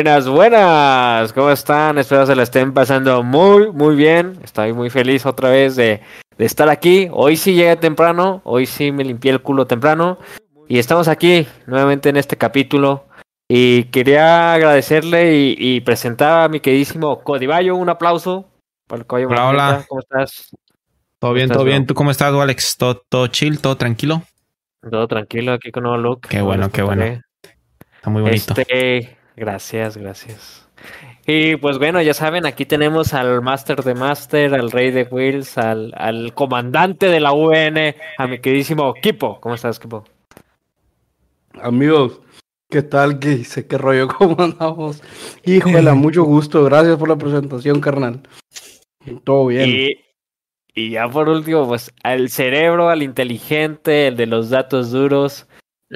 Buenas, buenas, ¿cómo están? Espero se la estén pasando muy, muy bien. Estoy muy feliz otra vez de, de, estar aquí. Hoy sí llegué temprano, hoy sí me limpié el culo temprano. Y estamos aquí nuevamente en este capítulo. Y quería agradecerle y, y presentar a mi queridísimo Codivallo. Un aplauso para el Hola, hola. ¿Cómo estás? Todo bien, todo bien. ¿Tú cómo estás, Alex? ¿Todo, ¿Todo chill? ¿Todo tranquilo? Todo tranquilo aquí con nuevo look. Qué bueno, qué bueno. Está muy bonito. Este, Gracias, gracias. Y pues bueno, ya saben, aquí tenemos al Master de Master, al Rey de Wheels, al, al comandante de la UN, a mi queridísimo Kipo. ¿Cómo estás, Kipo? Amigos, ¿qué tal? ¿Qué dice? ¿Qué rollo? ¿Cómo andamos? Híjole, mucho gusto. Gracias por la presentación, carnal. Todo bien. Y, y ya por último, pues al cerebro, al inteligente, el de los datos duros,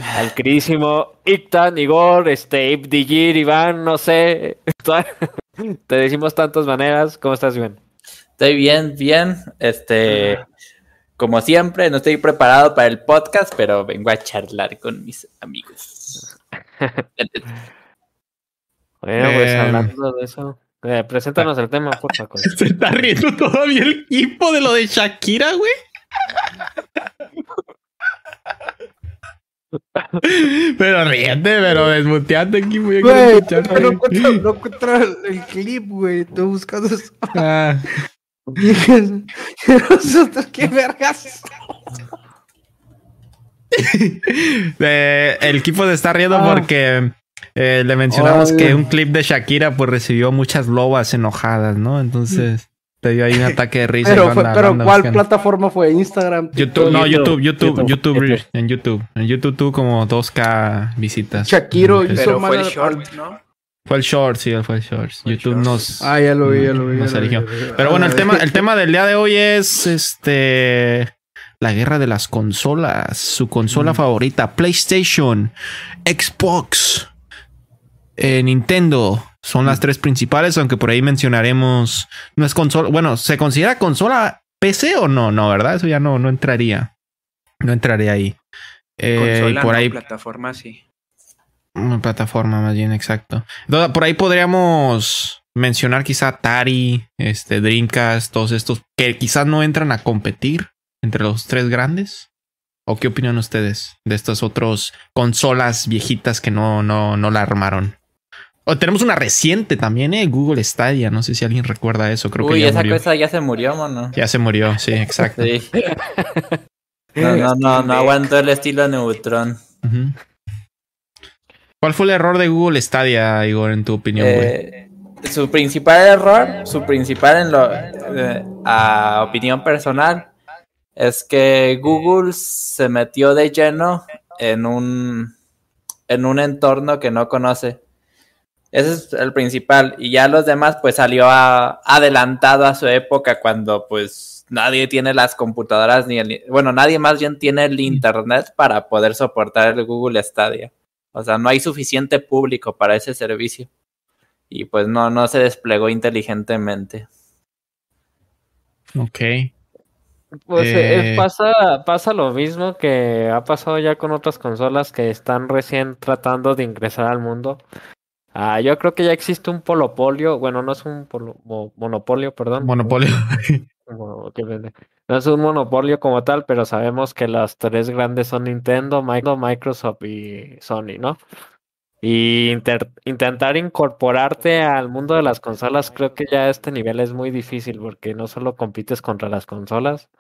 al queridísimo Ictan, Igor, este, Ibdigir, Iván, no sé. Te decimos tantas maneras. ¿Cómo estás, Iván? Estoy bien, bien. Este, como siempre, no estoy preparado para el podcast, pero vengo a charlar con mis amigos. bueno, pues em. hablando de eso. Eh, preséntanos el tema, por favor. Se está riendo todavía el equipo de lo de Shakira, güey. Pero ríete, pero desmuteate aquí, güey. No encuentro, el clip, güey. Estoy buscando eso. Ah. Nosotros, qué vergas. eh, el equipo se está riendo ah. porque eh, le mencionamos que un clip de Shakira pues recibió muchas lobas enojadas, ¿no? Entonces te dio ahí un ataque de risa. Pero, pero ¿cuál plataforma fue? ¿Instagram? YouTube, no, YouTube, YouTube, YouTube, en YouTube. En YouTube tuvo como 2K visitas. Shakiro hizo pero fue el short, ¿no? Fue el short, sí, fue el short. YouTube nos. Ah, ya lo vi, ya lo vi. Nos eligió. Pero bueno, el tema, el tema del día de hoy es este. La guerra de las consolas. Su consola mm. favorita: PlayStation, Xbox, eh, Nintendo. Son las tres principales, aunque por ahí mencionaremos. No es consola. Bueno, ¿se considera consola PC o no? No, ¿verdad? Eso ya no, no entraría. No entraría ahí. Eh, consola, por ahí. plataforma, sí. Una plataforma, más bien, exacto. por ahí podríamos mencionar quizá Atari, este, Dreamcast, todos estos que quizás no entran a competir entre los tres grandes. ¿O qué opinan ustedes de estas otras consolas viejitas que no, no, no la armaron? O tenemos una reciente también, ¿eh? Google Stadia. No sé si alguien recuerda eso. Creo que ya esa cosa ya se murió, mano. Ya se murió, sí, exacto. No, no, no, no aguantó el estilo Neutron. ¿Cuál fue el error de Google Stadia, Igor, en tu opinión, eh, Su principal error, su principal en lo, eh, a opinión personal, es que Google se metió de lleno en un, en un entorno que no conoce. Ese es el principal. Y ya los demás, pues salió adelantado a su época cuando pues nadie tiene las computadoras ni el... Bueno, nadie más bien tiene el internet para poder soportar el Google Stadia. O sea, no hay suficiente público para ese servicio. Y pues no, no se desplegó inteligentemente. Ok. Pues eh, eh, pasa, pasa lo mismo que ha pasado ya con otras consolas que están recién tratando de ingresar al mundo. Ah, yo creo que ya existe un polopolio, bueno, no es un monopolio, perdón. Monopolio. no es un monopolio como tal, pero sabemos que las tres grandes son Nintendo, Microsoft y Sony, ¿no? Y intentar incorporarte al mundo de las consolas, creo que ya a este nivel es muy difícil porque no solo compites contra las consolas,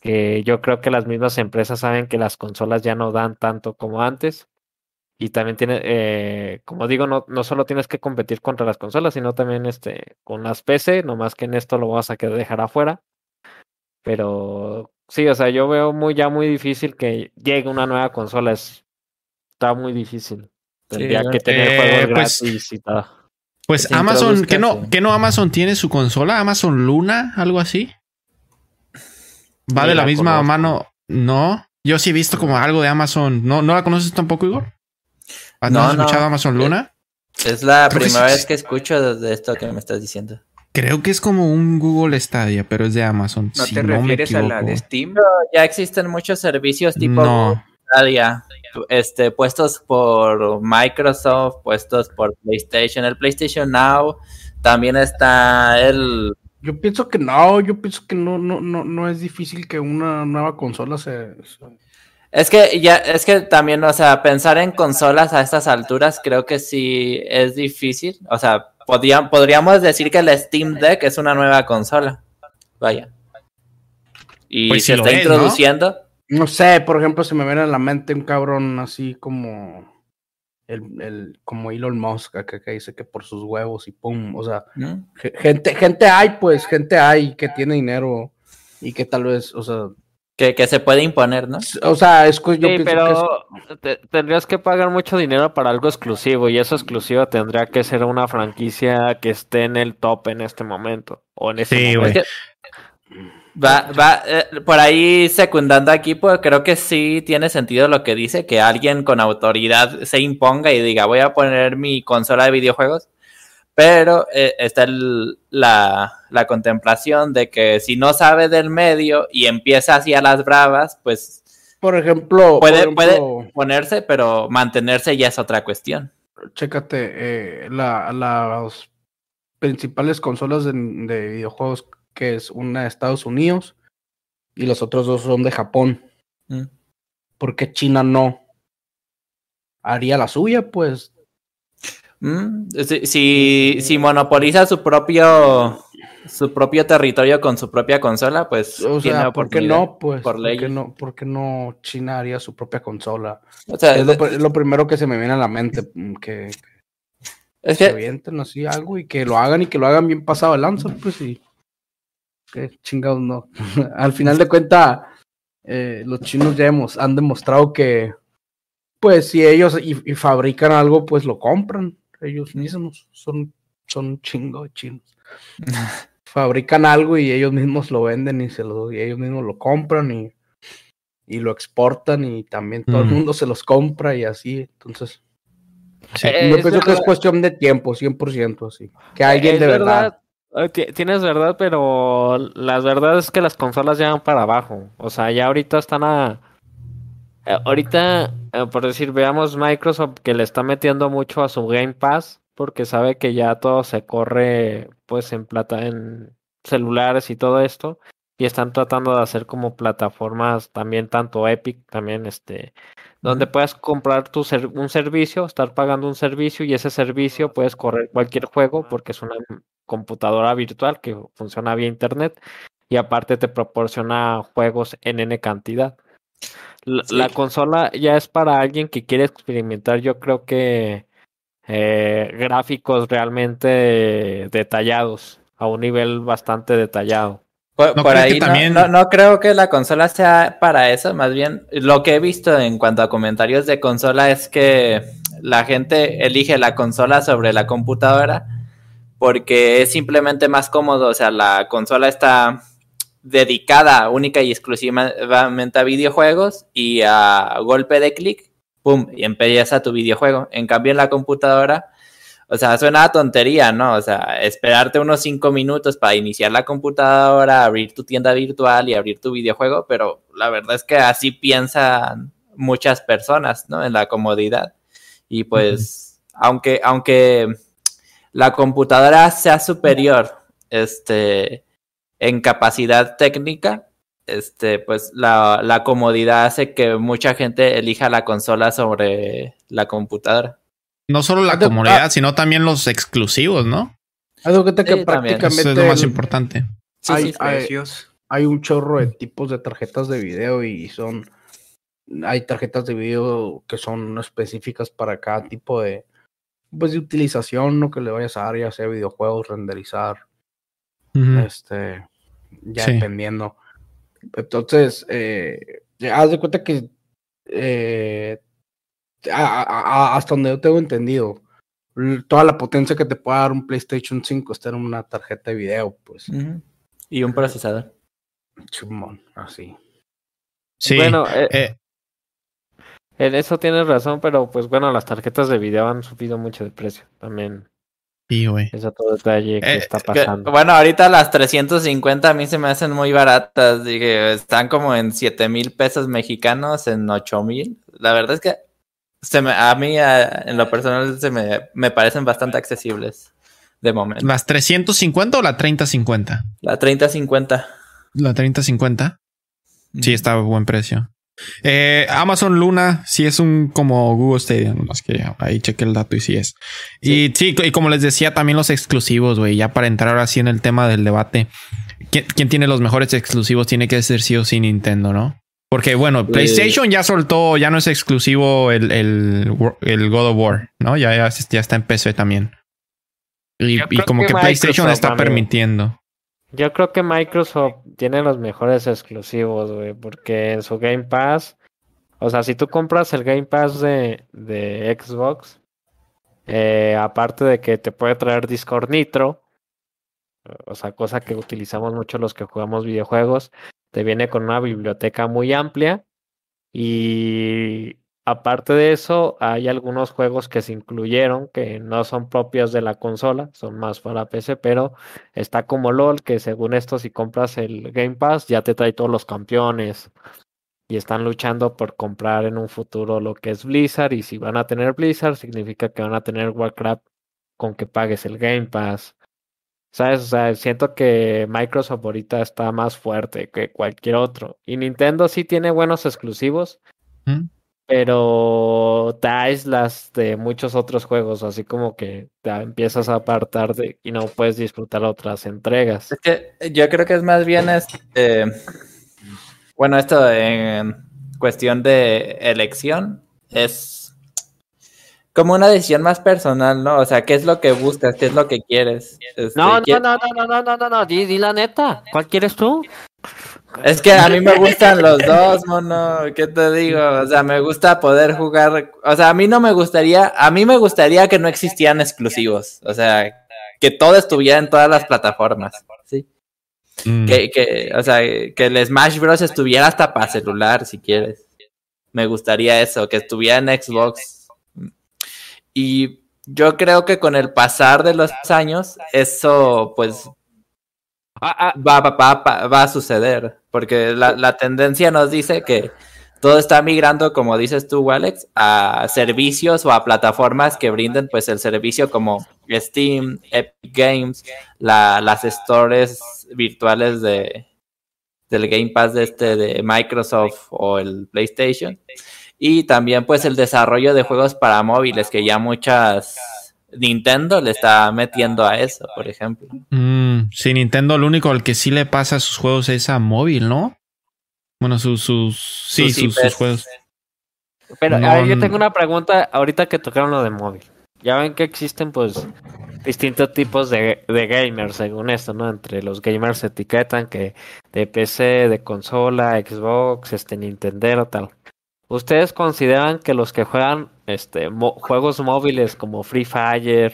que yo creo que las mismas empresas saben que las consolas ya no dan tanto como antes y también tiene, eh, como digo, no, no solo tienes que competir contra las consolas, sino también este, con las PC, nomás que en esto lo vas a dejar afuera. Pero sí, o sea, yo veo muy ya muy difícil que llegue una nueva consola. Es, está muy difícil. Tendría que tener Eh, juegos pues, gratis y todo. Pues se Amazon, ¿qué no, ¿qué no Amazon tiene su consola? ¿Amazon Luna? ¿Algo así? ¿Va de la, la misma conozco. mano? No. Yo sí he visto como algo de Amazon. ¿No, ¿no la conoces tampoco, Igor? ¿Has No, has no. escuchado Amazon Luna? Es la Creo que primera sí. vez que escucho de, esto que me estás diciendo. Creo que es como un Google Stadia, pero es de Amazon. ¿No si te no refieres a la de Steam? Ya existen muchos servicios tipo No. Stadia, este, puestos por Microsoft, puestos por PlayStation, el PlayStation Now, también está el Yo pienso que no, yo pienso que no, no, no, no es difícil que una nueva consola se. se- Es que ya, es que también, o sea, pensar en consolas a estas alturas creo que sí es difícil. O sea, podrían- podríamos decir que el Steam Deck es una nueva consola. Vaya. Y Pues se lo está introduciendo. No sé, por ejemplo, se me viene a la mente un cabrón así como. El, el, como Elon Musk, acá que dice que por sus huevos y pum. O sea, gente, gente hay, pues, gente hay que tiene dinero y que tal vez, o sea, Que, que se puede imponer, ¿no? o sea, es que yo Sí, pienso que es- pero te- tendrías que pagar mucho dinero para algo exclusivo y eso exclusivo tendría que ser una franquicia que esté en el top en este momento o en ese Sí, momento. va, va, eh, por ahí secundando aquí, pues creo que sí tiene sentido lo que dice, que alguien con autoridad se imponga y diga, voy a poner mi consola de videojuegos. Pero eh, está el- la, la contemplación de que si no sabe del medio y empieza así a las bravas, pues por ejemplo, puede, por puede ponerse, pero mantenerse ya es otra cuestión. chécate, eh, la, las principales consolas de, de videojuegos, que es una de Estados Unidos y los otros dos son de Japón. Mm. ¿Por qué China no haría la suya? Pues Mm, Si, si, si monopoliza su propio su propio territorio con su propia consola, pues O tiene sea, ¿por qué no? Pues, por ¿por, qué no, por qué no China haría su propia consola? O sea, Es lo, pr- es lo primero que se me viene a la mente, mm, que, es que que avienten así algo y que lo hagan y que lo hagan bien pasado el lanza, pues sí. Qué chingados no. Al final de cuentas, eh, los chinos ya hemos, han demostrado que, pues si ellos y, y fabrican algo, pues lo compran ellos mismos. Son, son un chingo de chinos. fabrican algo y ellos mismos lo venden y se lo, y ellos mismos lo compran y, y lo exportan y también todo el mundo se los compra y así. Entonces, Sí. Eh, yo pienso que es cuestión de tiempo, 100% así. Que alguien Es de verdad. Eh, ti- Tienes verdad, pero la verdad es que las consolas ya van para abajo. O sea, ya ahorita están a... eh, Ahorita, eh, por decir, veamos Microsoft que le está metiendo mucho a su Game Pass porque sabe que ya todo se corre pues en plata en celulares y todo esto y están tratando de hacer como plataformas también tanto Epic también este donde puedas comprar tu ser- un servicio, estar pagando un servicio y ese servicio puedes correr cualquier juego porque es una computadora virtual que funciona vía internet y aparte te proporciona juegos en N cantidad. La, Sí. la consola ya es para alguien que quiere experimentar, yo creo que eh, gráficos realmente detallados, a un nivel bastante detallado. por, ¿No por creen que ahí no- también- no, no creo que la consola sea para eso, más bien lo que he visto en cuanto a comentarios de consola es que la gente elige la consola sobre la computadora porque es simplemente más cómodo, o sea, la consola está dedicada única y exclusivamente a videojuegos y a golpe de clic, pum, y empieza tu videojuego. En cambio en la computadora, o sea, suena a tontería, ¿no? O sea, esperarte unos cinco minutos para iniciar la computadora, abrir tu tienda virtual y abrir tu videojuego, pero la verdad es que así piensan muchas personas, ¿no? En la comodidad. Y pues, aunque, aunque la computadora sea superior, este, en capacidad técnica, este, pues la, la comodidad hace que mucha gente elija la consola sobre la computadora. No solo la comunidad, ah. sino también los exclusivos, ¿no? Cuenta que Sí, también. prácticamente Eso es lo más el- importante. Sí, Hay- sí, sí. hay- Precios. hay un chorro de tipos de tarjetas de video y son hay tarjetas de video que son específicas para cada tipo de pues de utilización no que le vayas a dar ya sea videojuegos renderizar este ya Sí. dependiendo Entonces, eh, haz de cuenta que eh, a- a- a- hasta donde yo tengo entendido, toda la potencia que te puede dar un PlayStation 5 está en una tarjeta de video, pues. Y un procesador. Chumón, así. Sí. Bueno, eh, eh, en eso tienes razón, pero pues bueno, las tarjetas de video han subido mucho de precio. También sí, güey. es otro detalle que Eh, está Que- pasando. bueno, ahorita las 350 a mí se me hacen muy baratas. Dije, están como en 7 mil pesos mexicanos, en 8 mil. La verdad es que se me, a mí, a- en lo personal, se me, me parecen bastante accesibles de momento. ¿Las 350 o la 3050? La 3050. La 3050. Sí, está a buen precio. Eh, Amazon Luna sí es un como Google Stadia, más que ahí cheque el dato y sí es. Y sí, y como les decía, también los exclusivos, güey, ya para entrar ahora sí en el tema del debate. ¿Quién, quién tiene los mejores exclusivos? Tiene que ser sí o sí Nintendo, ¿no? Porque bueno, PlayStation ya soltó, ya no es exclusivo el, el, el God of War, ¿no? Ya, ya, ya está en PC también. Y, y como que que, PlayStation está amigo. permitiendo. Yo creo que Microsoft tiene los mejores exclusivos, güey, porque en su Game Pass, o sea, si tú compras el Game Pass de, de Xbox, eh, aparte de que te puede traer Discord Nitro, o sea, cosa que utilizamos mucho los que jugamos videojuegos, te viene con una biblioteca muy amplia y aparte de eso, hay algunos juegos que se incluyeron que no son propios de la consola, son más para PC, pero Está como LOL, que según esto, si compras el Game Pass, ya te trae todos los campeones. Y están luchando por comprar en un futuro lo que es Blizzard. Y si van a tener Blizzard, significa que van a tener Warcraft con que pagues el Game Pass. ¿Sabes? O sea, siento que Microsoft ahorita está más fuerte que cualquier otro. Y Nintendo sí tiene buenos exclusivos. Pero te aíslas de muchos otros juegos, así como que te empiezas a apartar de y no puedes disfrutar otras entregas. Es que yo creo que es más bien es, eh, bueno, esto en cuestión de elección es como una decisión más personal, ¿no? O sea, ¿qué es lo que buscas? ¿Qué es lo que quieres? Este, No, no, ¿quie- no, no, no, no, no, no, no, di, di la neta. ¿Cuál quieres tú? Es que a mí me gustan los dos, mono. ¿Qué te digo? O sea, me gusta poder jugar. O sea, a mí no me gustaría. A mí me gustaría que no existían exclusivos. O sea, que todo estuviera en todas las plataformas. Sí. Mm. Que, que, o sea, que el Smash Bros. estuviera hasta para celular, si quieres. Me gustaría eso, que estuviera en Xbox. Y yo creo que con el pasar de los años, eso, pues, Ah, ah, va, va, va- va- a suceder, porque la, tendencia nos dice que todo está migrando, como dices tú, Alex, a servicios o a plataformas que brinden pues el servicio como Steam, Epic Games, la- las stores virtuales de del Game Pass de este de Microsoft o el PlayStation. Y también pues el desarrollo de juegos para móviles que ya muchas Nintendo le está metiendo a eso, por ejemplo. Mm, sí, Nintendo lo único al que sí le pasa a sus juegos es a móvil, ¿no? Bueno, sus, sus, sí, Sus sus, juegos. pero No, a ver, yo tengo una pregunta ahorita que tocaron lo de móvil. Ya ven que existen pues distintos tipos de, de gamers según esto, ¿no? Entre los gamers se etiquetan que de PC, de consola, Xbox, este Nintendo, tal. ¿Ustedes consideran que los que juegan este mo- juegos móviles como Free Fire,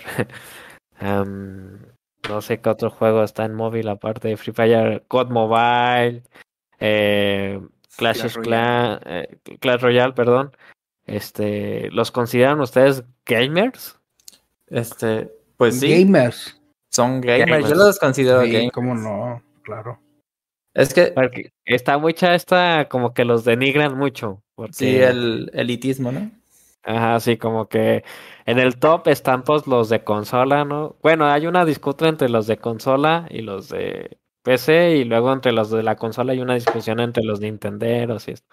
am, no sé qué otro juego está en móvil aparte de Free Fire, COD Mobile, eh, Clash Clash of Clan, eh, Clash Royale, perdón, este, ¿los consideran ustedes gamers? Este, pues sí, Gamers. son gamers. Gamers. Yo los considero Sí, gamers. cómo no, claro. Es que Porque está mucha esta, como que los denigran mucho. Porque, sí, el elitismo, ¿no? Ajá, sí, como que en el top están pues los de consola, ¿no? Bueno, hay una disputa entre los de consola y los de PC y luego entre los de la consola hay una discusión entre los nintenderos y esto.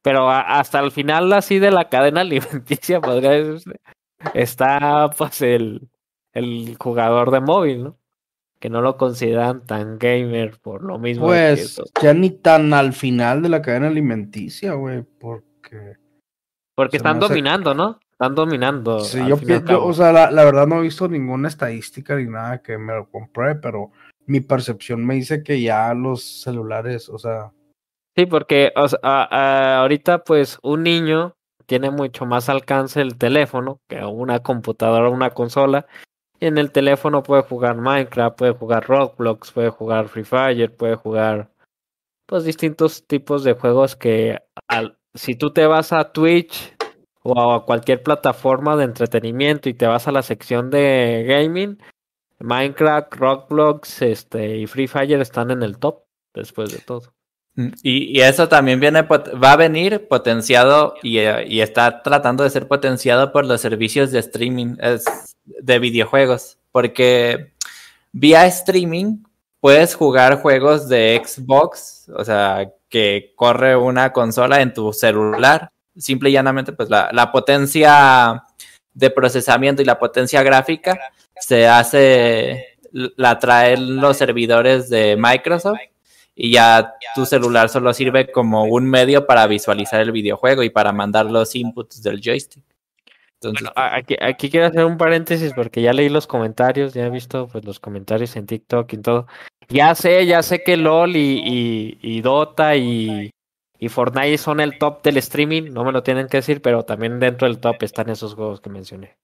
Pero a- hasta el final así de la cadena alimenticia podría decirse, está pues el, el jugador de móvil, ¿no? Que no lo consideran tan gamer por lo mismo que Pues ya ni tan al final de la cadena alimenticia, güey, porque... porque están hace- dominando, ¿no? Están dominando. Sí, yo, fin y al pi- yo, cabo. o sea, la, la verdad no he visto ninguna estadística ni nada que me lo compruebe, pero mi percepción me dice que ya los celulares, o sea, Sí, porque o sea, a- a- ahorita pues un niño tiene mucho más alcance el teléfono que una computadora o una consola. Y en el teléfono puede jugar Minecraft, puede jugar Roblox, puede jugar Free Fire, puede jugar pues distintos tipos de juegos que al, si tú te vas a Twitch o a cualquier plataforma de entretenimiento y te vas a la sección de gaming, Minecraft, Roblox, este y Free Fire están en el top después de todo. Mm, Y, y eso también viene, va a venir potenciado y, eh, y está tratando de ser potenciado por los servicios de streaming de videojuegos. Porque vía streaming puedes jugar juegos de Xbox, o sea, que corre una consola en tu celular. Simple y llanamente, pues la, la potencia de procesamiento y la potencia gráfica se hace, la traen los servidores de Microsoft y ya tu celular solo sirve como un medio para visualizar el videojuego y para mandar los inputs del joystick. Bueno, aquí quiero hacer un paréntesis porque ya leí los comentarios, ya he visto pues los comentarios en TikTok y todo. Ya sé, ya sé que LOL y, y, y Dota y, y Fortnite son el top del streaming, no me lo tienen que decir, pero también dentro del top están esos juegos que mencioné.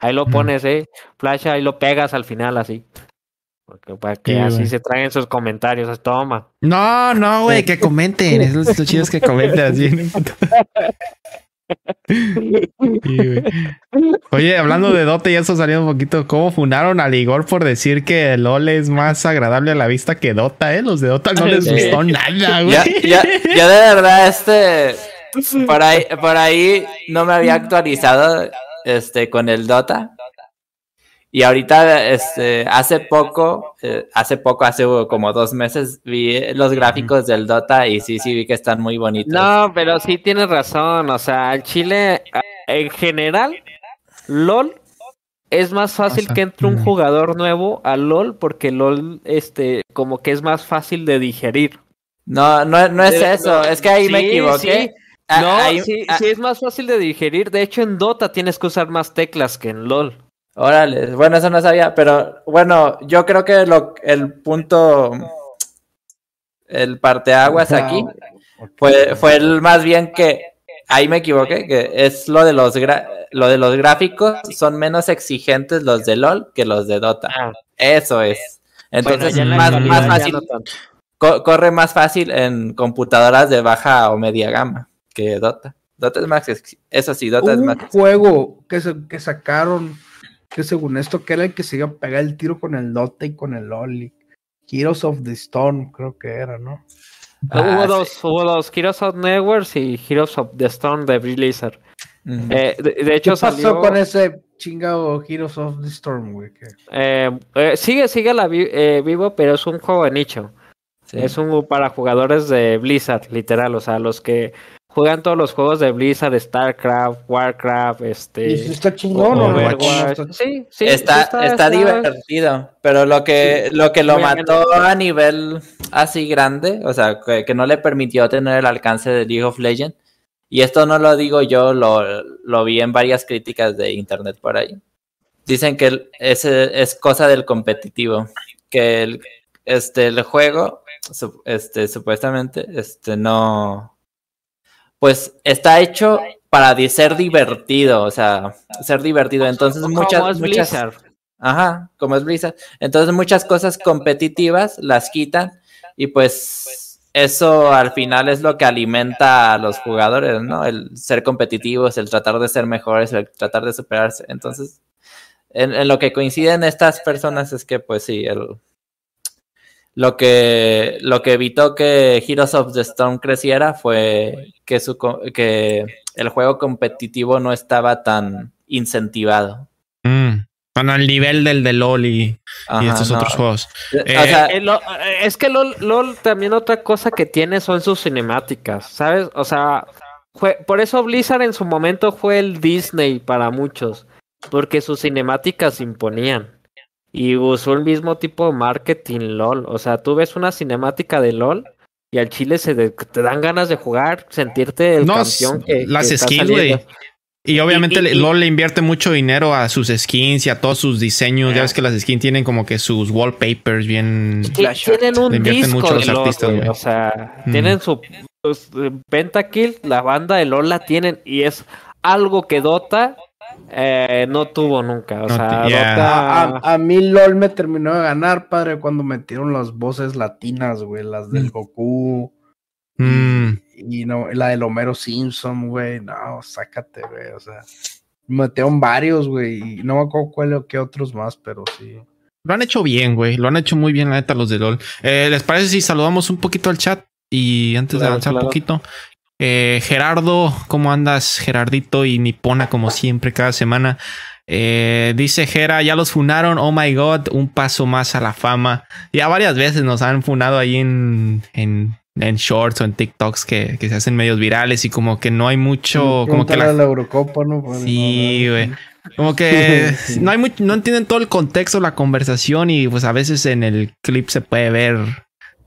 Ahí lo pones, eh, Flash, ahí lo pegas al final así. Porque para que Sí, así se traigan sus comentarios, toma. No, no, güey, que comenten. Es lo, lo chido es que comenten así. Sí. Oye, hablando de Dota, ya eso salió un poquito. ¿Cómo funaron a Ligor por decir que LOL es más agradable a la vista que Dota, eh? Los de Dota no les Sí. gustó nada, güey. ya, ya, ya de verdad, este, por ahí, por ahí no me había actualizado, este, con el Dota. Y ahorita, este, hace poco, eh, hace poco, hace como dos meses, vi los gráficos del Dota y sí, sí vi que están muy bonitos. No, pero sí tienes razón. O sea, el Chile, en general, LOL es más fácil O sea, que entre un jugador nuevo a LOL porque LOL, este, como que es más fácil de digerir. No, no, no es Pero- eso, es que ahí me equivoqué. sí. Ah, no, ahí- sí, ah, sí es más fácil de digerir. De hecho, en Dota tienes que usar más teclas que en LOL. Órale, bueno, eso no sabía, pero bueno, yo creo que lo, el punto, el parteaguas aquí fue, fue el más bien que ahí me equivoqué, que es lo de los gra- lo de los gráficos, son menos exigentes los de LOL que los de Dota. Ah, Eso es. Entonces, bueno, en más, más fácil, co- corre más fácil en computadoras de baja o media gama que Dota. Dota es más, eso sí, Dota es más. un juego que, se- que sacaron, que según esto que era el que se iba a pegar el tiro con el Dota y con el LOL. Heroes of the Storm, creo que era, ¿no? Ah, hubo sí. dos, hubo dos, Heroes of Networks y Heroes of the Storm de Blizzard. Eh, de, de ¿Qué hecho, pasó salió... con ese chingado Heroes of the Storm, güey? Eh, eh, sigue, sigue la vi- eh, vivo, pero es un juego de nicho. Sí. Es un para jugadores de Blizzard, literal. O sea, los que juegan todos los juegos de Blizzard, StarCraft, Warcraft, ¿Y si este. está chingón no? Overwatch. ¿Cómo está? Sí, sí. está, está, divertido, pero lo que, lo que lo mató a nivel así grande, o sea, que, que no le permitió tener el alcance de League of Legends, y esto no lo digo yo, lo, lo vi en varias críticas de internet por ahí. Dicen que ese es cosa del competitivo, que el, este, el juego, este, supuestamente, este, no, pues está hecho para ser divertido, o sea, ser divertido. Entonces Como muchas, es muchas, Blizzard. Ajá, como es Blizzard. Entonces muchas cosas competitivas las quitan y pues eso al final es lo que alimenta a los jugadores, ¿no? El ser competitivos, el tratar de ser mejores, el tratar de superarse. Entonces, en, en lo que coinciden estas personas es que pues sí, el, lo que lo que evitó que Heroes of the Storm creciera fue que su co- que el juego competitivo no estaba tan incentivado. Mm. Bueno, al nivel del de LOL y, estos no. otros juegos. O Eh, sea, Eh, lo- eh, es que LOL, LOL también otra cosa que tiene son sus cinemáticas, ¿sabes? O sea, fue, por eso Blizzard en su momento fue el Disney para muchos, porque sus cinemáticas imponían. Y usó el mismo tipo de marketing LOL. O sea, tú ves una cinemática de LOL y al chile se de- te dan ganas de jugar, sentirte el No, campeón que, las que skills, güey. Y obviamente y- le- y- LOL le invierte mucho dinero a sus skins y a todos sus diseños. Ya ves que las skins tienen como que sus wallpapers bien. Ti- Tienen un Le invierten disco mucho de los LOL, artistas. O sea, Mm. tienen su pues, eh, Pentakill, la banda de LOL la tienen y es algo que Dota eh, no tuvo nunca. O No sea, ti- yeah. Dota. A, a mí LOL me terminó de ganar, padre, cuando metieron las voces latinas, güey, las del Goku Mm, y no, la del Homero Simpson, güey, no, sácate, güey, o sea, metieron varios, güey, y no me acuerdo cuál o qué otros más, pero sí. Lo han hecho bien, güey. Lo han hecho muy bien, la neta, los de LOL. Eh, ¿Les parece si saludamos un poquito al chat? Y antes de avanzar un claro. poquito. Eh, Gerardo, ¿cómo andas? Gerardito y Nipona, como siempre, cada semana. Eh, dice Gera, ya los funaron. Oh my god, un paso más a la fama. Ya varias veces nos han funado ahí en, en, en shorts o en TikToks que, que se hacen medios virales y como que no hay mucho. Como que la, Eurocopa, ¿no? Pues, Sí, no, no, güey. no. como que no hay mucho, no entienden todo el contexto la conversación y pues a veces en el clip se puede ver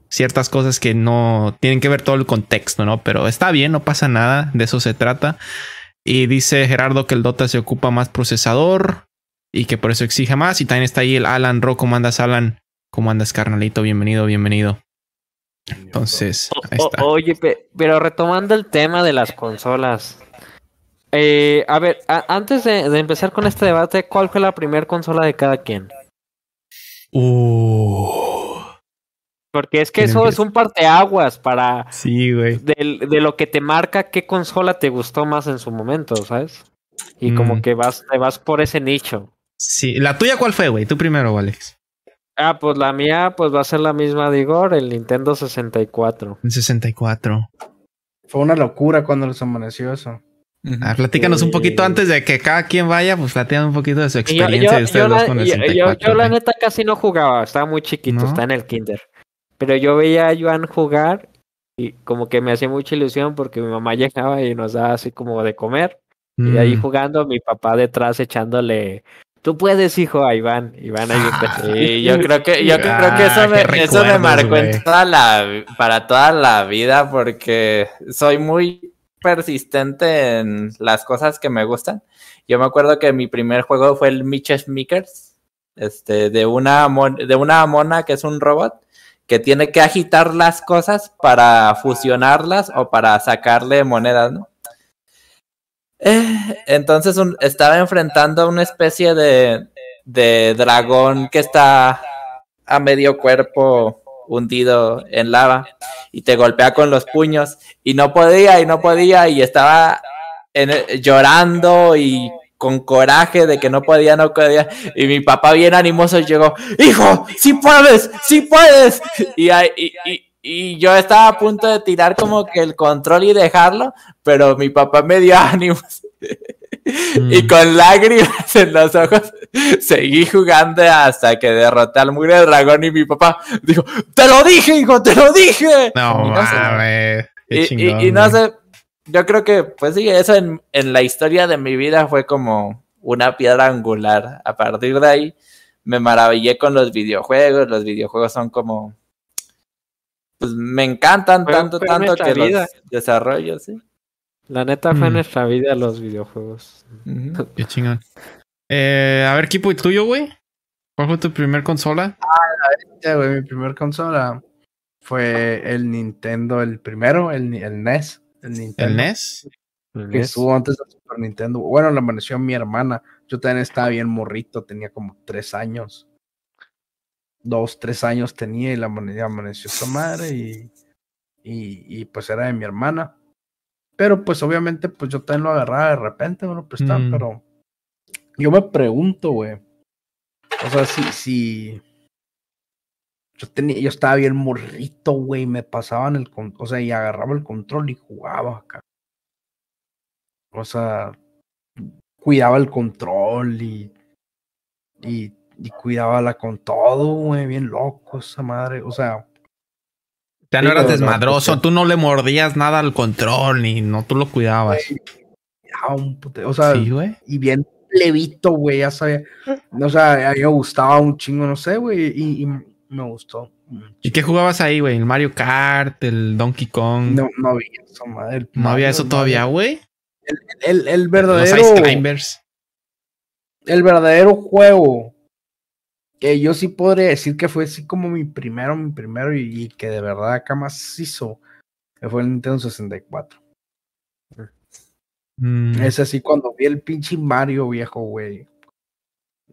ciertas cosas que no tienen que ver todo el contexto, ¿no? Pero está bien, no pasa nada, de eso se trata. Y dice Gerardo que el Dota se ocupa más procesador y que por eso exige más. Y también está ahí el Alan Ro, ¿cómo andas Alan? ¿Cómo andas carnalito? Bienvenido, bienvenido. Entonces, O- ahí o- está. oye, pe- pero retomando el tema de las consolas. Eh, a ver, a- antes de, de empezar con este debate, ¿cuál fue la primera consola de cada quien? Uh, Porque es que ¿Quién eso empieza? es un parteaguas para sí, güey. de, lo que te marca qué consola te gustó más en su momento, ¿sabes? Y como Mm. que vas, te vas por ese nicho. Sí, ¿la tuya cuál fue, güey? Tú primero, Alex. Ah, pues la mía pues va a ser la misma de Igor, el Nintendo 64. En 64. Fue una locura cuando les amaneció eso. A ver, platícanos un poquito antes de que cada quien vaya, pues platícanos un poquito de su yo, experiencia yo- de ustedes yo dos la, con el yo- yo- 64. yo la neta casi no jugaba, estaba muy chiquito, ¿No? está en el kinder. Pero yo veía a Joan jugar y como que me hacía mucha ilusión porque mi mamá llegaba y nos daba así como de comer. Y ahí Mm. jugando, mi papá detrás echándole, tú puedes, hijo, a Iván. Iván ahí yo creo que, yo creo Ah, que eso me, eso me marcó en toda la, para toda la vida porque soy muy persistente en las cosas que me gustan. Yo me acuerdo que mi primer juego fue el Mitch Makers, este, de una, mon- de una mona que es un robot que tiene que agitar las cosas para fusionarlas o para sacarle monedas, ¿no? Eh, entonces estaba enfrentando a una especie de, de dragón que está a medio cuerpo hundido en lava y te golpea con los puños y no podía y no podía y estaba llorando y con coraje de que no podía, no podía y mi papá bien animoso llegó, hijo, sí puedes, sí puedes y, y, y- y yo estaba a punto de tirar como que el control y dejarlo, pero mi papá me dio ánimos y Mm. con lágrimas en los ojos seguí jugando hasta que derroté al mugre dragón y mi papá dijo, te lo dije, hijo, te lo dije. No, Y no sé. Qué Y, y- chingón, y no sé, yo creo que, pues sí, eso en, en la historia de mi vida fue como una piedra angular. A partir de ahí me maravillé con los videojuegos. Los videojuegos son como, pues me encantan Fue- tanto, fue tanto que vida. los desarrollo, sí. La neta fue Mm. nuestra vida los videojuegos. Qué chingón. Eh, a ver, Kipo, ¿y tuyo, güey? ¿Cuál fue tu primer consola? Ya, güey, mi primer consola fue el Nintendo, el primero, el, el NES. El Nintendo. ¿El NES? Que estuvo antes del Super Nintendo. Bueno, la amaneció mi hermana. Yo también estaba bien morrito, tenía como tres años. Dos, tres años tenía y la amane- amaneció esta madre y, y, y, pues era de mi hermana. Pero pues obviamente pues yo también lo agarraba de repente, bueno, pues está, Mm. pero yo me pregunto, güey. O sea, si, si yo tenía, yo estaba bien morrito, güey, me pasaban el con, o sea, y agarraba el control y jugaba acá. O sea, cuidaba el control y, y, y cuidaba la con todo, güey, bien loco esa madre. O sea, Ya no eras no, desmadroso, tú no le mordías nada al control, ni no, tú lo cuidabas. cuidaba un pute- o sea, Sí, güey. y bien plebito, güey, ya sabía. O sea, a mí me gustaba un chingo, no sé, güey, y, y me gustó. ¿Y qué jugabas ahí, güey? ¿El Mario Kart, el Donkey Kong? No, no había eso, madre. ¿No había eso todavía, güey? El, el Los verdadero. Ice Climbers. el verdadero juego que yo sí podría decir que fue así como mi primero, mi primero y, y que de verdad acá más hizo, que fue el Nintendo 64. Mm, Es así cuando vi el pinche Mario viejo, güey.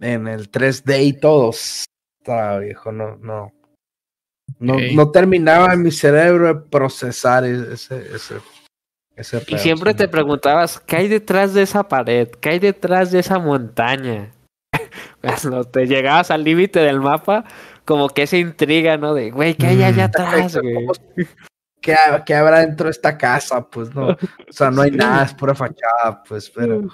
En el 3D y todos. Estaba viejo, no, no. No, no terminaba en mi cerebro de procesar e- ese, ese, ese Y siempre sí, te preguntabas, ¿qué hay detrás de esa pared? ¿Qué hay detrás de esa montaña? Cuando te llegabas al límite del mapa, como que esa intriga, ¿no? De, güey, ¿qué hay allá Mm. atrás, güey? ¿Qué, qué habrá dentro de esta casa? Pues no. O sea, no hay nada, es pura fachada, pues, pero.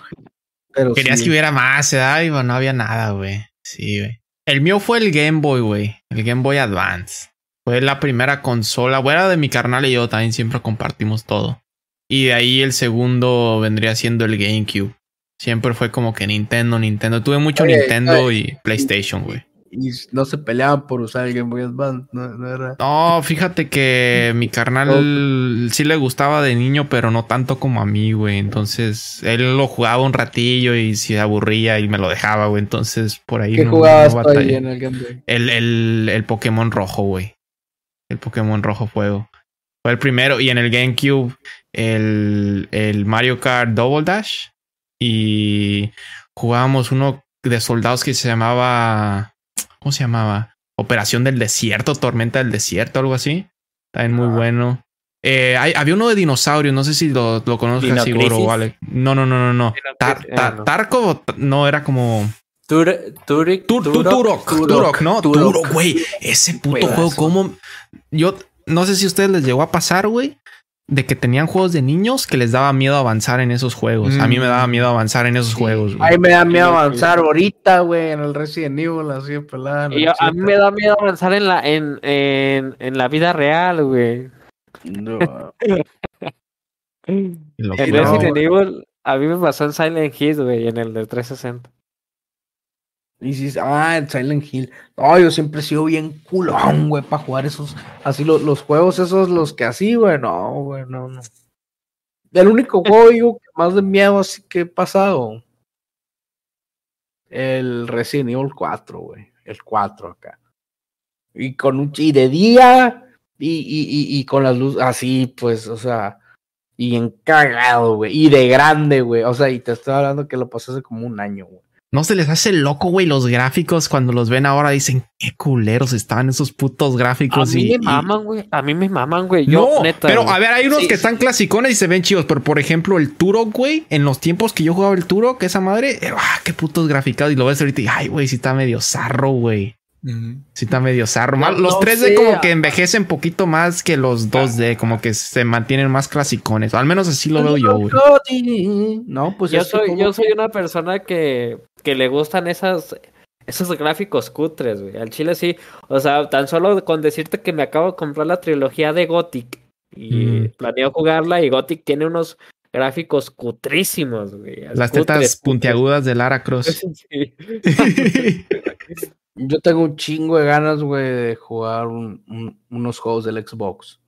pero Querías sí. que hubiera más, ¿verdad? Y bueno, no había nada, güey. Sí, güey. El mío fue el Game Boy, güey. El Game Boy Advance. Fue la primera consola. Bueno, de mi carnal y yo también siempre compartimos todo. Y de ahí el segundo vendría siendo el GameCube. Siempre fue como que Nintendo, Nintendo. Tuve mucho Oye, Nintendo y PlayStation, güey. Y no se peleaban por usar el Game Boy Advance, no, no era. No, fíjate que mi carnal sí le gustaba de niño, pero no tanto como a mí, güey. Entonces, él lo jugaba un ratillo y se aburría y me lo dejaba, güey. Entonces, por ahí ¿Qué no- jugabas no ahí en el Game Boy? El, el, el Pokémon rojo, güey. El Pokémon rojo fuego. Fue el primero. Y en el GameCube, el, el Mario Kart Double Dash. Y jugábamos uno de soldados que se llamaba. ¿Cómo se llamaba? Operación del Desierto, Tormenta del Desierto, algo así. También muy Ah. bueno. Eh, hay- había uno de dinosaurios, no sé si lo, lo conozcas, ¿Dino Igor o vale. No, no, no, no, no. Tar- Crisis, ta- ah, no. Era como. Tur- Turic- Tur- tu- Turok, Turok, Turok, ¿no? Turok. Turok, güey. Ese puto juego, como. Yo no sé si a ustedes les llegó a pasar, güey. De que tenían juegos de niños que les daba miedo avanzar en esos juegos. A mí me daba miedo avanzar en esos juegos, güey. Ay, me da miedo avanzar ahorita, güey, en el Resident Evil, así de pelada. yo- a mí me da miedo avanzar en la, en, en, en la vida real, güey. No. Jugaba, Resident. Evil, a mí me pasó en Silent Hill, güey, en el de 360. Y si, ah, en Silent Hill. No, yo siempre he sido bien culón, güey, para jugar esos, así los, los juegos esos, los que así, güey, no, güey, no, no. El único juego, digo, que más de miedo así que he pasado. El Resident Evil 4, güey. El 4 acá. Y con un y de día y, y, y, y con las luces así, pues, o sea, y en cagado, güey. Y de grande, güey. O sea, y te estoy hablando que lo pasé hace como un año, güey. No se les hace loco, güey, los gráficos cuando los ven ahora dicen qué culeros estaban esos putos A gráficos. mí y, me maman, güey. A mí me maman, güey. Yo, no, neta. pero a ver, hay unos Sí, que sí. están clasicones y se ven chidos, pero por ejemplo, el Turok, güey, en los tiempos que yo jugaba el Turok, esa madre, eh, ah, qué putos graficados. Y lo ves ahorita y, ay, güey, sí está medio zarro, güey. Ujú. Sí está medio zarro. No, los no 3D sé. como que envejecen poquito más que los 2D, como que se mantienen más clasicones. Al menos así lo veo yo, güey. No, pues yo soy, como yo soy una persona que, que le gustan esas, esos gráficos cutres, güey. Al chile sí. O sea, tan solo con decirte que me acabo de comprar la trilogía de Gothic y Mm. planeo jugarla y Gothic tiene unos gráficos cutrísimos, güey. Las Cutres, tetas cutres. puntiagudas de Lara Cross. Yo tengo un chingo de ganas, güey, de jugar un- un- unos juegos del Xbox.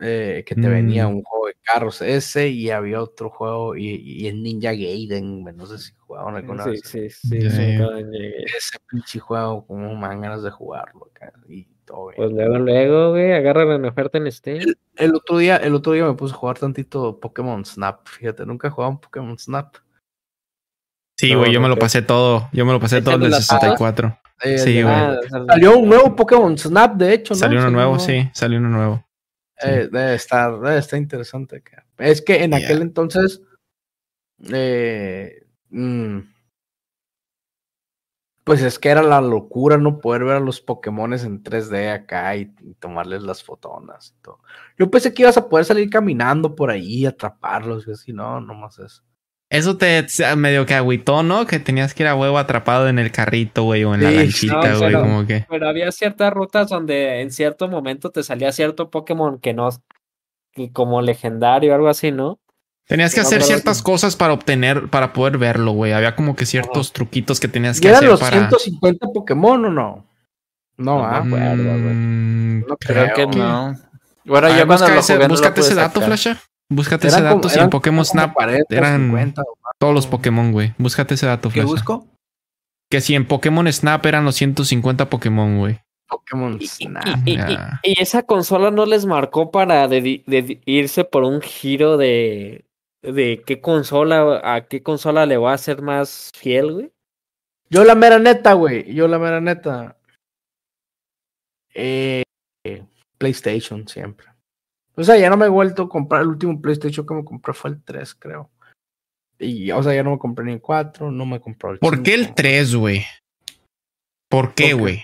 Eh, que te Mm. venía un juego de carros ese y había otro juego y, y el Ninja Gaiden, no sé si jugaban alguna Sí, vez. sí, sí, sí. Ese pinche juego, como me dan ganas de jugarlo acá y todo bien. Pues luego, luego, güey, agarra la oferta en Steam. El otro día, el otro día me puse a jugar tantito Pokémon Snap, fíjate, nunca he jugado un Pokémon Snap. Sí, No, güey, yo me lo pasé todo. Yo me lo pasé todo el de Échale la 64. Eh, Sí, güey. Ah, Salió un nuevo Pokémon Snap, de hecho, ¿no? Salió uno Salió nuevo, uno- sí, salió uno nuevo. Eh, debe estar, debe estar interesante. Es que en aquel entonces, eh, mm, pues es que era la locura no poder ver a los Pokémones en 3D acá y, y tomarles las fotonas y todo. Yo pensé que ibas a poder salir caminando por ahí y atraparlos y así, no, nomás eso. Eso te medio que agüitó, ¿no? Que tenías que ir a huevo atrapado en el carrito, güey, o en la lanchita, güey, como que. Pero había ciertas rutas donde en cierto momento te salía cierto Pokémon que no, que como legendario o algo así, ¿no? Tenías que No, hacer ciertas cosas para obtener, para poder verlo, güey. Había como que ciertos truquitos que tenías ¿Y que eran hacer los para. 150 Pokémon o no? No, No ah, güey. Mm, no Creo que creo. no. Bueno, a ese, jugué no lo búscate ese dato. Flasha. Búscate ese como- dato. Si en Pokémon Snap 40, eran 50 o más. todos los Pokémon, güey. Búscate ese dato, ¿Qué Flecha. busco? Que si en Pokémon Snap eran los 150 Pokémon, güey. Pokémon Snap. Y, y- Ya. y esa consola no les marcó para irse por un giro de, de qué consola, a qué consola le va a ser más fiel, güey. Yo la mera neta, güey. Yo la mera neta. Eh, PlayStation siempre. O sea, ya no me he vuelto a comprar. El último PlayStation que me compré fue el 3, creo. Y, o sea, ya no me compré ni el 4, no me compré el ¿Por qué el 5. 3, güey? ¿Por qué, güey?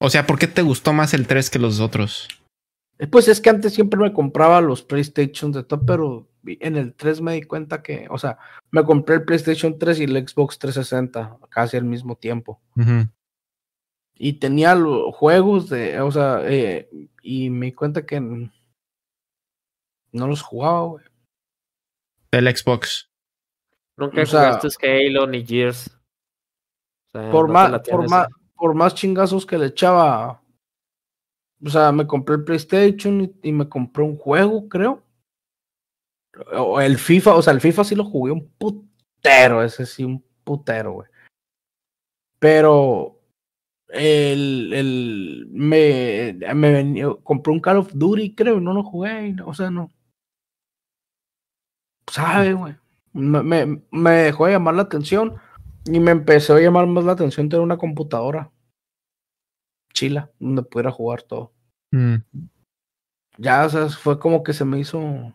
O sea, ¿por qué te gustó más el 3 que los otros? Eh, Pues es que antes siempre me compraba los PlayStation de todo, pero en el 3 me di cuenta que, o sea, me compré el PlayStation 3 y el Xbox 360 casi al mismo tiempo. Ujú. Y tenía los juegos de, o sea, eh, y me di cuenta que no los jugaba, güey. Del Xbox. Nunca O sea- jugaste Halo ni Gears. O sea, Por no más, por más, por más chingazos que le echaba. O sea, me compré el PlayStation y, y me compré un juego, creo. O el FIFA, o sea, el FIFA sí lo jugué un putero, ese sí, un putero, güey. Pero el, el me, me venía- compré un Call of Duty, creo, y no lo jugué, y no- o sea, no. ¿Sabe, güey? Me, me, me dejó de llamar la atención y me empezó a llamar más la atención tener una computadora chila, donde pudiera jugar todo. Mm. Ya, o sea, fue como que se me hizo.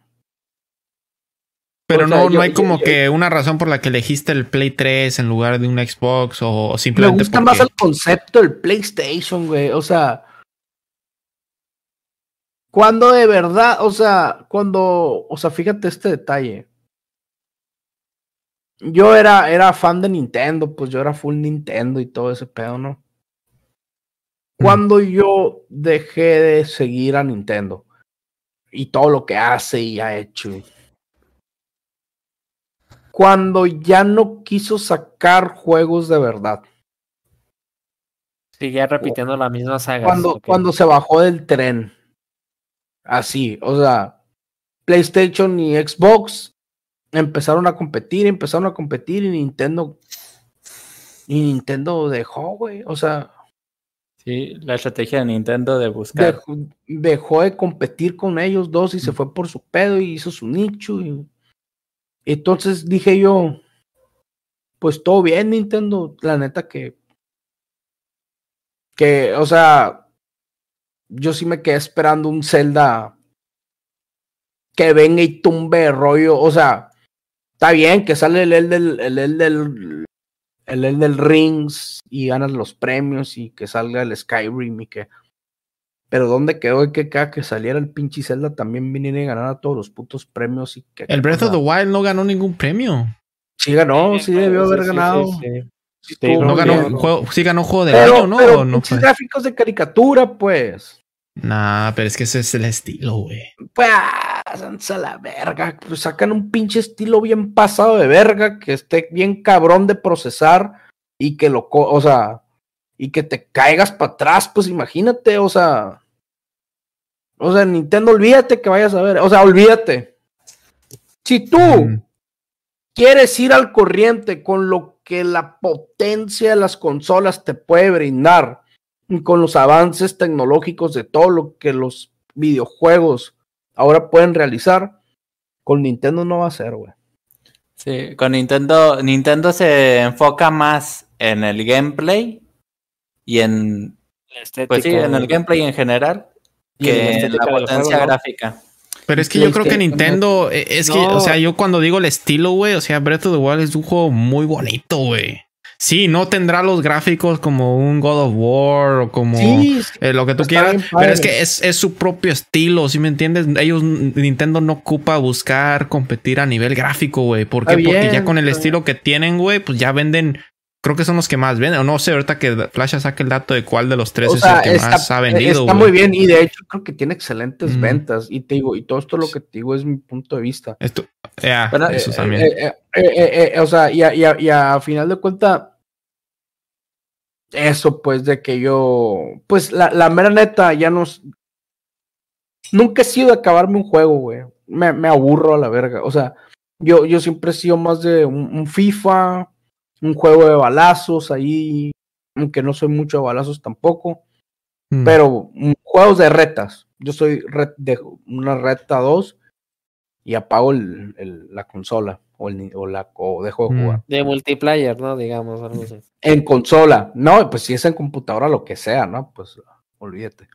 Pero O sea, no, yo- no hay yo- como yo- que una razón por la que elegiste el Play 3 en lugar de un Xbox o Me simplemente gusta porque... más el concepto del PlayStation, güey. O sea. Cuando de verdad, o sea, cuando, o sea, fíjate este detalle. Yo era, era fan de Nintendo, pues yo era full Nintendo y todo ese pedo, ¿no? Cuando yo dejé de seguir a Nintendo y todo lo que hace y ha hecho. Cuando ya no quiso sacar juegos de verdad. Sigue repitiendo la misma saga. cuando, cuando se bajó del tren. Así, o sea, PlayStation y Xbox empezaron a competir, empezaron a competir y Nintendo. Y Nintendo dejó, güey. O sea, Sí, la estrategia de Nintendo de buscar. dejó, dejó de competir con ellos dos y se fue por su pedo y hizo su nicho. Y, entonces dije yo, pues todo bien, Nintendo. La neta que. Que, o sea, yo sí me quedé esperando un Zelda que venga y tumbe rollo. O sea, está bien que sale el el del, el el del, el el del Rings y ganas los premios y que salga el Skyrim y que. Pero ¿dónde quedó que cada que saliera el pinche Zelda también viniera y ganara todos los putos premios y que. El Breath of the Wild no ganó ningún premio. Sí ganó, sí debió haber Sí, ganado. sí, sí. Sí Sí, estuvo No ganó bien. juego, sí ganó juego del Pero, año, ¿no? pero ¿O no gráficos de caricatura, pues. Nah, pero es que ese es el estilo, güey. Pues, a la verga. Pues sacan un pinche estilo bien pasado de verga, que esté bien cabrón de procesar y que lo, o sea, y que te caigas para atrás, pues imagínate, o sea. O sea, Nintendo, olvídate que vayas a ver, o sea, olvídate. Si tú Mm. quieres ir al corriente con lo que la potencia de las consolas te puede brindar, con los avances tecnológicos de todo lo que los videojuegos ahora pueden realizar, con Nintendo no va a ser, güey. Sí, con Nintendo, Nintendo se enfoca más en el gameplay y en, La estética, pues sí, en el gameplay en general Y que en la potencia juego, ¿no? gráfica. Pero es que yo creo que Nintendo, eh, es que, No. o sea, yo cuando digo el estilo, güey, o sea, Breath of the Wild es un juego muy bonito, güey. Sí, no tendrá los gráficos como un God of War o como Sí, eh, lo que tú quieras, pero es que es, es su propio estilo, ¿sí me entiendes? Ellos, Nintendo no ocupa buscar competir a nivel gráfico, güey. ¿Por qué? Porque ya con el estilo que tienen, güey, pues ya venden, creo que son los que más venden. O no sé, ahorita que Flash saque el dato de cuál de los tres o es sea, el que está, más ha vendido, está muy bien y de hecho creo que tiene excelentes Mm. ventas y te digo, y todo esto lo que te digo es mi punto de vista. Esto, Bueno, eso Eh, también. eh, eh, eh, eh, eh, o sea, y a, y a- y a final de cuentas, eso pues de que yo, pues la, la mera neta, ya no... Nunca he sido de acabarme un juego, güey. me, me aburro a la verga. O sea, yo, yo siempre he sido más de un, un FIFA, un juego de balazos ahí, aunque no soy mucho de balazos tampoco, Mm. pero mm, juegos de retas. Yo soy red- de una reta 2 y apago el, el- la consola o, el, o, la, o dejo de Mm. jugar. De multiplayer, ¿no? Digamos, algo así. En consola, no, pues si es en computadora, lo que sea, ¿no? Pues olvídate.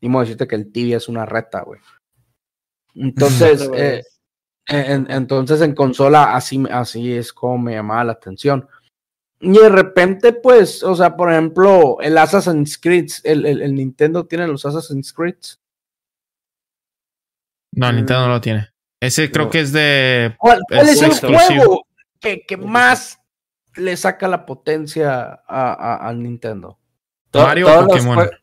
Y me decirte que el tibia es una reta, güey. Entonces, eh, en- entonces en consola así, así es como me llamaba la atención. Y de repente, pues, o sea, por ejemplo, el Assassin's Creed, el, el- el Nintendo tiene los Assassin's Creed. No, Nintendo no lo tiene. Ese creo que es de. ¿Cuál, cuál Es es el juego que, que más le saca la potencia a- a- al Nintendo? Mario o todos los Pokémon. jue-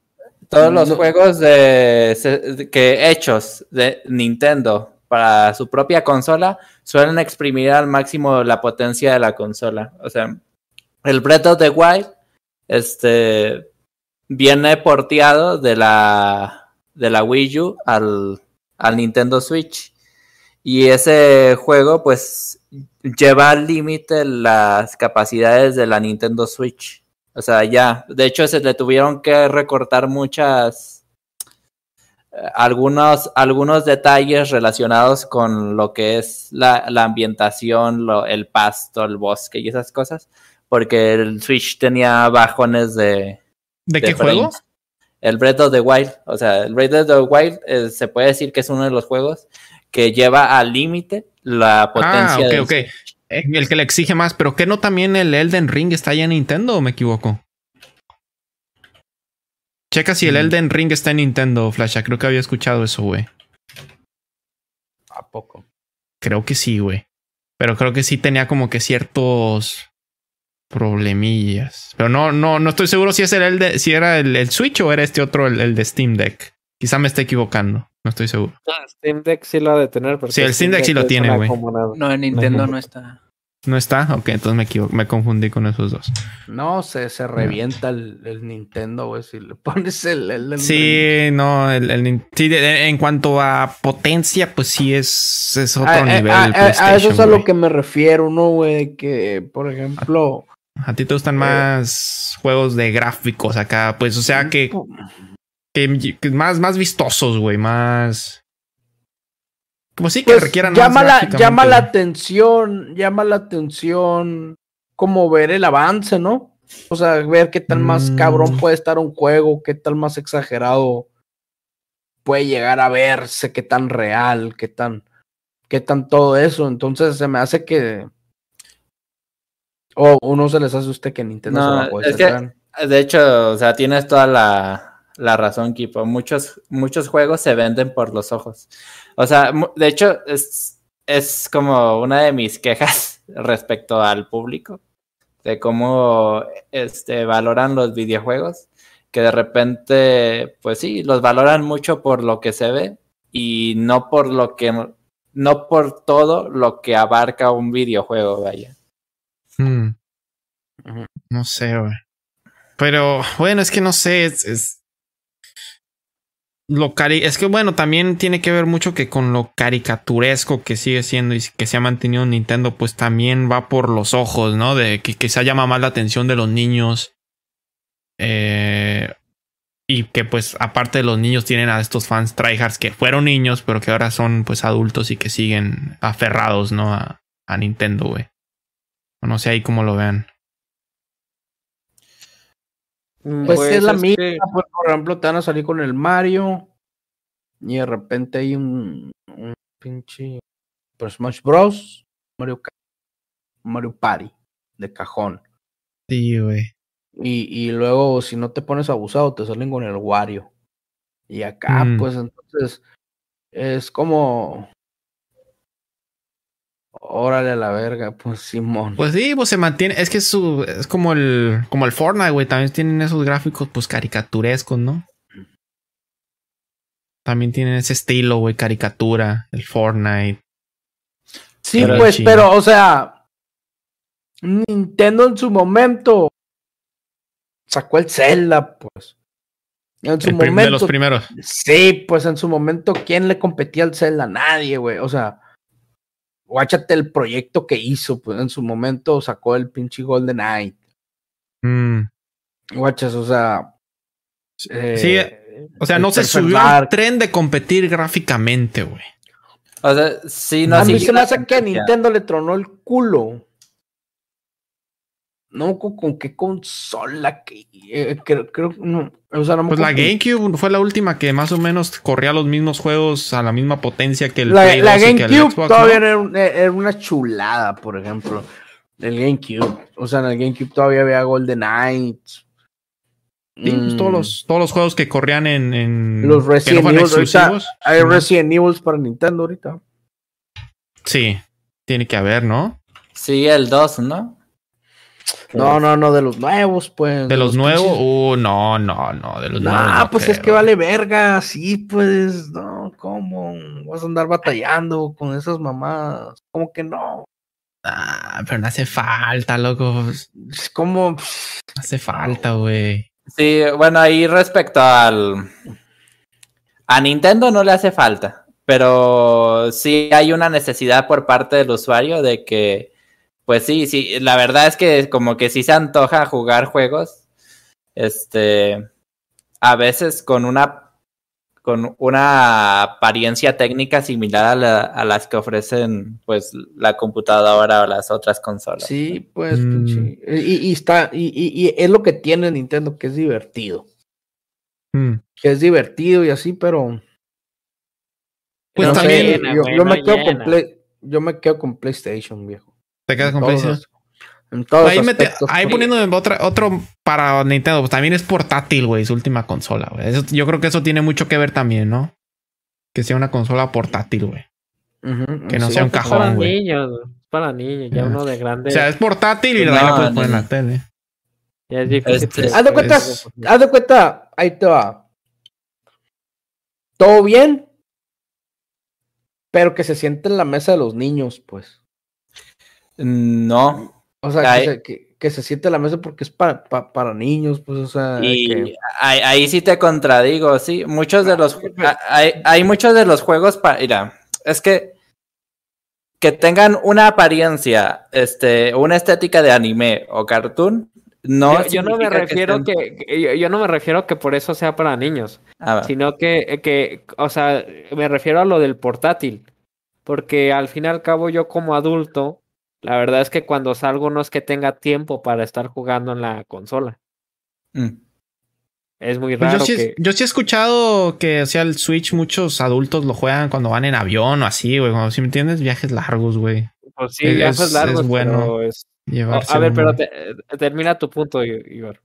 todos los No. juegos de- que hechos de Nintendo para su propia consola suelen exprimir al máximo la potencia de la consola. O sea, el Breath of the Wild este viene porteado de la de la Wii U al, al Nintendo Switch. Y ese juego pues lleva al límite las capacidades de la Nintendo Switch. O sea, ya, de hecho se le tuvieron que recortar muchas eh, algunos algunos detalles relacionados con lo que es la, la ambientación, lo- el pasto, el bosque y esas cosas, porque el Switch tenía bajones de ¿De de qué juego? El Breath of the Wild, o sea, el Breath of the Wild eh, se puede decir que es uno de los juegos que lleva al límite la potencia Ah, ok, del ok. El que le exige más, pero ¿qué no también el Elden Ring está ya en Nintendo o me equivoco? Checa si el Mm. Elden Ring está en Nintendo, Flasha. Creo que había escuchado eso, güey. ¿A poco? Creo que sí, güey. Pero creo que sí tenía como que ciertos problemillas. Pero no, no, no estoy seguro si es el, Elden- si era el, el Switch o era este otro, el, el de Steam Deck. Quizá me esté equivocando. No estoy seguro. Ah, Steam Deck sí lo ha de tener. porque Sí, el Steam Deck sí lo tiene, güey. No, en Nintendo no está. ¿No está? Ok, entonces me equivoco. Me confundí con esos dos. No, se, se revienta el, el Nintendo, güey, si le pones el... el, el- Sí, no, el, sí, de- de- en cuanto a potencia, pues sí es, es otro a, a- nivel. a- el a- a eso es a lo que me refiero, ¿no, güey? Que, por ejemplo... A ti te gustan Eh. más juegos de gráficos acá, pues, o sea que, que, que más, más vistosos, güey, más. Como sí que Pues, requieran llama más. la, llama la atención, llama la atención como ver el avance, ¿no? O sea, ver qué tal más Mm. cabrón puede estar un juego, qué tal más exagerado puede llegar a verse, qué tan real, qué tan, qué tan todo eso. Entonces se me hace que o uno se les hace a usted que Nintendo se No, es que- sacar. De hecho, o sea, tienes toda la, la razón, Kipo. Muchos, muchos juegos se venden por los ojos. O sea, de hecho, es, es como una de mis quejas respecto al público, de cómo este, valoran los videojuegos, que de repente, pues sí, los valoran mucho por lo que se ve y no por lo que, no por todo lo que abarca un videojuego, vaya. Mm. Ujú. No sé, güey. Pero bueno, es que no sé, es, es- lo es que bueno, también tiene que ver mucho que con lo caricaturesco que sigue siendo y que se ha mantenido en Nintendo, pues también va por los ojos, ¿no? De que quizá llama más la atención de los niños. Eh, y que pues aparte de los niños tienen a estos fans tryhards que fueron niños, pero que ahora son pues adultos y que siguen aferrados, ¿no? A, a Nintendo, güey. No sé ahí cómo lo vean. Pues, es la que- misma, pues, por ejemplo, te van a salir con el Mario y de repente hay un, un pinche Super Smash Bros. Mario, Mario Party de cajón. Sí, güey. Y, y luego, si no te pones abusado, te salen con el Wario. Y acá, Mm. pues entonces, es como. Órale a la verga, pues Simón. Pues sí, pues se mantiene. Es que es, su, es como el como el Fortnite, güey. También tienen esos gráficos, pues caricaturescos, ¿no? También tienen ese estilo, güey, caricatura, el Fortnite. Sí, Pero pues, pero, o sea, Nintendo en su momento sacó el Zelda, pues. En su El momento. de los primeros. Sí, pues en su momento, ¿quién le competía al Zelda? Nadie, güey. O sea, guáchate el proyecto que hizo, pues en su momento sacó el pinche Golden Eye. Mm. Guachas, o sea. eh, Sí, O sea, no se subió al tren de competir gráficamente, güey. O sea, sí, no a mí se me hace que a. Nintendo le tronó el culo. No, con, con qué consola que eh, creo, creo no, o sea, no me Pues la. GameCube fue la última que más o menos corría los mismos juegos a la misma potencia que el La, Play la 2 y que el GameCube Xbox, todavía ¿no? era, un- era una chulada, por ejemplo. El GameCube. O sea, en el GameCube todavía había Golden Knights. Sí, pues, todos, los, todos los juegos que corrían en, en- Mm. Los no Resident Evil. exclusivos. Hay. Resident Evil para Nintendo ahorita. Sí, tiene que haber, ¿no? Sí, el 2, ¿no? No, no, no, de los nuevos, pues. De los nuevos, uh, no, no, no, de los nuevos. No, no pues es que vale verga, sí, pues, no, ¿cómo? Vas a andar batallando con esas mamadas. ¿Cómo que no? Ah, pero no hace falta, loco. No Es como, hace falta, güey. Sí, bueno, ahí respecto al... A Nintendo no le hace falta, pero sí hay una necesidad por parte del usuario de que, pues sí, sí, la verdad es que como que sí se antoja jugar juegos, este, a veces con una con una apariencia técnica similar a, la- a las que ofrecen pues la computadora o las otras consolas. sí, pues, Mm. pinche. Y, y está, y, y- y es lo que tiene Nintendo, que es divertido. Mm. Que es divertido y así, pero. Pues no sé, también llena, yo, yo me quedo con. Play- yo me quedo con PlayStation, viejo. Te quedas con En todos Ahí, mete- aspectos, ahí pues. poniendo otra, otro para Nintendo, pues también es portátil, güey, su última consola, güey. Eso- Yo creo que eso tiene mucho que ver también, ¿no? Que sea una consola portátil, güey. Que no sí. sea un Es para cajón, güey. niños, güey, es para niños, ya Ah. uno de grande. O sea, es portátil y No, de ahí la puedes poner en no. la tele. ya es difícil. Este, Haz de cuenta, Es- haz de cuenta, ahí te va. Todo bien, pero que se siente en la mesa de los niños, pues. No, O sea, Ay. que se, que, que se siente en la mesa porque es para, pa- para niños, pues, o sea, Y que- ahí, ahí sí te contradigo, sí. Muchos de los ju- pero- a- hay, hay muchos de los juegos para. Mira, es que que tengan una apariencia, este, una estética de anime o cartoon, no. yo, yo no me refiero estén- que, que- yo, yo no me refiero que por eso sea para niños, Ah, sino que, que, o sea, me refiero a lo del portátil, porque al fin y al cabo yo como adulto, la verdad es que cuando salgo no es que tenga tiempo para estar jugando en la consola. mm. Es muy Pues raro yo, sí, que yo sí he escuchado que, o sea, el Switch muchos adultos lo juegan cuando van en avión o así, güey. Cuando, si me entiendes, viajes largos, güey. pues sí, es- viajes es largos, bueno pero es- Llevarse a ver, pero te- eh, termina tu punto, Igor.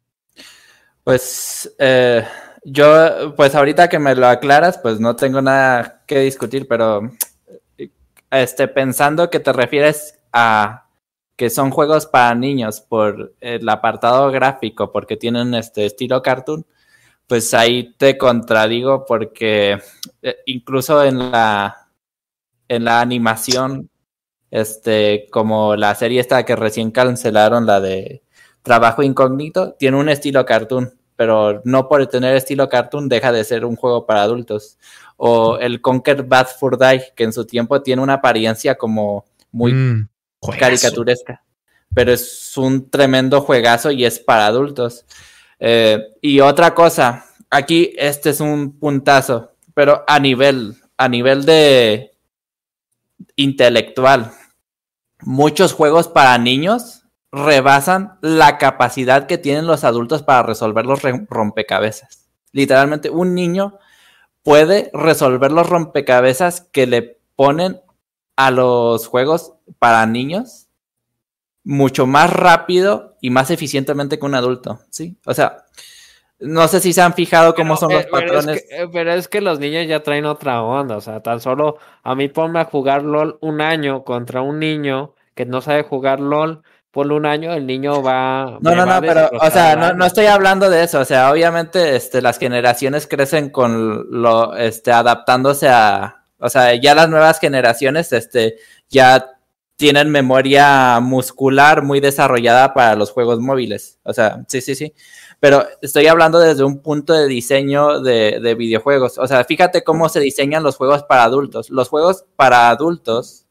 Pues eh, yo, pues ahorita que me lo aclaras, pues no tengo nada que discutir, pero este, pensando que te refieres a que son juegos para niños por el apartado gráfico, porque tienen este estilo cartoon, pues ahí te contradigo porque eh, incluso en la en la animación, este, como la serie esta que recién cancelaron, la de Trabajo Incógnito, tiene un estilo cartoon, pero no por tener estilo cartoon deja de ser un juego para adultos. O el Conquer Bad Fur Die, que en su tiempo tiene una apariencia como muy Mm, caricaturesca, pero es un tremendo juegazo y es para adultos. Eh, y otra cosa, aquí este es un puntazo, pero a nivel, a nivel de intelectual, muchos juegos para niños rebasan la capacidad que tienen los adultos para resolver los rompecabezas. Literalmente, un niño puede resolver los rompecabezas que le ponen a los juegos para niños mucho más rápido y más eficientemente que un adulto, ¿sí? O sea, no sé si se han fijado cómo son los Pero- pero es patrones. que- eh, pero es que los niños ya traen otra onda, o sea, tan solo a mí ponme a jugar LOL un año contra un niño que no sabe jugar LOL, ponle un año, el niño va... No, no, va no, pero, o sea, no, no estoy hablando de eso. O sea, obviamente, este, las generaciones crecen con lo, este, adaptándose a, o sea, ya las nuevas generaciones, este, ya tienen memoria muscular muy desarrollada para los juegos móviles. O sea, sí, sí, sí. Pero estoy hablando desde un punto de diseño de, de videojuegos. O sea, fíjate cómo se diseñan los juegos para adultos. Los juegos para adultos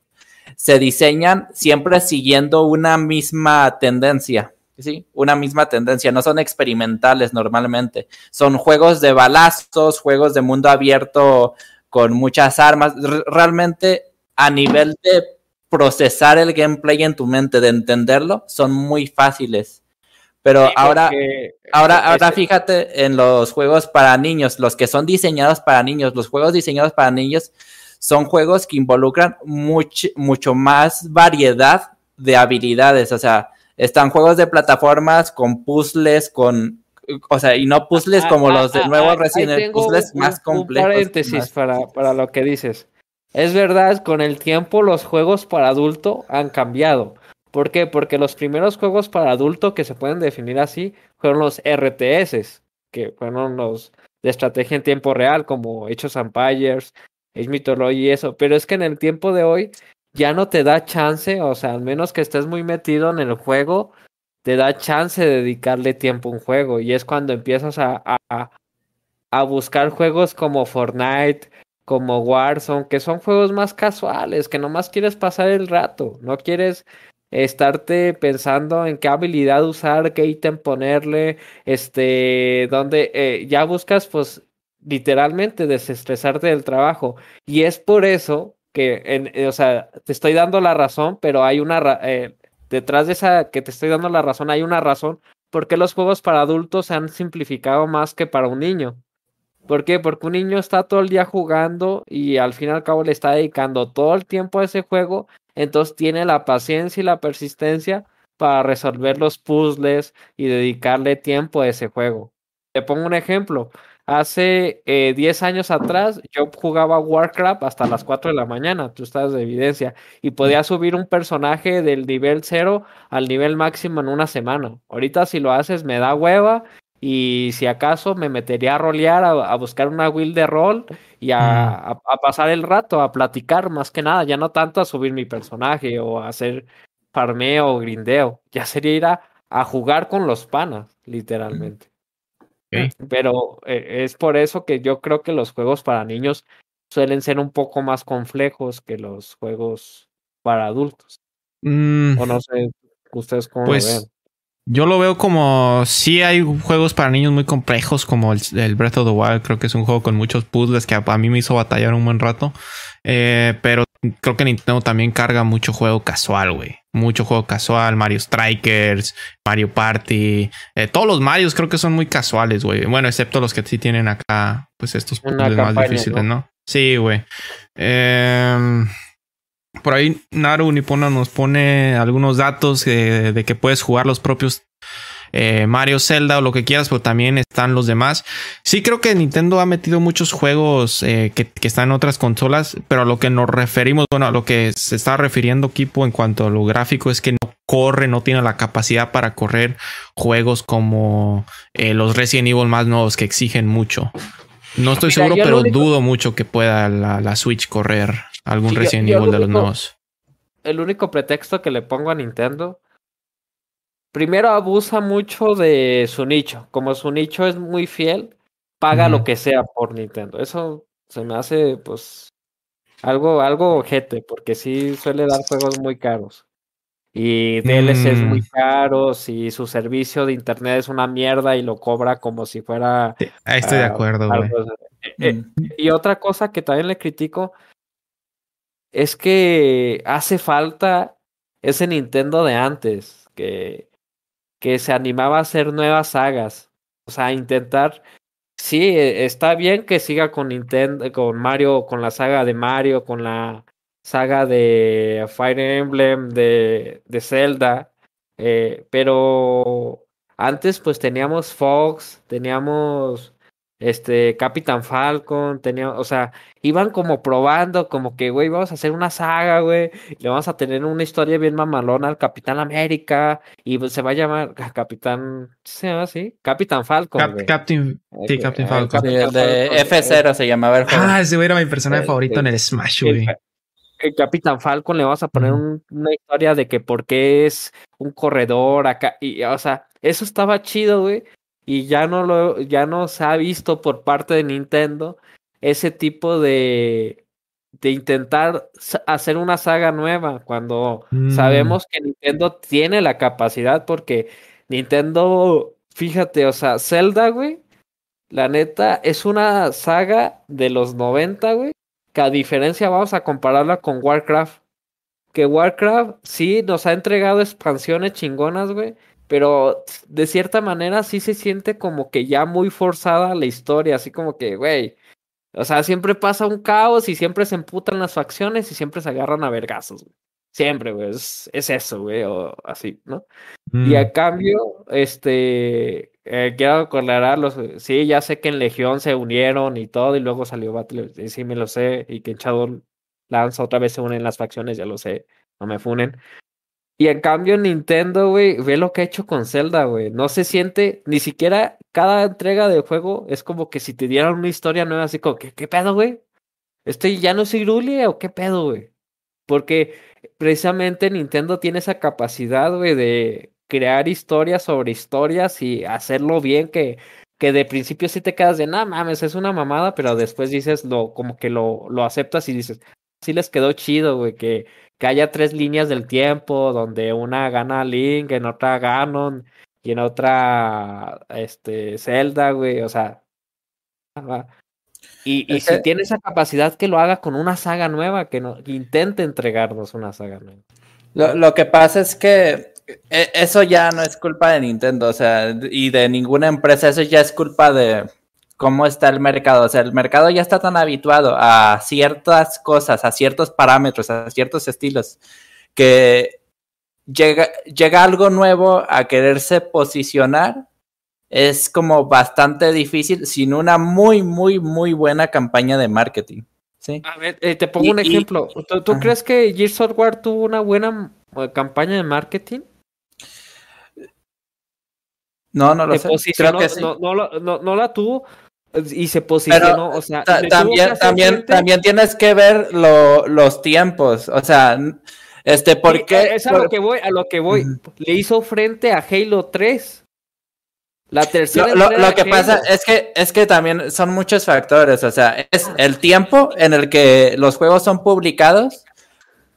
se diseñan siempre siguiendo una misma tendencia. ¿sí? Una misma tendencia, no son experimentales normalmente. Son juegos de balazos, juegos de mundo abierto con muchas armas. R- realmente a nivel de procesar el gameplay en tu mente, de entenderlo, son muy fáciles. Pero Sí, ahora, porque, ahora, ahora fíjate en los juegos para niños, los que son diseñados para niños, los juegos diseñados para niños son juegos que involucran much- mucho más variedad de habilidades. O sea, están juegos de plataformas con puzzles, con, o sea, y no puzzles Ah, como ah, los de ah, nuevo Resident Evil, puzzles un- más un complejos. paréntesis más- para, para lo que dices. Es verdad, con el tiempo los juegos para adulto han cambiado. ¿Por qué? Porque los primeros juegos para adulto que se pueden definir así fueron los RTS, que fueron los de estrategia en tiempo real, como Hechos Empires, Age Mythology y eso. Pero es que en el tiempo de hoy ya no te da chance, o sea, al menos que estés muy metido en el juego, te da chance de dedicarle tiempo a un juego. Y es cuando empiezas a, a, a buscar juegos como Fortnite, como Warzone, que son juegos más casuales, que nomás quieres pasar el rato, no quieres estarte pensando en qué habilidad usar, qué ítem ponerle, este, donde eh, ya buscas pues literalmente desestresarte del trabajo. Y es por eso que, o sea, te estoy dando la razón, pero hay una, eh, detrás de esa que te estoy dando la razón, hay una razón por qué los juegos para adultos se han simplificado más que para un niño. ¿Por qué? Porque un niño está todo el día jugando y al fin y al cabo le está dedicando todo el tiempo a ese juego, entonces tiene la paciencia y la persistencia para resolver los puzzles y dedicarle tiempo a ese juego. Te pongo un ejemplo. Hace eh, 10 años atrás yo jugaba Warcraft hasta las 4 de la mañana, tú estás de evidencia, y podía subir un personaje del nivel 0 al nivel máximo en una semana. Ahorita si lo haces me da hueva y si acaso me metería a rolear, a, a buscar una build de rol y a, a- a pasar el rato, a platicar más que nada, ya no tanto a subir mi personaje o a hacer farmeo o grindeo, ya sería ir a, a jugar con los panas, literalmente. Pero eh, es por eso que yo creo que los juegos para niños suelen ser un poco más complejos que los juegos para adultos. Mm, O no sé, ustedes cómo Pues, lo ven. Yo lo veo como sí hay juegos para niños muy complejos como el, el Breath of the Wild. Creo que es un juego con muchos puzzles que a, a mí me hizo batallar un buen rato. Eh, pero creo que Nintendo también carga mucho juego casual, güey. Mucho juego casual, Mario Strikers, Mario Party. eh, todos los Marios creo que son muy casuales, güey. Bueno, excepto los que sí tienen acá, pues estos puzzles más difíciles, ¿no? ¿no? Sí, güey. Em, por ahí Naru Nippona nos pone algunos datos eh, de que puedes jugar los propios eh, Mario, Zelda o lo que quieras, pero también están los demás. Sí creo que Nintendo ha metido muchos juegos eh, que, están en otras consolas, pero a lo que nos referimos, bueno, a lo que se está refiriendo Kipo en cuanto a lo gráfico es que no corre, no tiene la capacidad para correr juegos como los Resident Evil más nuevos que exigen mucho. No estoy Mira, seguro, pero único- dudo mucho que pueda la, la Switch correr algún Sí, Resident yo lo Evil de los nuevos. el único pretexto que le pongo a Nintendo, primero abusa mucho de su nicho. Como su nicho es muy fiel, paga lo que sea por Nintendo. Eso se me hace, pues, algo, algo ojete, porque sí suele dar juegos muy caros. Y DLCs muy Mm. caros, y su servicio de internet es una mierda y lo cobra como si fuera Ahí estoy de ah, acuerdo, güey. de- eh, Mm. y otra cosa que también le critico es que hace falta ese Nintendo de antes, que, que se animaba a hacer nuevas sagas. O sea, intentar. Sí, eh, está bien que siga con Nintendo, con Mario, con la saga de Mario, con la saga de Fire Emblem, de, de Zelda. eh, pero antes, pues teníamos Fox, teníamos este Capitán Falcon, tenía, o sea, iban como probando, como que, güey, vamos a hacer una saga, güey, le vamos a tener una historia bien mamalona al Capitán América, y pues, se va a llamar Ca- Capitán, ¿se llama así? Capitán Falcon, Cap- güey. Captain. sí, Ok, Captain el Falcon. Sí, el de Falcon, F0 se llamaba el juego. Ah, ese güey era mi personaje Eh, favorito sí. en el Smash, güey. Capitán Falcon le vas a poner un- una historia de que por qué es un corredor acá. Y, o sea, eso estaba chido, güey. Y ya no lo, ya no se ha visto por parte de Nintendo ese tipo de, de intentar hacer una saga nueva cuando Mm. sabemos que Nintendo tiene la capacidad porque Nintendo, fíjate, o sea, Zelda, güey, la neta es una saga de los 90, güey, que a diferencia vamos a compararla con Warcraft, que Warcraft sí nos ha entregado expansiones chingonas, güey, pero de cierta manera sí se siente como que ya muy forzada la historia, así como que, güey, o sea, siempre pasa un caos y siempre se emputan las facciones y siempre se agarran a vergazos, güey. Siempre, güey, es, es eso, güey, o así, ¿no? Y Mm. a cambio, este, eh, quiero aclarar, los, sí, ya sé que en Legión se unieron y todo, y luego salió Battle, y sí me lo sé, y que en Shadow Lanza otra vez se unen las facciones, ya lo sé, no me funen. Y en cambio Nintendo, güey, ve lo que ha hecho con Zelda, güey. No se siente, ni siquiera cada entrega del juego es como que si te dieran una historia nueva, así como, ¿qué, qué pedo, güey? ¿Estoy ya no soy Rule o qué pedo, güey? Porque precisamente Nintendo tiene esa capacidad, güey, de crear historias sobre historias y hacerlo bien que, que de principio sí te quedas de, no mames, es una mamada, pero después dices, lo, como que lo, lo aceptas y dices, sí les quedó chido, güey, que, que haya tres líneas del tiempo, donde una gana Link, en otra Ganon, y en otra, este, Zelda, güey, o sea. Y, y Es si que- tiene esa capacidad que lo haga con una saga nueva, que, no, que intente entregarnos una saga nueva. Lo, lo que pasa es que eso ya no es culpa de Nintendo, o sea, y de ninguna empresa, eso ya es culpa de cómo está el mercado. O sea, el mercado ya está tan habituado a ciertas cosas, a ciertos parámetros, a ciertos estilos, que llega, llega algo nuevo a quererse posicionar. Es como bastante difícil sin una muy, muy, muy buena campaña de marketing. ¿sí? A ver, eh, te pongo Y- un y- ejemplo. ¿Tú, tú crees que Gears of War tuvo una buena eh, campaña de marketing? No, no lo sé. posicionó, Creo que sí. no, no, no, no la tuvo eh, y se posicionó, o sea, también, también, también tienes que ver lo- los tiempos. O sea, este, Sí, ¿por qué? Es a lo que voy, a lo que voy. Le hizo frente a Halo 3. La tercera Lo, lo- que pasa es que es que también son muchos factores, o sea, es el tiempo en el que los juegos son publicados.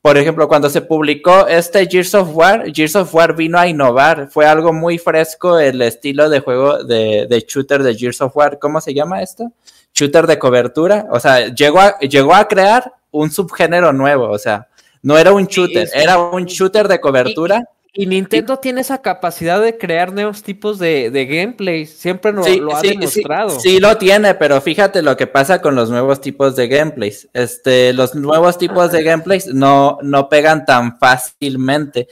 Por ejemplo, cuando se publicó este Gears of War, Gears of War vino a innovar, fue algo muy fresco el estilo de juego de, de shooter de Gears of War. ¿Cómo se llama esto? Shooter de cobertura. O sea, llegó a, llegó a crear un subgénero nuevo, o sea, no era un shooter, era un shooter de cobertura. Y Nintendo tiene esa capacidad de crear nuevos tipos de, de gameplay. Siempre lo, Sí, lo ha sí, sí, demostrado. Sí, lo tiene, pero fíjate lo que pasa con los nuevos tipos de gameplays. Este, los nuevos tipos de gameplays no, no pegan tan fácilmente.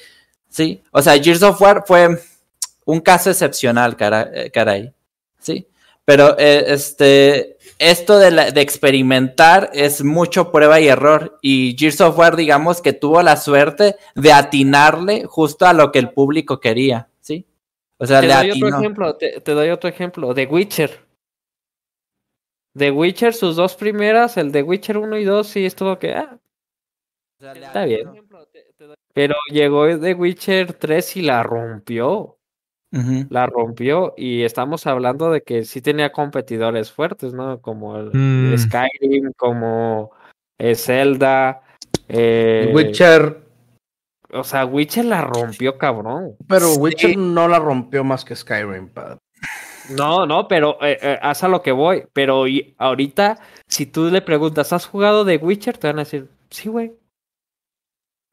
Sí, o sea, Gears of War fue un caso excepcional, cara- eh, caray. Sí, pero eh, este, esto de, la- de experimentar es mucho prueba y error. Y Gears of War, digamos que tuvo la suerte de atinarle justo a lo que el público quería. Sí, o sea, Te le doy otro ejemplo, te, te doy otro ejemplo. The Witcher. The Witcher, sus dos primeras, el de Witcher 1 y 2, sí estuvo que. ah, está bien. Pero llegó The Witcher 3 y la rompió. La rompió. Y estamos hablando de que sí tenía competidores fuertes, ¿no? Como el Mm. Skyrim, como eh, Zelda. eh, Witcher, O sea, Witcher la rompió, cabrón. pero Sí. Witcher no la rompió más que Skyrim. No, no, pero eh, eh, haz a lo que voy. Pero y ahorita, si tú le preguntas, ¿has jugado de Witcher? Te van a decir, sí, güey.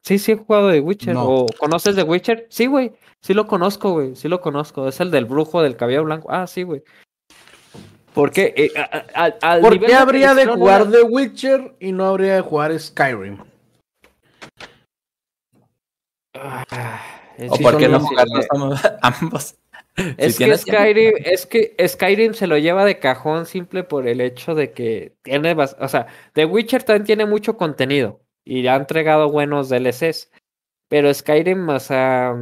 Sí, sí he jugado de Witcher. No. ¿O conoces de Witcher? Sí, güey. Sí lo conozco, güey. Sí lo conozco. Es el del brujo del cabello blanco. Ah, sí, güey. ¿Por qué? Eh, a- a- al ¿Por nivel qué habría de jugar era- The Witcher y no habría de jugar Skyrim? Ah, ¿O por qué no jugarlos ambos- ambos? Es Si que tiempo. Skyrim, es que Skyrim se lo lleva de cajón simple por el hecho de que tiene, o sea, The Witcher también tiene mucho contenido y ha entregado buenos DLCs, pero Skyrim, o sea,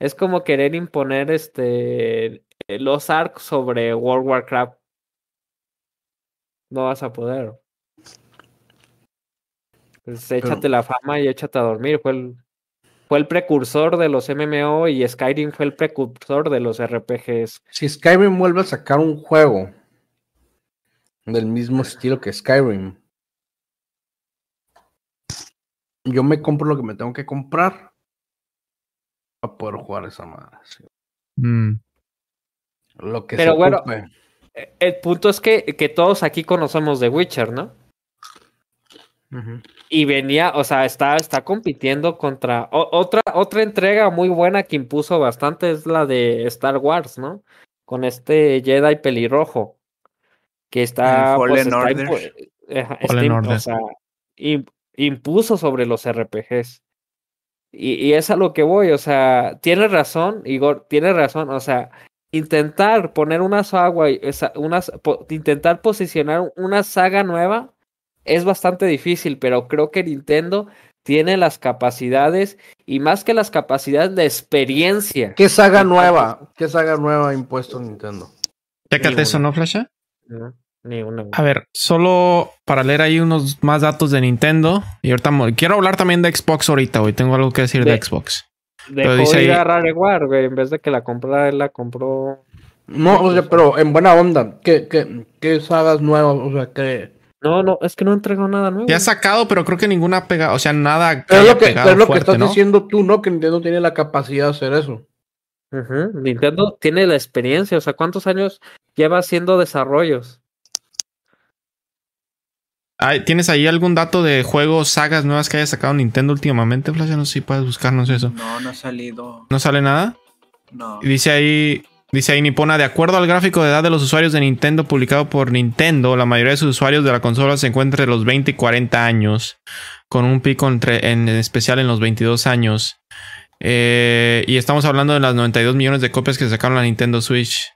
es como querer imponer este los arcs sobre World of Warcraft. No vas a poder. Pues échate la fama y échate a dormir. Fue el, fue el precursor de los MMO y Skyrim fue el precursor de los RPGs. Si Skyrim vuelve a sacar un juego del mismo estilo que Skyrim, yo me compro lo que me tengo que comprar para poder jugar esa madre. sí. Mm. Lo que Pero se bueno, ocupe. Eh, El punto es que, que todos aquí conocemos The Witcher, ¿no? Y venía, o sea, está, está compitiendo contra o- otra, otra entrega muy buena que impuso bastante es la de Star Wars, ¿no? Con este Jedi pelirrojo. Que está. El pues, Fallen está Order. impu- está Order. o sea, impuso sobre los RPGs. Y, y es a lo que voy, o sea, tiene razón, Igor, tiene razón, o sea, intentar poner una saga, esa- una, po- intentar posicionar una saga nueva es bastante difícil, pero creo que Nintendo tiene las capacidades y más que las capacidades de experiencia. ¿Qué saga nueva? ¿Qué saga nueva ha impuesto Nintendo? Chécate eso. ¿no, Flasha? A ver, solo para leer ahí unos más datos de Nintendo. Y ahorita quiero hablar también de Xbox ahorita, hoy tengo algo que decir de, De- Xbox. Dejó dice ir ahí- a Rareware, güey, en vez de que la comprara, él la compró. No, o sea, pero en buena onda. ¿Qué, qué, qué sagas nuevas? O sea, que... No, no, es que no entregó nada nuevo. Ya ha sacado, pero creo que ninguna ha pegado, o sea, nada que es lo que, pegado pero es lo que fuerte, estás ¿no? diciendo tú, ¿no? Que Nintendo tiene la capacidad de hacer eso. Nintendo tiene la experiencia, o sea, ¿cuántos años lleva haciendo desarrollos? ¿Tienes ahí algún dato de juegos, sagas nuevas que haya sacado Nintendo últimamente, Flasha? No sé si puedes buscarnos eso. No, no ha salido. ¿No sale nada? No. Dice ahí, dice ahí Nipona, de acuerdo al gráfico de edad de los usuarios de Nintendo publicado por Nintendo, la mayoría de sus usuarios de la consola se encuentra entre los 20 y 40 años, con un pico entre, en especial en los 22 años. Eh, y estamos hablando de las 92 millones de copias que sacaron la Nintendo Switch.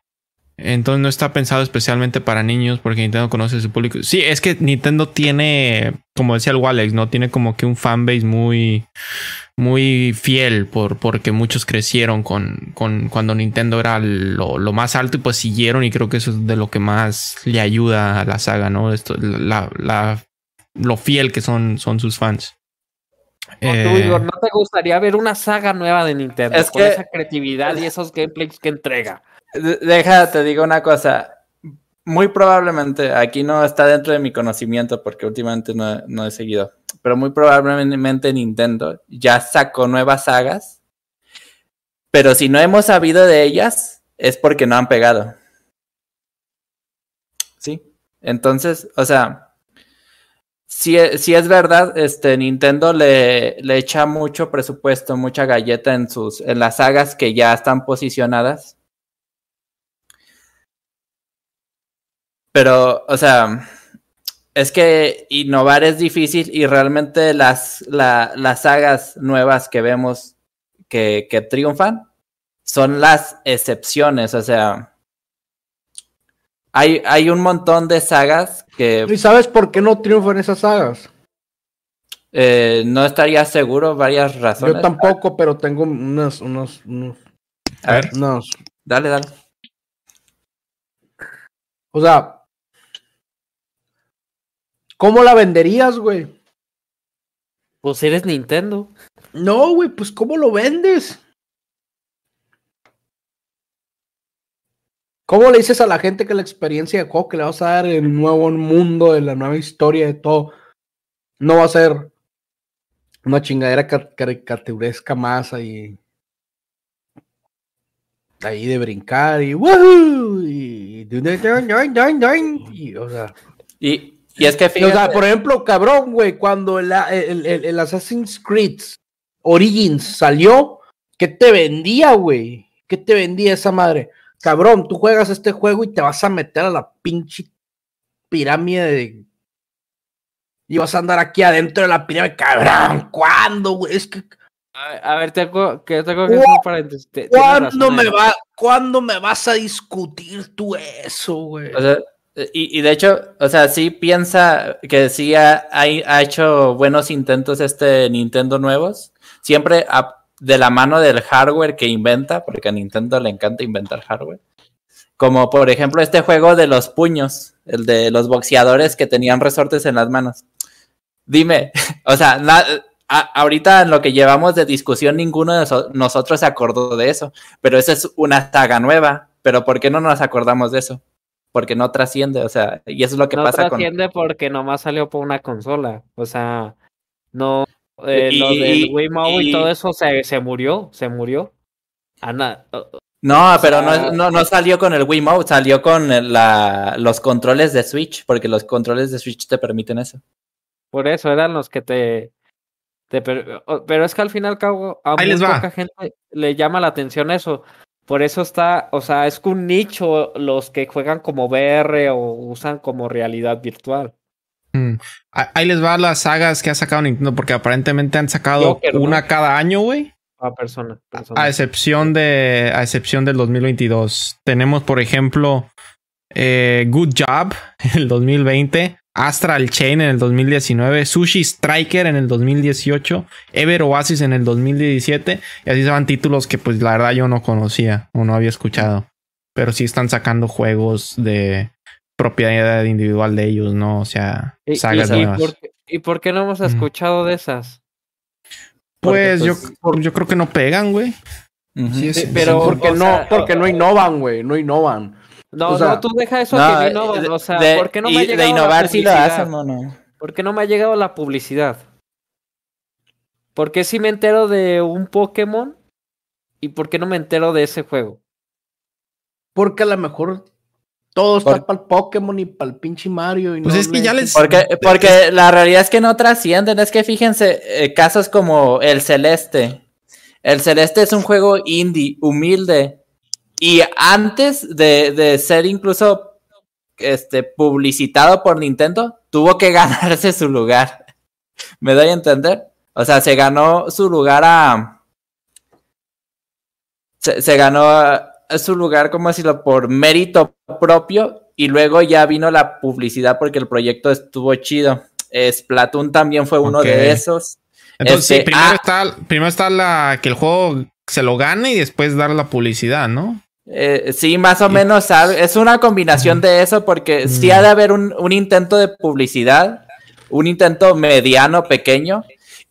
Entonces no está pensado especialmente para niños porque Nintendo conoce su público. Sí, es que Nintendo tiene, como decía el Walex, ¿no? Tiene como que un fanbase muy, muy fiel por, porque muchos crecieron con, con cuando Nintendo era lo, lo más alto y pues siguieron y creo que eso es de lo que más le ayuda a la saga, ¿no? Esto, la, la- lo fiel que son, son sus fans. ¿O tú, Eh, Igor, ¿no te gustaría ver una saga nueva de Nintendo Es con que- esa creatividad y esos gameplays que entrega? De- Deja, te digo una cosa. Muy probablemente, aquí no está dentro de mi conocimiento porque últimamente no, no he seguido, pero muy probablemente Nintendo ya sacó nuevas sagas, pero si no hemos sabido de ellas es porque no han pegado. Sí, entonces, o sea, si, si es verdad, este Nintendo le, le echa mucho presupuesto, mucha galleta en sus, en las sagas que ya están posicionadas. Pero, o sea, es que innovar es difícil y realmente las, la- las sagas nuevas que vemos que, que triunfan son las excepciones. O sea, hay, hay un montón de sagas que ¿Y sabes por qué no triunfan esas sagas? eh, no estaría seguro, varias razones. Yo tampoco, pero tengo unos, unos, unos, A ver, unos- dale, dale. O sea, ¿cómo la venderías, güey? Pues eres Nintendo. No, güey, pues ¿cómo lo vendes? ¿Cómo le dices a la gente que la experiencia de juego que le vas a dar el nuevo mundo, de la nueva historia, de todo, no va a ser una chingadera ca- caricaturesca más ahí? Ahí de brincar y ¡woohoo! Y, y, o sea, Y, y es que y, o sea, fíjate, por ejemplo, cabrón, güey, cuando el, el, el- el Assassin's Creed Origins salió, ¿qué te vendía, güey? ¿Qué te vendía esa madre? Cabrón, tú juegas este juego y te vas a meter a la pinche pirámide de... Y vas a andar aquí adentro de la pirámide, cabrón, ¿cuándo, güey? Es que, A, a ver, tengo que tengo que ¿Cu- hacer un paréntesis. Te- tienes ¿cuándo me va, ¿cuándo me vas a discutir tú eso, güey? O sea, y, y de hecho, o sea, sí piensa que sí ha, hecho buenos intentos este Nintendo nuevos. Siempre de la mano del hardware que inventa, porque a Nintendo le encanta inventar hardware. Como por ejemplo este juego de los puños, el de los boxeadores que tenían resortes en las manos. Dime, o sea, ahorita en lo que llevamos de discusión, ninguno de so- nosotros se acordó de eso, pero esa es una saga nueva. Pero ¿por qué no nos acordamos de eso? Porque no trasciende, o sea, y eso es lo que no pasa con... trasciende porque nomás salió por una consola. O sea, no. eh, Y- lo del y- Wiimote y, y- todo eso se, se murió, se murió. Ana, No, pero sea- no, no, no salió con el Wiimote, salió con la, los controles de Switch, porque los controles de Switch te permiten eso. por eso eran los que te. te pero es que al fin y al cabo a Ahí muy les va. poca gente le llama la atención eso. Por eso está, o sea, es que un nicho los que juegan como VR o usan como realidad virtual. Mm. Ah, Ahí les va las sagas que ha sacado Nintendo, porque aparentemente han sacado Joker, ¿no? una cada año, güey. A persona. persona. A excepción de. A excepción del 2022. Tenemos, por ejemplo, eh, Good Job el 2020. Astral Chain en el 2019. Sushi Striker en el 2018. Ever Oasis en el 2017. Y así se van títulos que, pues, la verdad yo no conocía o no había escuchado. Pero sí están sacando juegos de propiedad individual de ellos, ¿no? O sea, ¿Y, sagas y- y nuevas. por, qué- ¿Y por qué no hemos Mm. escuchado de esas? Pues, Porque, yo, pues, yo creo que no pegan, güey. Sí, Sí, sí, pero- sí. Porque o no, sea, porque no innovan, güey, no innovan. No, O sea, no, tú deja eso No, que no innovan, o sea, de- ¿por qué no me ha llegado de innovar la sí lo hacen. ¿Por qué no me ha llegado la publicidad? ¿Por qué si me entero de un Pokémon? ¿Y por qué no me entero de ese juego? Porque a lo mejor todo está para el Pokémon y para el pinche Mario. Y Pues no es que le- ya les- Porque, porque la realidad es que no trascienden. Es que fíjense, eh, casos como el Celeste. El Celeste es un juego indie, humilde. Y antes de, de ser incluso este, publicitado por Nintendo, tuvo que ganarse su lugar. ¿Me doy a entender? O sea, se ganó su lugar a. Se, se ganó a- su lugar, como decirlo, por mérito propio. Y luego ya vino la publicidad porque el proyecto estuvo chido. Splatoon también fue uno de esos. Entonces, sí, Este, primero ah. está, primero está la que el juego se lo gane y después dar la publicidad, ¿no? Eh, sí, más o menos al- es una combinación de eso porque sí ha de haber un, un intento de publicidad, un intento mediano, pequeño,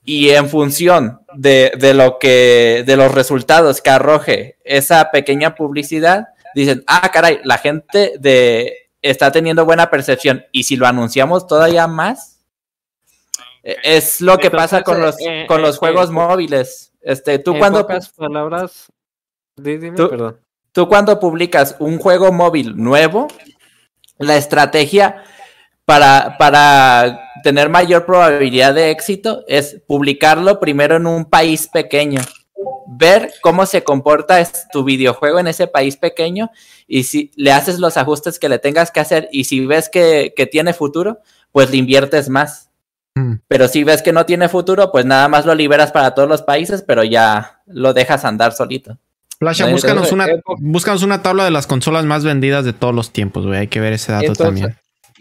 y en función de, de lo que, de los resultados que arroje esa pequeña publicidad, dicen, ah, caray, la gente de está teniendo buena percepción, y si lo anunciamos todavía más, eh, es lo que Entonces, pasa con los, eh, con eh, los eh, juegos eh, móviles. Este, tú en cuando pocas palabras, dime, Tú- perdón. Tú cuando publicas un juego móvil nuevo, la estrategia para, para tener mayor probabilidad de éxito es publicarlo primero en un país pequeño, ver cómo se comporta tu videojuego en ese país pequeño y si le haces los ajustes que le tengas que hacer y si ves que, que tiene futuro, pues le inviertes más. Mm. Pero si ves que no tiene futuro, pues nada más lo liberas para todos los países, pero ya lo dejas andar solito. Flasha, Entonces, búscanos una, búscanos una tabla de las consolas más vendidas de todos los tiempos, güey. Hay que ver ese dato Entonces, también.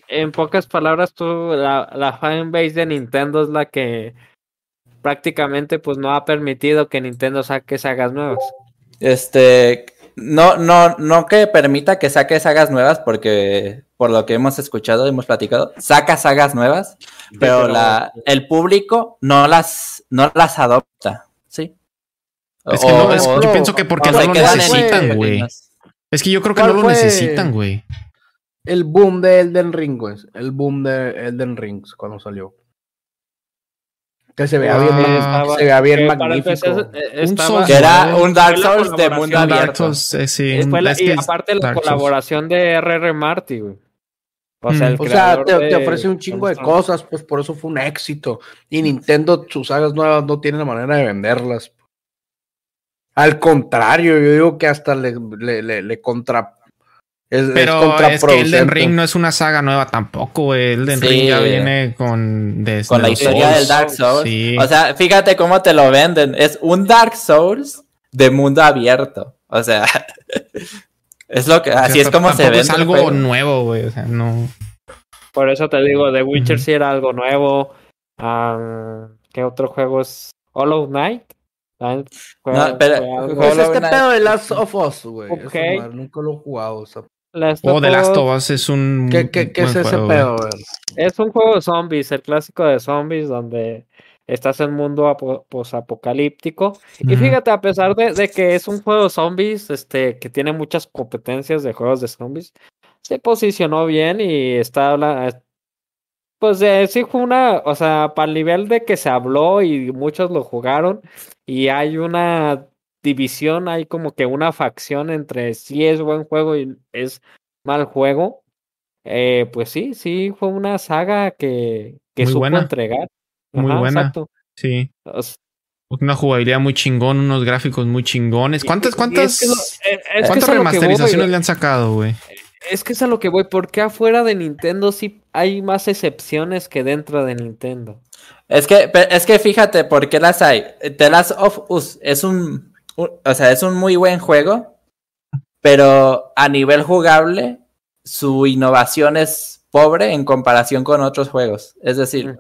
En pocas palabras, tú, la, la fanbase de Nintendo es la que prácticamente pues no ha permitido que Nintendo saque sagas nuevas. Este, no, no, no que permita que saque sagas nuevas, porque por lo que hemos escuchado, hemos platicado, saca sagas nuevas, pero pero- la, el público no las, no las adopta. Es que no, es- yo pienso que porque no lo necesitan, güey. Es que yo creo que ¿Cuál no lo necesitan, güey. El boom de Elden Ring, güey. El boom de Elden Rings cuando salió. Que se vea Ah, bien, estaba- se vea bien magnífico. empezar, eh, estaba- Que era un Dark Souls de mundo abierto. Souls, eh, sí, la- es y es aparte la Dark Souls. colaboración de R.R. Marty, güey. O sea, Mm. O sea, te, te ofrece un chingo de cosas, pues por eso fue un éxito. Y Nintendo, sus sagas nuevas no tiene la manera de venderlas. Al contrario, yo digo que hasta le, le, le, le contra. Es, es Pero es, que contraproducente. Elden Ring no es una saga nueva tampoco, güey. Elden Sí. Ring ya viene con... desde Con la historia Souls. del Dark Souls. Sí. O sea, fíjate cómo te lo venden. Es un Dark Souls de mundo abierto. O sea, es lo que, O sea, así es como se tampoco ve. Es algo nuevo, güey. O sea, no... Por eso te digo, The Witcher sí era algo nuevo. Ah, ¿Qué otro juego es? Hollow Knight. No, pero- Pues Hollow este pedo de Last of Us, güey. esa Ok. madre, Nunca lo he jugado. esa- Last O of The Last of Us es un. ¿Qué, qué, qué es ese juego, pedo, güey? Es un juego de zombies, el clásico de zombies, donde estás en un mundo apo- posapocalíptico. Y fíjate, a pesar de, de que es un juego de zombies, este, que tiene muchas competencias de juegos de zombies, se posicionó bien y está Pues de, sí fue una, o sea, para el nivel de que se habló y muchos lo jugaron, y hay una división, hay como que una facción entre si es buen juego y es mal juego. Eh, pues sí, sí, fue una saga que, que Muy supo buena. entregar. Muy buena. exacto. Sí. O Una jugabilidad muy chingón, unos gráficos muy chingones. ¿Cuántas, cuántas, es que lo- eh, es cuántas voy, remasterizaciones le han sacado, güey? Es que es a lo que voy, porque afuera de Nintendo sí hay más excepciones que dentro de Nintendo. Es que, es que fíjate por qué las hay. The Last of Us es un, o sea, es un muy buen juego, pero a nivel jugable, su innovación es pobre en comparación con otros juegos. Es decir,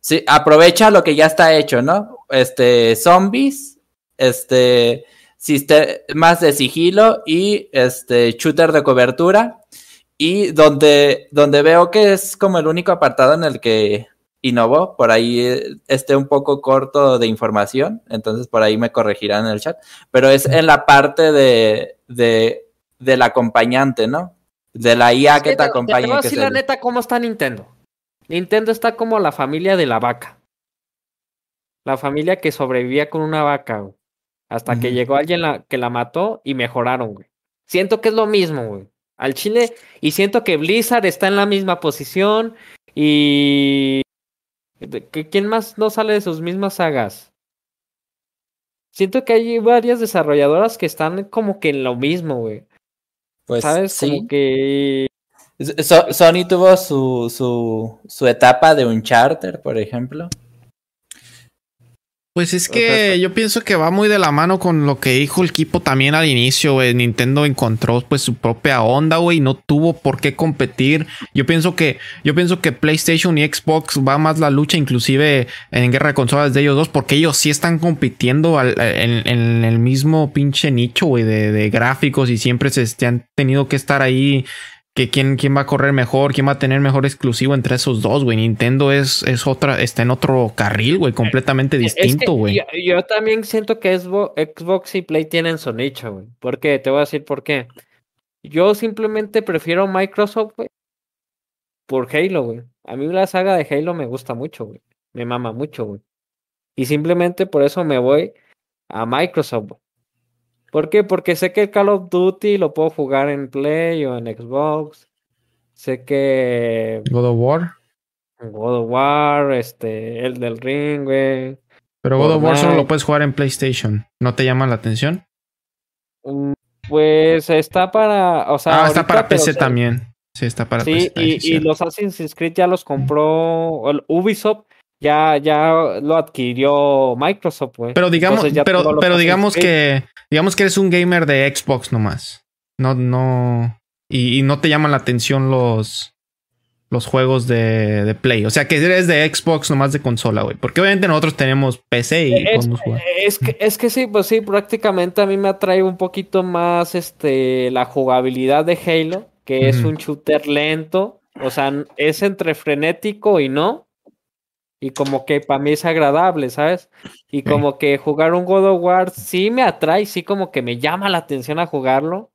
sí, aprovecha lo que ya está hecho, ¿no? Este, zombies, este, sistemas de sigilo y este, shooter de cobertura. Y donde, donde veo que es como el único apartado en el que innovó, por ahí eh, esté un poco corto de información, entonces por ahí me corregirán en el chat, pero es en la parte de, de, del acompañante, ¿no? De la IA que te voy a acompaña. que decir es la neta cómo está Nintendo. Nintendo está como la familia de la vaca. La familia que sobrevivía con una vaca, güey. Hasta que llegó alguien la- que la mató y mejoraron, güey. Siento que es lo mismo, güey. Al Chile. Y siento que Blizzard está en la misma posición. Y. ¿Quién más no sale de sus mismas sagas? Siento que hay varias desarrolladoras que están como que en lo mismo, güey. Pues ¿Sabes? sí. Como que. So- Sony tuvo su, su, su etapa de Uncharted, por ejemplo. Pues es que yo pienso que va muy de la mano con lo que dijo el equipo también al inicio, güey. Nintendo encontró pues su propia onda, güey, no tuvo por qué competir. Yo pienso que yo pienso que PlayStation y Xbox va más la lucha inclusive en guerra de consolas de ellos dos porque ellos sí están compitiendo al- en, en el mismo pinche nicho, güey, de, de gráficos y siempre se han tenido que estar ahí que quién, quién va a correr mejor, quién va a tener mejor exclusivo entre esos dos, güey. Nintendo es, es otra, está en otro carril, güey, completamente distinto, güey. yo, yo también siento que Xbox y Play tienen su nicho, güey. ¿Por qué? Te voy a decir por qué. Yo simplemente prefiero Microsoft, güey, por Halo, güey. A mí la saga de Halo me gusta mucho, güey. Me mama mucho, güey. Y simplemente por eso me voy a Microsoft. güey. ¿Por qué? Porque sé que el Call of Duty lo puedo jugar en Play o en Xbox. Sé que God of War. God of War, este, el del Ring, güey. Pero God of War solo lo puedes jugar en PlayStation. ¿No te llama la atención? Mm, Pues está para, o sea, ah, está para PC también. Sí, está para Sí, PC. y, sí, y los Assassin's Creed ya los compró el Ubisoft, ya, ya lo adquirió Microsoft, güey. Pero digamos, pero, pero digamos que digamos que eres un gamer de Xbox nomás. No, no. Y, y no te llaman la atención los los juegos de, de Play. O sea que eres de Xbox nomás de consola, güey. Porque obviamente nosotros tenemos PC y Es, podemos jugar. es que, es que sí, pues sí, prácticamente a mí me atrae un poquito más este la jugabilidad de Halo, que es Ujú. un shooter lento, o sea, es entre frenético y no, y como que para mí es agradable, ¿sabes? Y como que jugar un God of War sí me atrae, sí como que me llama la atención a jugarlo,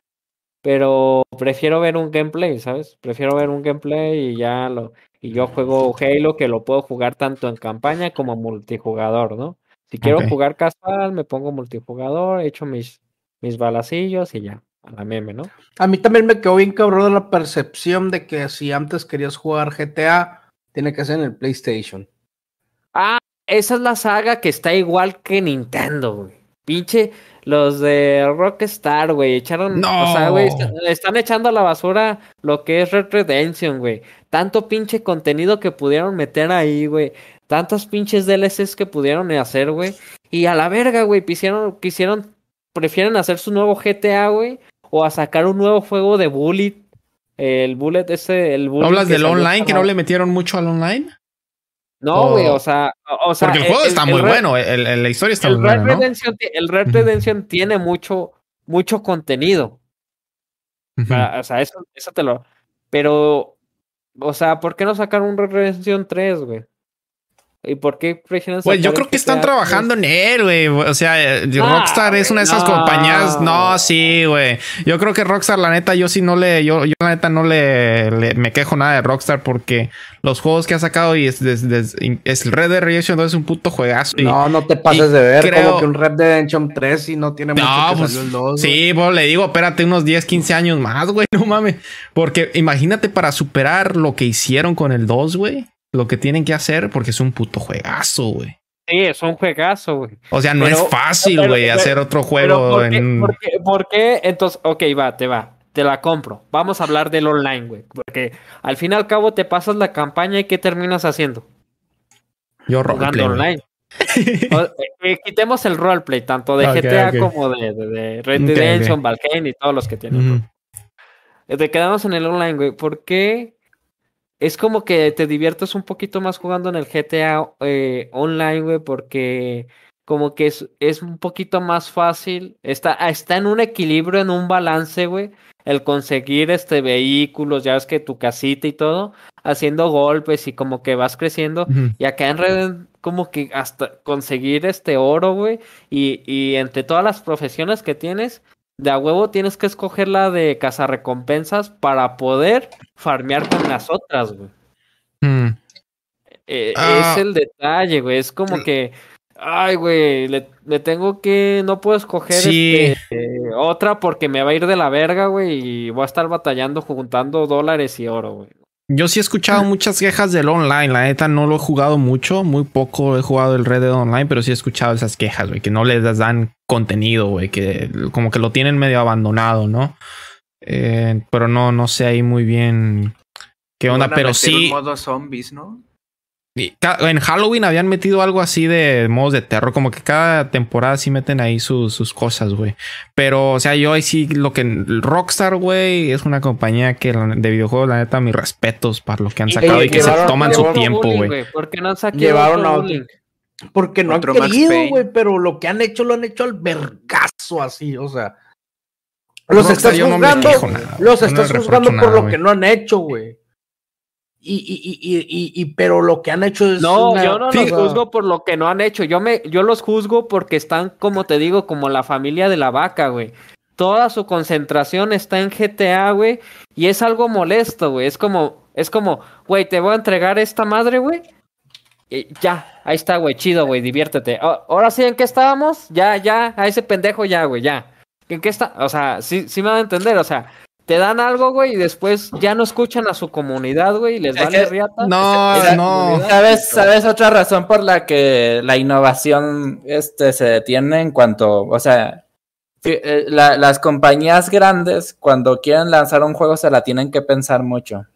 pero prefiero ver un gameplay, ¿sabes? Prefiero ver un gameplay y ya lo y yo juego Halo que lo puedo jugar tanto en campaña como multijugador, ¿no? Si quiero Ok. jugar casual, me pongo multijugador, echo mis mis balacillos y ya, a la meme, ¿no? A mí también me quedó bien cabrón la percepción de que si antes querías jugar GTA, tiene que ser en el PlayStation. Ah, esa es la saga que está igual que Nintendo, güey. Pinche, los de Rockstar, güey, echaron, o sea, güey, No. est- están echando a la basura lo que es Red Redemption, güey. Tanto pinche contenido que pudieron meter ahí, güey. Tantos pinches DLCs que pudieron hacer, güey. Y a la verga, güey, quisieron, quisieron, prefieren hacer su nuevo GTA, güey, o a sacar un nuevo juego de Bullet. El Bullet ese, el Bullet ¿Hablas del online? ¿Que no le metieron mucho al online? No, güey, o- o sea, o, o sea, Porque el juego está muy Red- bueno. la historia está muy buena, el Red. Redemption tiene mucho, mucho contenido. Para- O sea, eso, eso te lo. Pero, o sea, ¿por qué no sacar un Red Redemption 3, güey? ¿Y por qué prefieren Pues yo creo que están GTA 3? trabajando en él, güey. O sea, eh, Ah, Rockstar es una de esas no. compañías. No, sí, güey. Yo creo que Rockstar, la neta, yo sí no le, yo, yo la neta no le, le- me quejo nada de Rockstar porque los juegos que ha sacado y es, es, es, Red Dead Redemption 2 es un puto juegazo. y- No, no te pases de ver creo- como que un Red Dead Redemption 3 y no tiene mucho No, que pues, salió el 2. güey. Sí, pues le digo, espérate unos 10, 15 años más, güey, no mames. Porque imagínate para superar lo que hicieron con el 2, güey. Lo que tienen que hacer, porque es un puto juegazo, güey. Sí, es un juegazo, güey. O sea, no Pero- es fácil, güey, hacer otro juego ¿por qué, en. por qué- por qué? Entonces, ok, va, te va. Te la compro. Vamos a hablar del online, güey. Porque al fin y al cabo te pasas la campaña y ¿qué terminas haciendo? Yo Jugando roleplay, online. O- eh, quitemos el roleplay, tanto de GTA como de, de- de Red Dead Redemption. Valheim y todos los que tienen. Ujú. Eh, Te quedamos en el online, güey. ¿Por qué? Es como que te diviertes un poquito más jugando en el GTA eh, online, güey, porque como que es, es un poquito más fácil. Está, está en un equilibrio, en un balance, güey. El conseguir este vehículos, ya ves que tu casita y todo, haciendo golpes y como que vas creciendo. Y acá en Red como que hasta conseguir este oro, güey. Y, y entre todas las profesiones que tienes, de a huevo tienes que escoger la de cazarrecompensas para poder farmear con las otras, güey. Mm. Eh, Ah. Es el detalle, güey. Es como que, ay, güey, le, le tengo que, no puedo escoger Sí. este, eh, otra porque me va a ir de la verga, güey, y voy a estar batallando juntando dólares y oro, güey. Yo sí he escuchado muchas quejas del online. La neta no lo he jugado mucho. Muy poco he jugado el Red Dead Online, pero sí he escuchado esas quejas, güey. Que no les dan contenido, güey. Que como que lo tienen medio abandonado, ¿no? Eh, pero no, no sé ahí muy bien qué onda. Pero un sí, modo zombies, ¿no? En Halloween habían metido algo así de modos de terror. Como que cada temporada sí meten ahí sus, sus cosas, güey. Pero, o sea, yo ahí sí lo que Rockstar, güey, es una compañía que de videojuegos, la neta, mis respetos para lo que han sacado y, y que se toman su tiempo, güey. ¿Por qué no han sacado Llevaron a otro-? Porque no Otro han Max querido, güey, pero lo que han hecho lo han hecho al vergazo así, o sea. Los Rockstar, estás no juzgando, los no estás juzgando reprocho por nada, lo que no han hecho, güey. Y, y, y, y, pero lo que han hecho es. No, una- yo no los juzgo por lo que no han hecho. Yo me, yo los juzgo porque están, como te digo, como la familia de la vaca, güey. Toda su concentración está en GTA, güey. Y es algo molesto, güey. Es como, es como, güey, te voy a entregar esta madre, güey. Ya, ahí está, güey, chido, güey, diviértete. Ah, Ahora sí, ¿en qué estábamos? Ya, ya, a ese pendejo ya, güey, ya. ¿En qué está? O sea, sí, sí me van a entender, o sea, te dan algo, güey, y después ya no escuchan a su comunidad, güey, y les Es vale que- riata. No, Esa- no. ¿Sabes, ¿Sabes otra razón por la que la innovación este, se detiene en cuanto, o sea, eh, la- las compañías grandes cuando quieren lanzar un juego se la tienen que pensar mucho.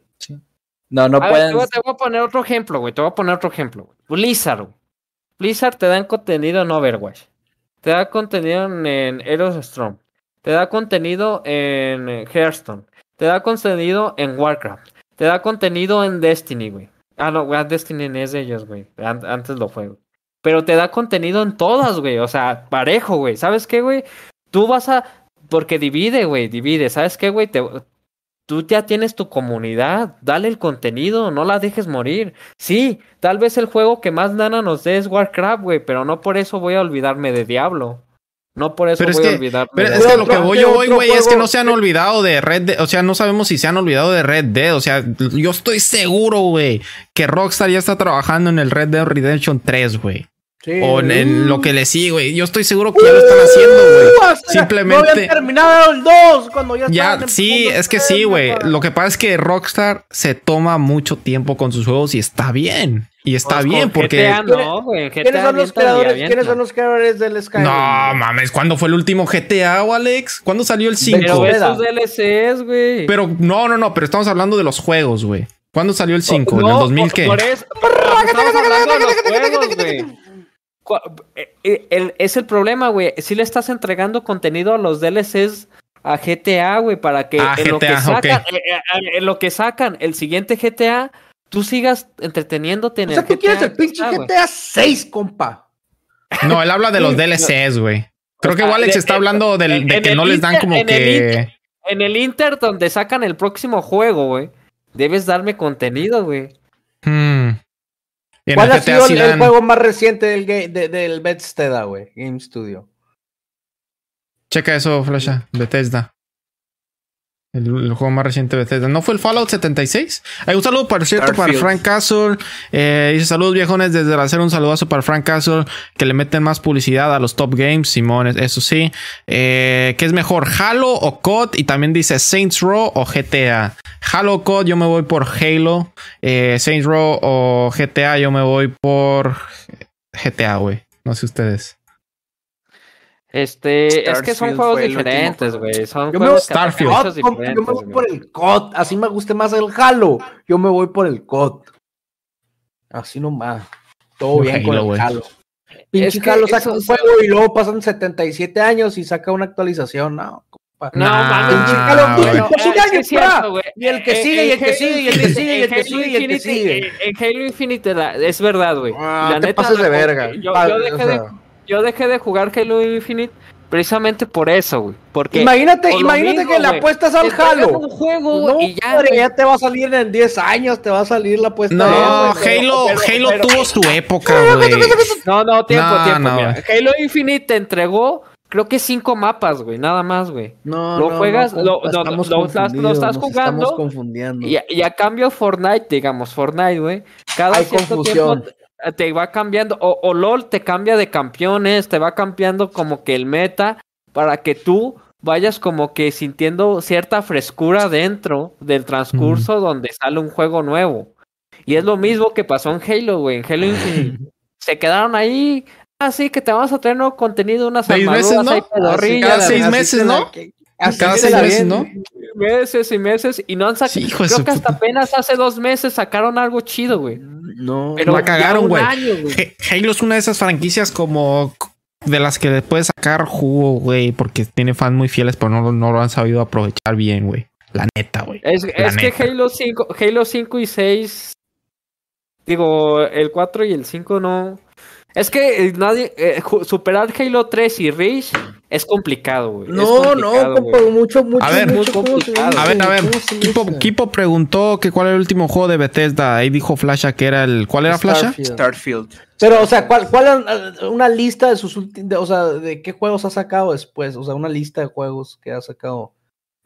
No, no A ver, pueden. te, voy, te voy a poner otro ejemplo, güey. Te voy a poner otro ejemplo. Blizzard, güey. Blizzard te da contenido en Overwatch. Te da contenido en, en Heroes Storm. Te da contenido en eh, Hearthstone. Te da contenido en Warcraft. Te da contenido en Destiny, güey. Ah, no, güey, Destiny es de ellos, güey. An- antes lo fue, güey. Pero te da contenido en todas, güey. O sea, parejo, güey. ¿Sabes qué, güey? Tú vas a. Porque divide, güey. Divide. ¿Sabes qué, güey? Tú ya tienes tu comunidad. Dale el contenido. No la dejes morir. Sí, tal vez el juego que más lana nos dé es Warcraft, güey. Pero no por eso voy a olvidarme de Diablo. No por eso Pero es voy a olvidarme Pero es que lo que voy yo hoy, güey, es que no se han olvidado de Red Dead. O sea, no sabemos si se han olvidado de Red Dead. O sea, yo estoy seguro, güey, que Rockstar ya está trabajando en el Red Dead Redemption 3, güey. Sí. O en, en lo que le sigue, güey. Yo estoy seguro que ya lo están haciendo, güey. Uh, Simplemente- No habían terminado el 2 cuando ya Ya, en sí, es que tres, sí, güey. Lo que pasa es que Rockstar se toma mucho tiempo con sus juegos y está bien. Y está Pues bien porque... GTA no, güey. GTA ¿Quiénes son los creadores? ¿Quiénes son los creadores del Skyrim? No, mames, ¿cuándo fue el último GTA, o Alex? ¿Cuándo salió el 5? Pero esos DLCs, güey. Pero no, no, no, pero estamos hablando de los juegos, güey. ¿Cuándo salió el 5? ¿En el No, 2000 por- qué? Por eso, estamos Es el problema, güey. Si le estás entregando contenido a los DLCs a GTA, güey, para que Ah, en lo que sacan, eh, eh, en lo que sacan el siguiente GTA, tú sigas entreteniéndote en O sea, el tú quieres GTA el pinche. GTA 6, compa. No, él habla de los DLCs, güey. Creo que Alex está hablando del- de que no les dan como en el que... En el Inter donde sacan el próximo juego, güey, debes darme contenido, güey. En ¿Cuál el ha sido el, dan- juego más reciente del, de- del Bethesda, güey? Game Studio. Checa eso, Flasha. Bethesda. El, el juego más reciente de Bethesda. ¿No fue el Fallout 76? Hay un saludo, por cierto, para. Frank Castle. Eh, dice saludos viejones desde el hacer un saludazo para Frank Castle. Que le meten más publicidad a los top games. Simón, eso sí. Eh, ¿Qué es mejor? ¿Halo o COD? Y también dice Saints Row o GTA. Halo o COD, yo me voy por Halo. Eh, Saints Row o GTA, yo me voy por GTA, güey. No sé ustedes. Este, es que son juegos diferentes, güey. Son Yo me juegos voy- hechos COD, compa, yo me diferentes, voy por el COD. Así me guste más el Halo. Yo me voy por el COD. Así nomás. Todo bien con Halo, el. Halo. Pinche Es que Halo saca un juego y luego pasan 77 años y saca una actualización. No, compa. No, Nah, mames, güey. Halo, güey. no, eh. Y el que En- sigue, y el que sigue, y el que sigue, y el que sigue, y el que sigue. en- Halo Infinite la- es verdad, güey. Ah, La te neta, pases de verga. Yo, yo o dejé de. Yo dejé de jugar Halo Infinite precisamente por eso, güey. Porque Imagínate, imagínate mismo, que le apuestas al Halo. un juego No, y ya, hombre, güey. ya te va a salir en 10 años, te va a salir la apuesta. No. Halo, pero- Halo pero- tuvo su época, güey. No, no, tiempo, No, tiempo. no. mira. Halo Infinite te entregó, creo que cinco mapas, güey, nada más, güey. No, Lo no, juegas, no, lo- no, lo estás- lo estás jugando Estamos confundiendo. Y, a- y a cambio Fortnite, digamos, Fortnite, güey, cada Hay cierto confusión. tiempo te, va cambiando, o, o LOL te cambia de campeones, te va cambiando como que el meta para que tú vayas como que sintiendo cierta frescura dentro del transcurso donde sale un juego nuevo. Y es lo mismo que pasó en Halo, güey, en Halo Infinite. Se quedaron ahí, así que te vamos a traer nuevo contenido, unas Seis armaduras meses, ¿no? Así cada seis meses, ¿no? Cada seis meses. ¿no? Meses y meses, y no han sacado, Sí, creo que hasta apenas hace dos meses sacaron algo chido, güey. No, Pero La cagaron, güey. Halo es una de esas franquicias como de las que le puedes sacar jugo, güey, porque tiene fans muy fieles, pero no, no lo han sabido aprovechar bien, güey. La neta, güey. Es, es que. Halo 5, Halo 5 y 6, digo, el 4 y el 5 no. Es que eh, nadie, eh, superar Halo 3 y Reach es complicado, güey. no, no, complicado, compa, mucho, mucho, A ver. mucho, Muy ¿cómo se complicado. A ver, a ver. ¿Cómo se Kipo? Kipo preguntó que cuál era el último juego de Bethesda. Ahí dijo Flasha que era el. ¿Cuál era Flasha? Starfield. Pero, o sea, ¿cuál, cuál eh, una lista de sus últimos, o sea, de qué juegos ha sacado después? O sea, una lista de juegos que ha sacado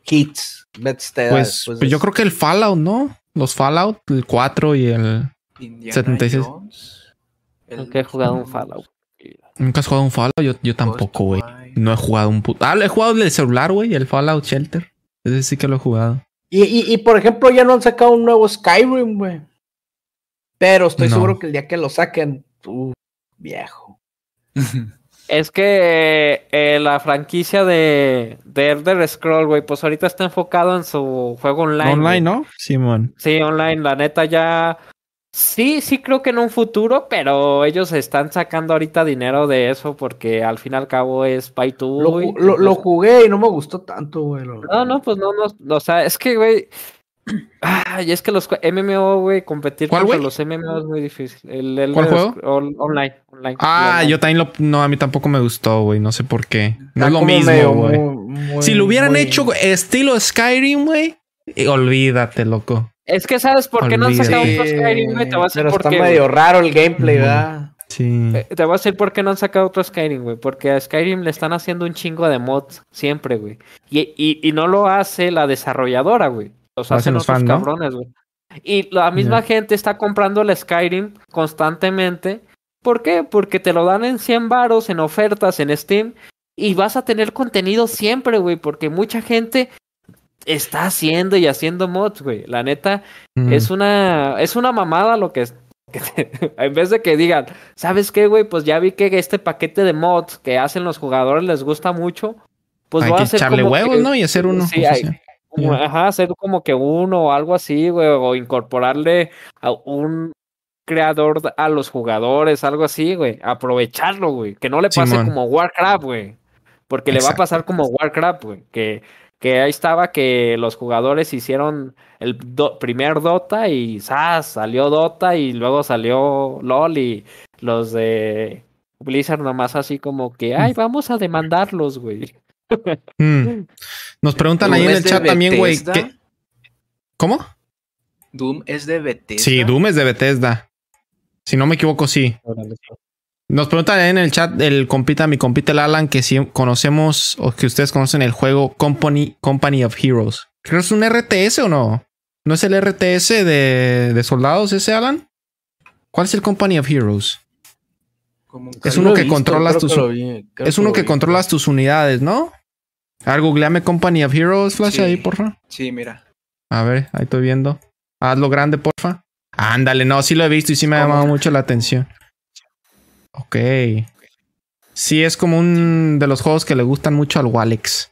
hits, Bethesda. Pues, pues de yo creo que el Fallout, ¿no? Los Fallout, el 4 y el. Indiana 76. Jones, el- Nunca he jugado un Fallout. ¿Nunca has jugado un Fallout? Yo, yo tampoco, güey. No he jugado un puto. Ah, lo he jugado en el celular, güey, el Fallout Shelter. Ese sí que lo he jugado. Y, y, y, por ejemplo, ya no han sacado un nuevo Skyrim, güey. Pero estoy No. seguro que el día que lo saquen, uh, viejo. Es que eh, la franquicia de, de Elder Scroll, güey, pues ahorita está enfocado en su juego online. Online. ¿no? Simón. Sí, online, la neta ya. Sí, sí creo que en un futuro, pero ellos están sacando ahorita dinero de eso porque al fin y al cabo es pay to Lo, lo, jugué y no me gustó tanto, güey. lo- No, no, pues no, no, o sea, es que, güey. Ay, es que los MMO, güey, competir ¿Cuál, contra güey? los MMO es muy difícil. El, el ¿Cuál juego? Online, online. Ah, online. yo también lo. No, a mí tampoco me gustó, güey. No sé por qué. No es lo mismo, medio güey. muy- muy- Si lo hubieran muy- hecho estilo Skyrim, güey, eh, olvídate, loco. Es que, ¿sabes por qué no han sacado otro Skyrim, güey? Te voy a decir Pero por está qué. medio raro el gameplay. ¿verdad? Sí. Eh, Te voy a decir por qué no han sacado otro Skyrim, güey. Porque a Skyrim le están haciendo un chingo de mods siempre, güey. Y, y, y no lo hace la desarrolladora, güey. Los Lo hacen hacen los otros cabrones, güey. Y la misma gente está comprando el Skyrim constantemente. ¿Por qué? Porque te lo dan en 100 varos, en ofertas, en Steam. Y vas a tener contenido siempre, güey. Porque mucha gente está haciendo y haciendo mods, güey. La neta, Mm. es una, es una mamada lo que es. que en vez de que digan, ¿sabes qué, güey? Pues ya vi que este paquete de mods que hacen los jugadores les gusta mucho. Pues Hay voy a que hacer echarle como huevos, que- ¿no? Y hacer uno. Sí, sea, hay- como- Ajá, hacer como que uno o algo así, güey. O incorporarle a un creador a los jugadores, algo así, güey. Aprovecharlo, güey. Que no le pase Simón. como Warcraft, güey. Porque le va a pasar como Warcraft, güey. Que, que ahí estaba que los jugadores hicieron el do- primer Dota y ¡zas! salió Dota y luego salió LOL y los de Blizzard nomás así como que, ay, vamos a demandarlos, güey. Mm. Nos preguntan ahí en es el de chat también, güey. Bethesda. ¿qué- ¿Cómo? Doom es de Bethesda. Sí, Doom es de Bethesda. Si no me equivoco, sí. Nos preguntan en el chat el compita, mi compita el Alan, que si conocemos o que ustedes conocen el juego Company, Company of Heroes. Creo que es un RTS o no. ¿No es el RTS de, de soldados ese, Alan? ¿Cuál es el Company of Heroes? Como un Es uno que visto, controlas tus- que vi, Es uno que vi. controlas tus unidades, ¿no? A ver, googleame Company of Heroes, Flash, Sí. ahí, porfa. Sí, mira. A ver, ahí estoy viendo. Hazlo grande, porfa. Ándale, no, sí lo he visto y sí me ha llamado mucho la atención. Ok. Sí, es como un de los juegos que le gustan mucho al Walex.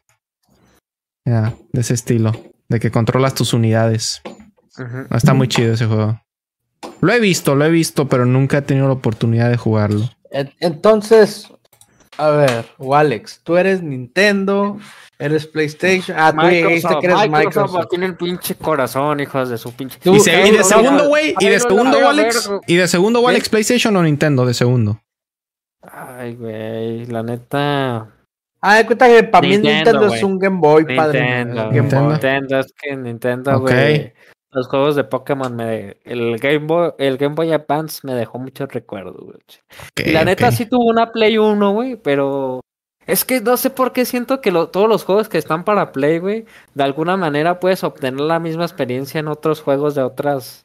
Ya, de ese estilo. De que controlas tus unidades. No, está muy chido ese juego. Lo he visto, lo he visto, pero nunca he tenido la oportunidad de jugarlo. En- Entonces, a ver, Alex, tú eres Nintendo, eres PlayStation. Ah, tú dijiste que eres Microsoft, Microsoft. tiene el pinche corazón, hijos de su pinche. Y, se- y de segundo, güey. Y de segundo, Walex. Y de segundo, Walex, PlayStation o Nintendo, de segundo. Ay, güey, la neta. Ah, de cuenta que para mí Nintendo, es un Game Boy, padre. Nintendo, Game Nintendo. Boy. Nintendo, es que Nintendo, güey. Los juegos de Pokémon me. El Game Boy, el Game Boy Advance me dejó muchos recuerdos, güey. Y la neta sí tuvo una Play 1, güey, pero es que no sé por qué siento que lo- todos los juegos que están para Play, güey, de alguna manera puedes obtener la misma experiencia en otros juegos de otras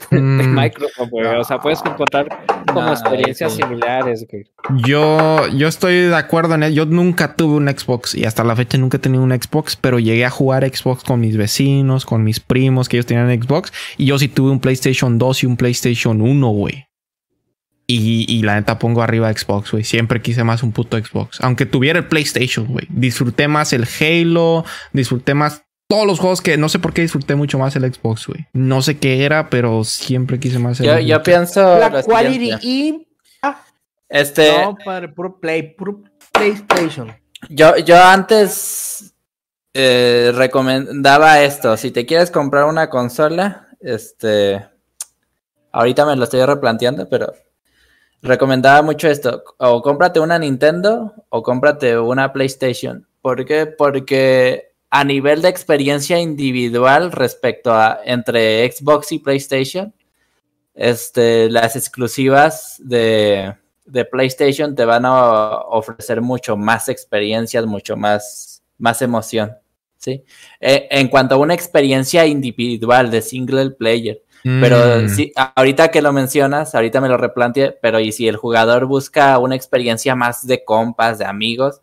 de Mm. Microsoft, güey. O sea, puedes encontrar como experiencias sí. similares, güey. Yo, yo estoy de acuerdo en él. Yo nunca tuve un Xbox y hasta la fecha nunca he tenido un Xbox, pero llegué a jugar Xbox con mis vecinos, con mis primos que ellos tenían Xbox y yo sí tuve un PlayStation 2 y un PlayStation 1, güey. Y, y la neta pongo arriba Xbox, güey. Siempre quise más un puto Xbox. Aunque tuviera el PlayStation, güey. Disfruté más el Halo, disfruté más todos los juegos que no sé por qué disfruté mucho más el Xbox, güey. No sé qué era, pero siempre quise más el Yo, Xbox. yo pienso. La Quality y. Este, No, padre, puro Play, puro PlayStation. yo, yo antes eh, recomendaba esto. Si te quieres comprar una consola, este. Ahorita me lo estoy replanteando, pero recomendaba mucho esto. O cómprate una Nintendo o cómprate una PlayStation. ¿Por qué? Porque a nivel de experiencia individual respecto a entre Xbox y PlayStation, este, las exclusivas de, de PlayStation te van a ofrecer mucho más experiencias, mucho más, más emoción. ¿sí? Eh, en cuanto a una experiencia individual de single player. Pero Mm. sí, ahorita que lo mencionas, ahorita me lo replanteé, pero y si el jugador busca una experiencia más de compas, de amigos,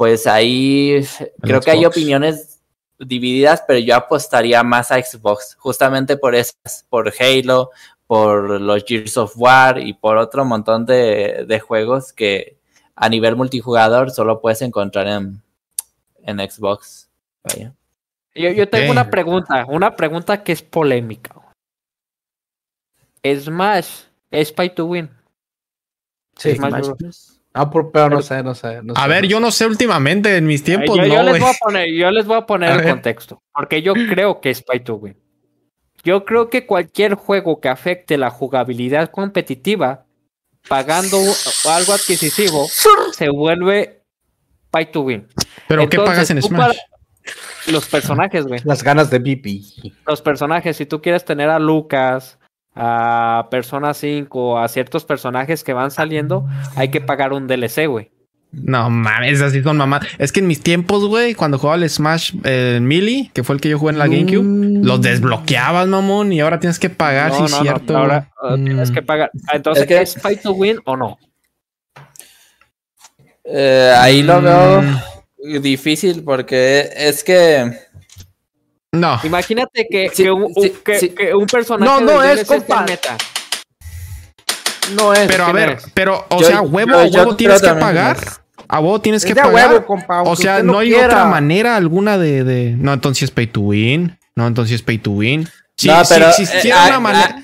pues ahí creo que hay opiniones divididas, pero yo apostaría más a Xbox, justamente por esas, por Halo, por los Gears of War y por otro montón de, de juegos que a nivel multijugador solo puedes encontrar en, en Xbox. Vaya. Yo, yo tengo una pregunta, una pregunta que es polémica. güey. Smash es pay to win. Sí, Bros. Bros. Ah, por pero no sé, no sé. no A sé, ver, no yo sé. no sé últimamente, en mis tiempos yo, yo no, les güey. voy a poner, yo les voy a poner A el ver. contexto, porque yo creo que es pay to win. Yo creo que cualquier juego que afecte la jugabilidad competitiva, pagando algo adquisitivo, se vuelve pay to win. Pero ¿qué pagas en Smash? para- Los personajes, güey. Las ganas de BP. Los personajes, si tú quieres tener a Lucas, a Persona 5, a ciertos personajes que van saliendo, hay que pagar un DLC, güey. No mames, así son mamás. Es que en mis tiempos, güey, cuando jugaba el Smash eh, Melee, que fue el que yo jugué en la GameCube, Mm. los desbloqueabas, mamón, y ahora tienes que pagar, sí, No, es no, no, cierto. ahora uh, tienes Mm. que pagar. Ah, Entonces, Es que- ¿es pay to win o no? Eh, ahí lo veo Mm. difícil porque es que No. Imagínate que, Sí, que un, sí, que- sí. que un personaje No, no es, compa. meta. No es. Pero a ¿quién ver, es? pero, o Yo- sea, huevo, yo- huevo tienes que pagar. A huevo tienes es que pagar. huevo, compa. o sea, no hay quiera. otra manera alguna de, de- No, entonces es pay to win. No, entonces es pay to win. Si, No, si pero, existiera eh, una manera.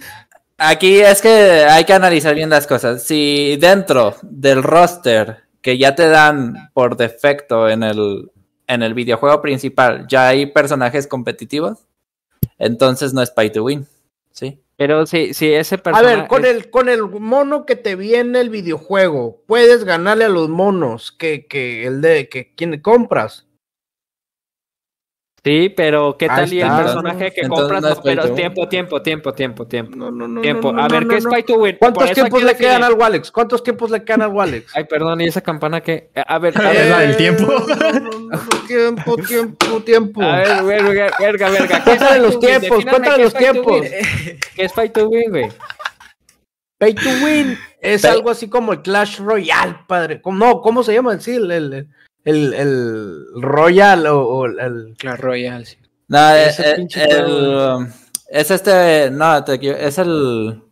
aquí es que hay que analizar bien las cosas. Si dentro del roster que ya te dan por defecto en el, en el videojuego principal ya hay personajes competitivos, entonces no es pay to win. ¿Sí? Pero si, si ese A personaje. ver, con el, con el mono que te viene el videojuego, puedes ganarle a los monos que, que el de que quien compras. Sí, pero ¿qué tal y el personaje que Entonces compras? no pero tiempo, tiempo, tiempo, tiempo, tiempo. No, no, no, tiempo. no, a no, ver, no, ¿qué es no. Pay to Win? ¿Cuántos tiempos le quedan al Walex? ¿Cuántos tiempos le quedan al Walex? Ay, perdón, ¿y esa campana qué? A ver, a Es ver, la del tiempo. tiempo, tiempo, tiempo. a ver, verga, verga, verga. ¿Qué es Cuéntale los tiempos, cuéntale los tiempos. ¿Qué es Pay to Win, güey? Pay to win es algo así como el Clash Royale, padre. ¿Cómo- No, ¿cómo se llama? Sí, el, el, el, Royal o, o el... Clash Royale, sí. No, Ese eh, pinche el, um, es este, no, te es el,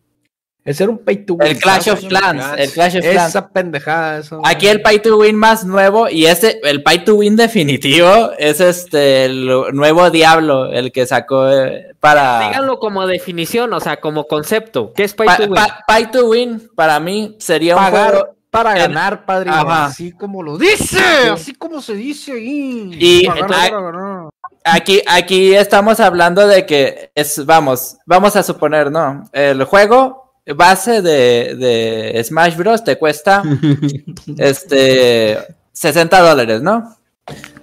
Ese era un Pay to win. el Clash of Clans, el Clash of Clans. Esa pendejada, eso. Aquí el Pay to Win más nuevo y ese, el Pay to Win definitivo es este, el nuevo Diablo, el que sacó eh, para... Díganlo como definición, o sea, como concepto. ¿Qué es Pay Pa- to Win? pa- pay to Win para mí sería un juego para el- ganar, padre. Ajá. Así como lo dice, así como se dice ahí. Y- ganar. Aquí, aquí estamos hablando de que es, vamos, vamos a suponer, ¿no? El juego base de, de Smash Bros. te cuesta este 60 dólares, ¿no?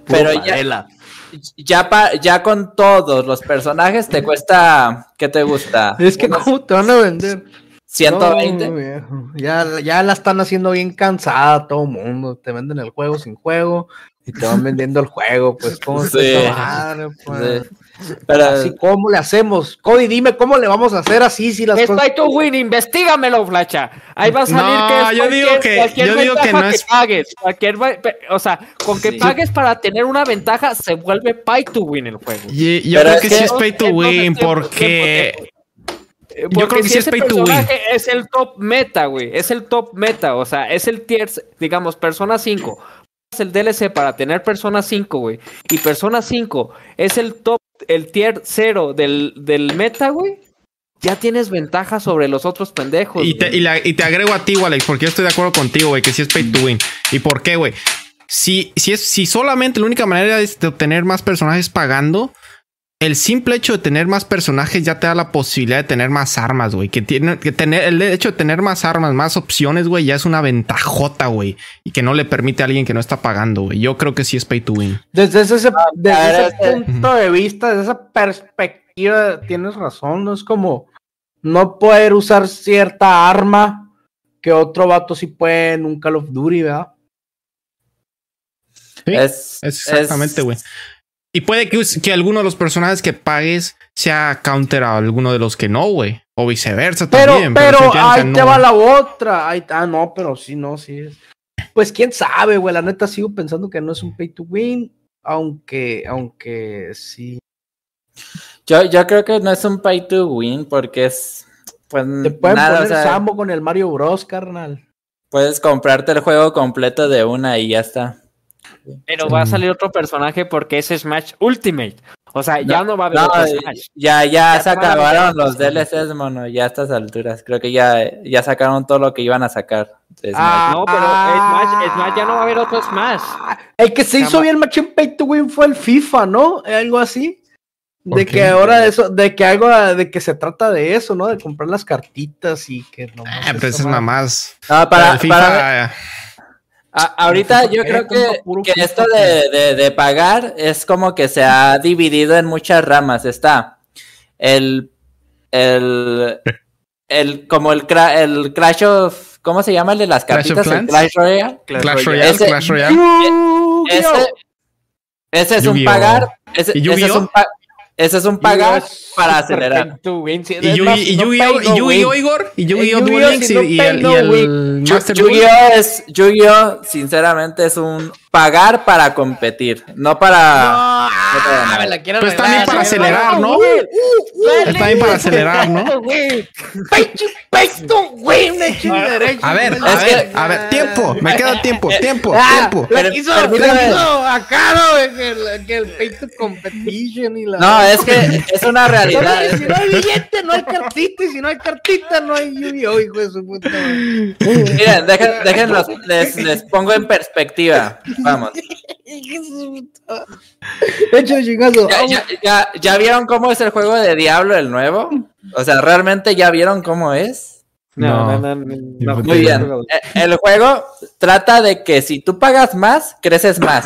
Pero ya, ya, pa- ya con todos los personajes te cuesta, ¿qué te gusta? Es que, Unos ¿cómo te van a vender? 120. No, viejo. ya, ya la están haciendo bien cansada todo el mundo. Te venden el juego sin juego y te van vendiendo el juego. Pues, ¿cómo Sí. madre, pues? Sí. Pero Así, ¿cómo le hacemos? Cody, dime cómo le vamos a hacer así si las Es cosas. Pay to Win, investígamelo, Flacha. Ahí va a salir No, que es yo digo cualquier, que- cualquier yo digo que no es- pagues. Cualquier, o sea, con que Sí. pagues para tener una ventaja se vuelve Pay to Win el juego. Y- yo Pero creo es que que- sí es pay to win tiempo, porque... tiempo. Yo creo que si sí es pay to win. personaje Es el top meta, güey. Es el top meta. O sea, es el tier, digamos, Persona 5. Es el DLC para tener Persona 5, güey. Y Persona 5 es el top, el tier 0 del, del meta, güey. Ya tienes ventaja sobre los otros pendejos. Y te, y, la- y te agrego a ti, Alex, porque yo estoy de acuerdo contigo, güey, que sí es pay to win. ¿Y por qué, güey? Si, si, es, si solamente la única manera es de obtener más personajes pagando, el simple hecho de tener más personajes ya te da la posibilidad de tener más armas, güey. Que, tiene, que tener el hecho de tener más armas, más opciones, güey, ya es una ventajota, güey. Y que no le permite a alguien que no está pagando, güey. Yo creo que sí es pay to win. Desde ese, desde ver, ese este- punto de vista, desde esa perspectiva, tienes razón. No es como no poder usar cierta arma que otro vato sí puede en un Call of Duty, ¿verdad? Sí, es, Es exactamente, güey. Y puede que, que alguno de los personajes que pagues sea counter a alguno de los que no, güey. O viceversa Pero, también. pero, que ahí no. te va la otra. Ahí, ah, no, pero sí, no, sí. es- Pues quién sabe, güey. La neta sigo pensando que no es un pay to win. Aunque, aunque sí. Yo, yo creo que no es un pay to win porque es. Pues Te pueden nada, poner o sea, Sambo con el Mario Bros, carnal. puedes comprarte el juego completo de una y ya está. Pero va a salir otro personaje porque es Smash Ultimate. O sea, ya no va a haber No, otro Smash. ya, ya, Ya se acabaron los DLCs, mono, ya a estas alturas. Creo que ya, ya sacaron todo lo que iban a sacar. de Smash. Ah, No, pero Smash, Smash ya no va a haber otro Smash. El que se hizo bien machín pay to win fue el FIFA, ¿no? Algo así. ¿Por De qué? que ahora eso, de que algo, de que se trata de eso, ¿no? De comprar las cartitas y que no. Ah, pero esas mamás. No, para, el FIFA, para- a- ahorita ¿Por yo creo que, esto de, de- de pagar es como que se ha dividido en muchas ramas. Está el, el, el como el, cra- el Clash of, ¿cómo se llama el de las Clash? El Clans? Clash Royale. Clash Royale, Ese- Clash Royale. Ese, ese es un pagar. Ese, ¿Y ese es un, pa- ese es un es para acelerar. Y Yu-Gi-Oh. Igor, y Yu-Gi-Oh, Yu-Gi-Oh, Duel Links si y, el, Master. Yu-Gi-Oh es, Yu-Gi-Oh sinceramente es un pagar para competir, no para... No, nada. me la quieren Pues también para acelerar, ¿no? Está bien para acelerar, ¿no? A ver, Es a ver, que- a ver, tiempo, me queda tiempo, tiempo, Ah, tiempo. Permíteme. la quiso acá, ¿no? Que el, que el pay to competition y la. No, es que es una realidad. si no hay billete, no hay cartita. Y si no hay cartita, no hay Yu-Gi-Oh, hijo de su puta madre. Miren, déjenlos, les, les pongo en perspectiva. Vamos. Échale chingazo. ¿Ya, ya, ya, ya vieron cómo es el juego de Diablo, el nuevo? O sea, ¿realmente ya vieron cómo es? No, No. no, no. no, no, Muy Muy bien. Eh, El juego trata de que si tú pagas más, creces más.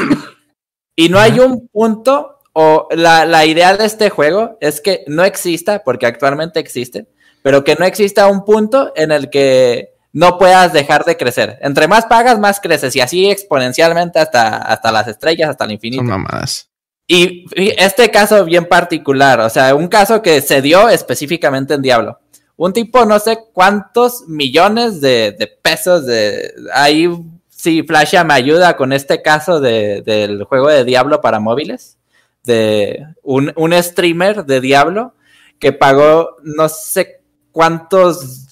Y no hay un punto, o la, la idea de este juego es que no exista, porque actualmente existe, pero que no exista un punto en el que no puedas dejar de crecer. Entre más pagas, más creces, y así exponencialmente hasta, hasta las estrellas, hasta el infinito. Son mamadas. Y este caso bien particular, o sea, un caso que se dio específicamente en Diablo. Un tipo, no sé cuántos millones de, de pesos de... Ahí sí, Flasha me ayuda con este caso de- del juego de Diablo para móviles. De un, un streamer de Diablo que pagó no sé cuántos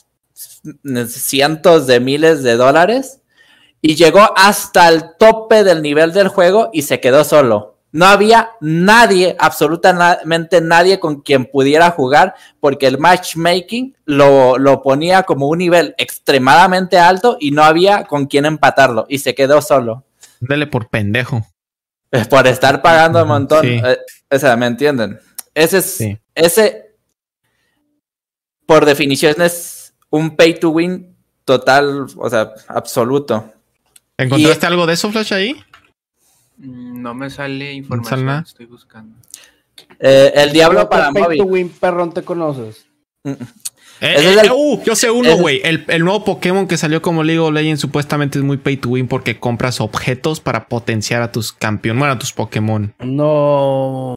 cientos de miles de dólares y llegó hasta el tope del nivel del juego y se quedó solo. No había nadie, absolutamente nadie con quien pudiera jugar porque el matchmaking lo, lo ponía como un nivel extremadamente alto y no había con quien empatarlo y se quedó solo. Dele por pendejo. Eh, Por estar pagando un montón. Sí. Eh, o sea, ¿me entienden? Ese es, Sí. ese, por definición, es un pay to win total, o sea, absoluto. ¿Encontraste algo de eso, Flash, ahí? Mm, No me sale sale información, nada? estoy buscando. Eh, el Diablo para Pay to móvil. win, perrón, te conoces. Eh, Ese eh, es el- uh, yo sé uno, güey. El, el nuevo Pokémon que salió como League of Legends supuestamente es muy pay to win porque compras objetos para potenciar a tus campeones, bueno, a tus Pokémon. No.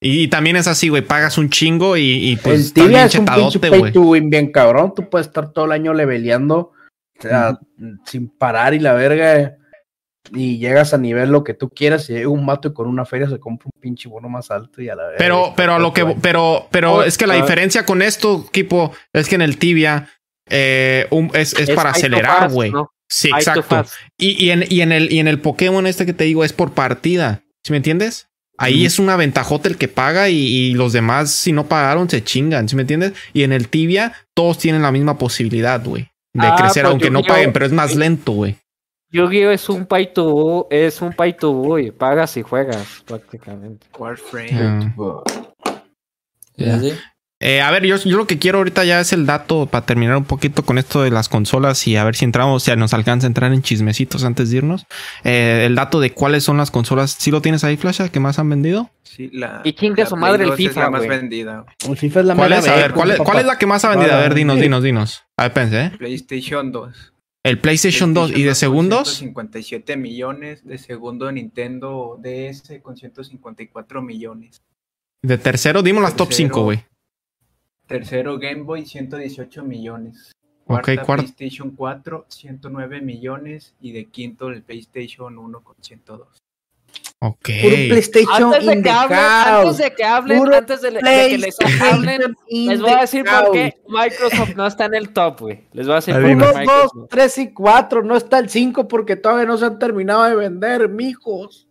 Y, y también es así, güey. Pagas un chingo y, y pues el está tibia bien es un pinche chetadote, pay güey. to win bien cabrón. Tú puedes estar todo el año leveleando. O sea, sin parar y la verga. Y llegas a nivel lo que tú quieras. Y llega un mato y con una feria se compra un pinche bono más alto y a la verga. Pero, pero a lo que, pero, pero Oh, es que la ah. diferencia con esto, equipo, es que en el tibia eh, un- es, es para acelerar, güey. ¿no? Sí, exacto. Y, y en, y, en el, y en el Pokémon este que te digo es por partida. ¿Sí me entiendes? Ahí es una ventajota el que paga y, y los demás, si no pagaron, se chingan. ¿Sí me entiendes? Y en el tibia, todos tienen la misma posibilidad, güey. De Ah, crecer, pues aunque no paguen, pero es más lento, güey. Yu-Gi-Oh es un pay to es un pay to win, pagas y juegas prácticamente. Warframe. Ah. Sí, sí. Eh, a ver, yo, yo lo que quiero ahorita ya es el dato para terminar un poquito con esto de las consolas y a ver si entramos, si nos alcanza a entrar en chismecitos antes de irnos. Eh, el dato de cuáles son las consolas, ¿sí lo tienes ahí, Flasha, que más han vendido? Sí, la, Y chingue la su madre el 2 es FIFA, la más güey. vendida. El FIFA es la ¿Cuál mera es? A ver, ¿cuál es, papá. cuál es la que más ha vendido? A ver, dinos, dinos, dinos. A ver, pense, ¿eh? PlayStation 2. El PlayStation 2 y de segundos. 157 millones. De segundo Nintendo DS con 154 millones. De tercero, dimos las top Tercero. 5, güey. Tercero Game Boy 118 millones. Ok, Cuarta cuarto. PlayStation 4 109 millones. Y de quinto el PlayStation 1 con 102. Ok. Puro PlayStation Antes de que the hablen, antes de que hablen, Puro antes de, de que les hablen, les voy a decir por qué Microsoft no está en el top, güey. Les voy a decir por qué Uno, Microsoft. dos, tres y cuatro. No está el cinco porque todavía no se han terminado de vender, mijos.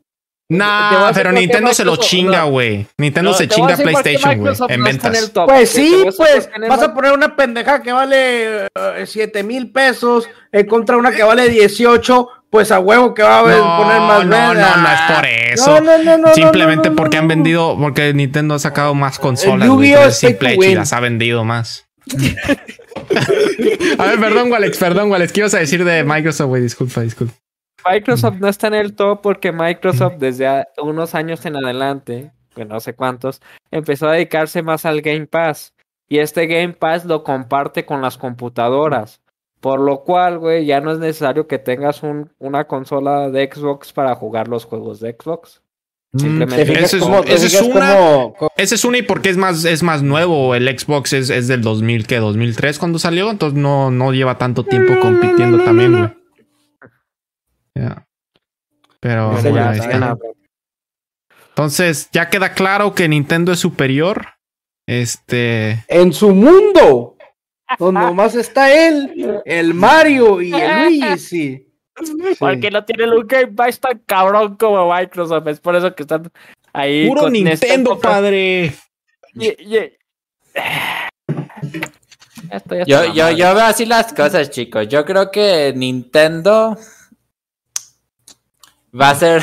Nah, pero Nintendo se lo chinga, no. güey. Nintendo No, se chinga PlayStation, güey, en ventas. top, Pues sí, pues vas a poner una pendeja que vale eh, siete mil pesos en contra de una que vale 18, pues a huevo que va a No, poner más no, verga. no, no es por eso. No, no, no, no, Simplemente no, no, no, porque no, han vendido, porque Nintendo ha sacado más consolas. hecho y las ha vendido más. a ver, perdón, Walex, perdón, Walex. ¿Qué ibas a decir de Microsoft, güey? Disculpa, disculpa. Microsoft no está en el top porque Microsoft desde a- unos años en adelante, que no sé cuántos, empezó a dedicarse más al Game Pass. Y este Game Pass lo comparte con las computadoras. Por lo cual, güey, ya no es necesario que tengas un, una consola de Xbox para jugar los juegos de Xbox. Simplemente ¿Te fijas Ese es- te ese es fijas una- cómo- cómo- Ese es una y porque es más, es más nuevo. El Xbox es, es del 2000, ¿qué? 2003 cuando salió. Entonces no, no lleva tanto tiempo compitiendo también, güey. Pero bueno, ya Entonces, ya queda claro que Nintendo es superior. Este. En su mundo, donde nomás está él, el Mario y el Luigi. Porque no tienen un Game Pass tan cabrón como Microsoft. Es por eso que están ahí. Puro con este Nintendo, padre. Esto ya está Yo, yo, yo veo así las cosas, chicos. Yo creo que Nintendo va a ser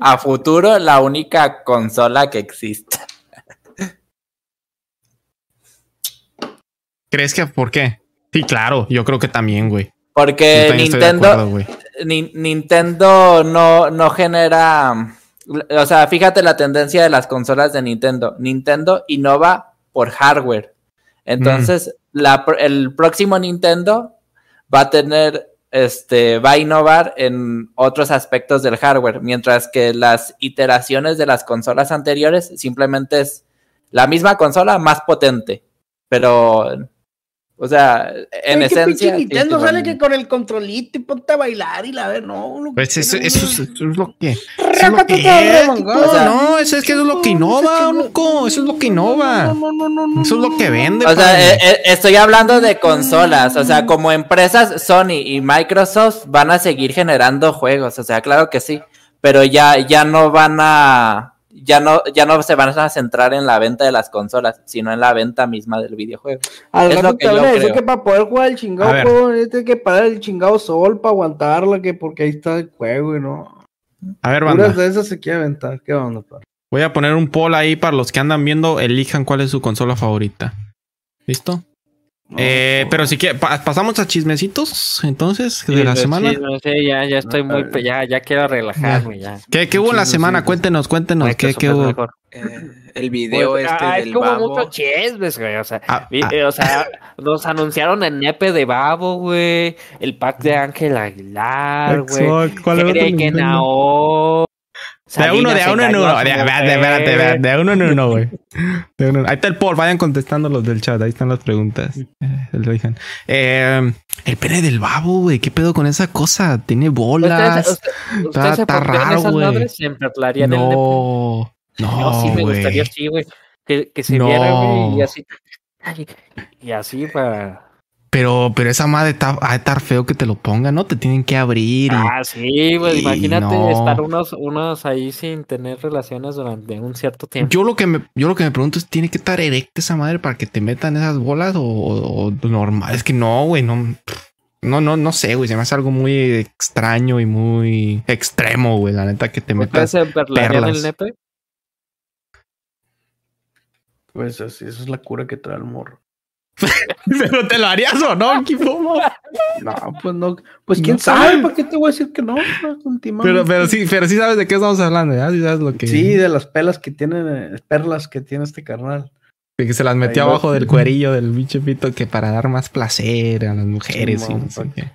a futuro la única consola que exista. ¿Crees que por qué? Sí, claro, yo creo que también, güey. Porque también Nintendo, acuerdo, güey. Ni- Nintendo no, no genera. O sea, fíjate la tendencia de las consolas de Nintendo. Nintendo innova por hardware. Entonces, la pr- el próximo Nintendo va a tener. Este va a innovar en otros aspectos del hardware, mientras que las iteraciones de las consolas anteriores simplemente es la misma consola más potente. Pero, o sea, en qué esencia. pinche Nintendo sale que con el controlito y ponte a bailar y la ver, no. lo que Pues eso, eso, es, eso es lo que. Eso es lo que es, O sea, no, eso es que eso es lo que innova, loco. Eso es lo que innova. No, no, no, no, no, Eso es lo que vende. O sea, padre. eh, eh, estoy hablando de consolas, o sea, como empresas Sony y Microsoft van a seguir generando juegos, o sea, claro que sí, pero ya, ya no van a, ya no, ya no se van a centrar en la venta de las consolas, sino en la venta misma del videojuego. Al Es lo que te van yo a decir creo. que para poder jugar el chingado juego, tienes que parar el chingado sol para aguantarla, que porque ahí está el juego y no. A ver, banda. de esas se quiere aventar. ¿Qué onda? Voy a poner un poll ahí para los que andan viendo. Elijan cuál es su consola favorita. ¿Listo? Eh, pero si quieren, pasamos a chismecitos entonces de Sí, la pues, semana. sí, no sé, ya, ya estoy muy, Ah, ya, ya quiero relajarme, ya. ¿Qué, qué hubo en la semana? Cuéntenos, cuéntenos. ¿Qué, Microsoft qué hubo? mejor. Eh, el video Pues, este ah, del es como babo. mucho chismes, güey. O sea, Ah, vi- ah. eh, o sea, nos anunciaron el nepe de Babo, güey. El pack de Ángel Aguilar, güey. ¿cuál era otro Eric De uno, de uno en uno. De, espérate, mujer. espérate, espérate, de uno en uno, güey. De uno en- Ahí está el poll. Vayan contestando los del chat. Ahí están las preguntas. Eh. Eh, el pene del babo, güey. ¿Qué pedo con esa cosa? Tiene ¿Ustedes, bolas. usted- Está- raro, güey. No. No, sí me güey. gustaría así, güey. Que, que se No. viera, güey, y así. Y así para. Pero, pero esa madre está, ha de estar feo que te lo pongan, ¿no? Te tienen que abrir y... Ah, sí, y Imagínate no. estar unos, unos ahí sin tener relaciones durante un cierto tiempo. Yo lo que me, yo lo que me pregunto es, ¿tiene que estar erecta esa madre para que te metan esas bolas o, o- o normal? Es que no, güey, no, no, no, no sé, güey, se me hace algo muy extraño y muy extremo, güey, la neta que te ¿Ustedes metas. perlas. el nepe? Pues así, esa es la cura que trae el morro. Pero te lo harías o no, Kifomo? No, pues no. Pues quién No. sabe, ¿para qué te voy a decir que no? Pues. Pero, pero sí, pero sí sabes de qué estamos hablando, ¿ya? Sí sabes lo que... Sí, de las pelas que tienen, eh, perlas que tiene este carnal. de que se las metió Ahí va. abajo del cuerillo del bicho pito que para dar más placer a las mujeres y Simón, no sé pa' qué.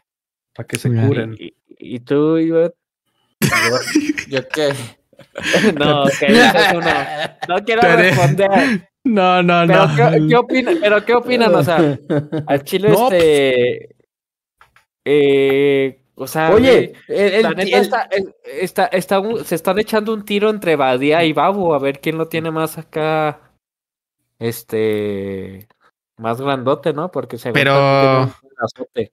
Para que se curen. ¿Y, tú, Ivette? Yo qué. No, ok, eso no. No quiero responder. No, no, Pero, no. ¿qué, qué opinan? Pero, ¿qué opinan? O sea, al chile, No, este. Eh, o sea, Oye, el, la el- está, es- está, está se están echando un tiro entre Badía y Babu, a ver quién lo tiene más acá. Este. Más grandote, ¿no? Porque según Pero- brazote.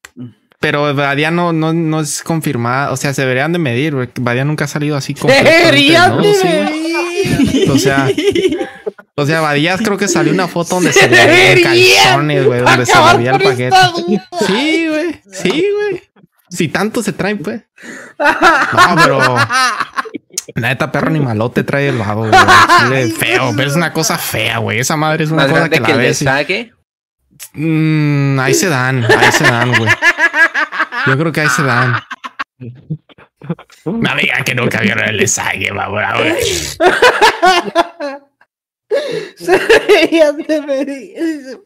Pero Badia no, no, no es confirmada. O sea, se deberían de medir. Badia nunca ha salido así completamente Deberían desnudo, de medir. O sea, o sea, Badías creo que salió una foto donde se le calzones, güey, donde se le veía el paquete. esta. Sí, güey. Sí, güey. Si tanto se traen, pues. No, pero. La neta, perro ni malote trae el vago, güey. Chile feo, pero es una cosa fea, güey. Esa madre es una Más cosa que que, la ves. y-. Mm, ahí se dan, ahí se dan, güey. Yo creo que ahí se dan. No digan que nunca vieron el ensayo, güey. Se deberían de medir.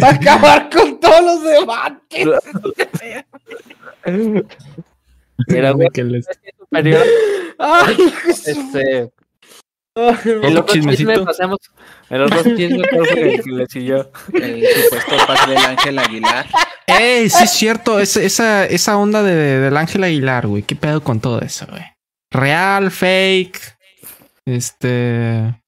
Para acabar con todos los debates. Mira, güey, Que les- superior, Ay, este. El otro chisme pasemos. El otro chisme ¿cuál fue el que le siguió. El supuesto pack del Ángel Aguilar. Ey, sí es cierto, esa, esa, esa onda de, del Ángel Aguilar, güey. ¿Qué pedo con todo eso, güey? Real, fake. Este.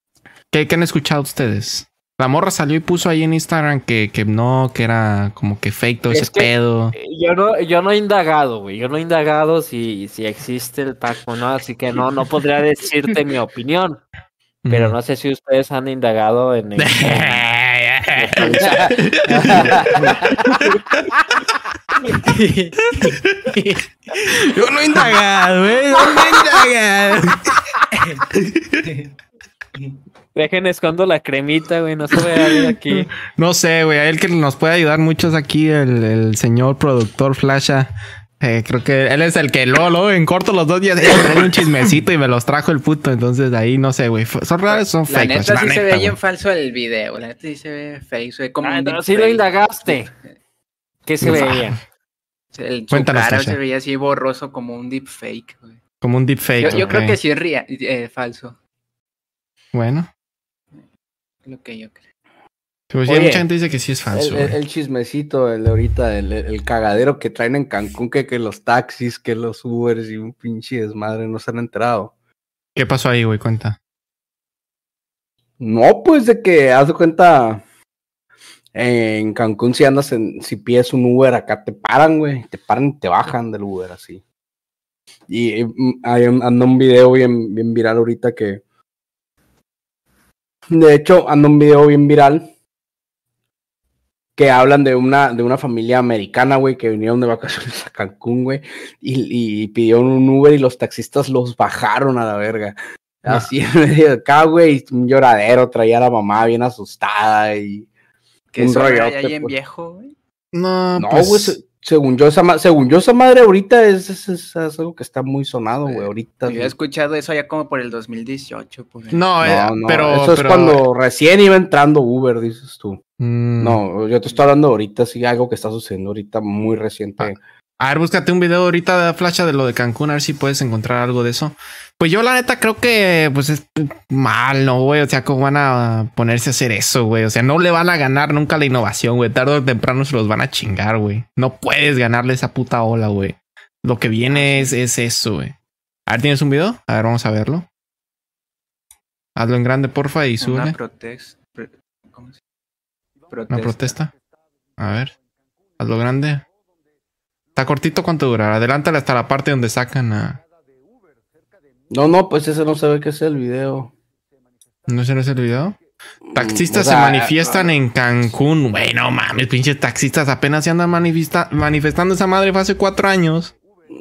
¿Qué, qué han escuchado ustedes? La morra salió y puso ahí en Instagram que, que no, que era como que fake todo Es ese que- pedo. Yo no, yo no he indagado, güey. Yo no he indagado si, si existe el pack o no, así que no, no podría decirte mi opinión. Pero no sé si ustedes han indagado en, en- Yo no he indagado, ¿eh? Yo no he indagado. Dejen escondo la cremita, güey. No se vea aquí. No sé, güey. El que nos puede ayudar mucho es aquí el, el señor productor Flasha. Eh, creo que él es el que Lolo en corto los dos días eh, trae un chismecito y me los trajo el puto. Entonces ahí no sé, güey. Son raros, son La fake. neta sí se ve bien falso el video. La neta sí se ve fake. Se ve como Ah, sí lo indagaste. ¿Qué se veía? El, su Cuéntanos, cara se veía así borroso como un deepfake. güey. Como un deepfake. Yo, yo creo que sí es eh, falso. Bueno. Lo que yo creo. Pues sí, Oye, mucha gente dice que sí es falso. El, el- güey. el chismecito, el de ahorita, el, el cagadero que traen en Cancún, que, que los taxis, que los Ubers y un pinche desmadre no se han enterado. ¿Qué pasó ahí, güey? Cuenta. No, pues de que haz de cuenta. En Cancún, si andas en, si pides un Uber acá, te paran, güey. Te paran y te bajan del Uber así. Y, y, mm, hay un- anda un video bien, bien viral ahorita que. De hecho, anda un video bien viral. Que hablan de una, de una familia americana, güey, que vinieron de vacaciones a Cancún, güey. Y, y pidieron un Uber y los taxistas los bajaron a la verga. Ah. Así en medio de acá, güey, un lloradero, traía a la mamá bien asustada y... Que Un rollote, ya bien pues. viejo, güey. No, No, pues, según yo, esa, ma- según yo, esa madre ahorita es, es, es- es algo que está muy sonado, güey, ahorita. Yo he escuchado eso ya como por el 2018. por. No, eh, No, no, pero. eso es pero- cuando recién iba entrando Uber, dices tú. Mm. No, yo te estoy hablando ahorita, sí, algo que está sucediendo ahorita muy reciente. A ver, búscate un video ahorita de Flasha de lo de Cancún, a ver si puedes encontrar algo de eso. Pues yo la neta creo que pues es mal, ¿no, güey? O sea, ¿cómo van a ponerse a hacer eso, güey? O sea, no le van a ganar nunca la innovación, güey. Tarde o temprano se los van a chingar, güey. No puedes ganarle esa puta ola, güey. Lo que viene es, es eso, güey. A ver, ¿tienes un video? A ver, vamos a verlo. Hazlo en grande, porfa, y Una súbele. protesta. ¿Cómo se Una protesta. A ver. Hazlo grande. Está cortito, ¿cuánto durará? Adelántale hasta la parte donde sacan a... No, no, pues ese no se ve que es el video. ¿No ese no es el video? Taxistas O sea, se manifiestan en Cancún. Güey, no mames, pinches taxistas apenas se andan manifesta- manifestando esa madre fue hace cuatro años.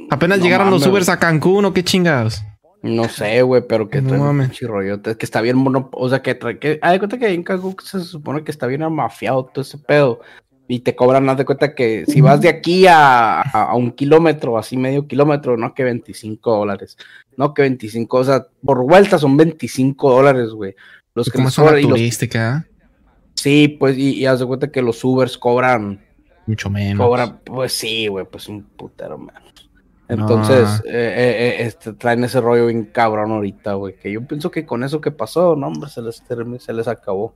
Apenas No llegaron los. Ubers a Cancún o qué chingados. No sé, güey, pero que No mames. rollote, que está bien mono, o sea, que que, de cuenta que en Cancún se supone que está bien amafiado todo ese pedo, y te cobran, haz de cuenta que si vas de aquí a, a, un kilómetro, así medio kilómetro, no que 25 dólares, no que 25, o sea, por vuelta son 25 dólares, güey. Los que una cobran, y los- turística, sí, pues, y, y haz de cuenta que los Ubers cobran, mucho menos. cobran, pues sí, güey, pues un putero menos. Entonces, No. eh, eh, eh, este, traen ese rollo bien cabrón ahorita, güey. Que yo pienso que con eso que pasó, no, hombre, se les, se les acabó.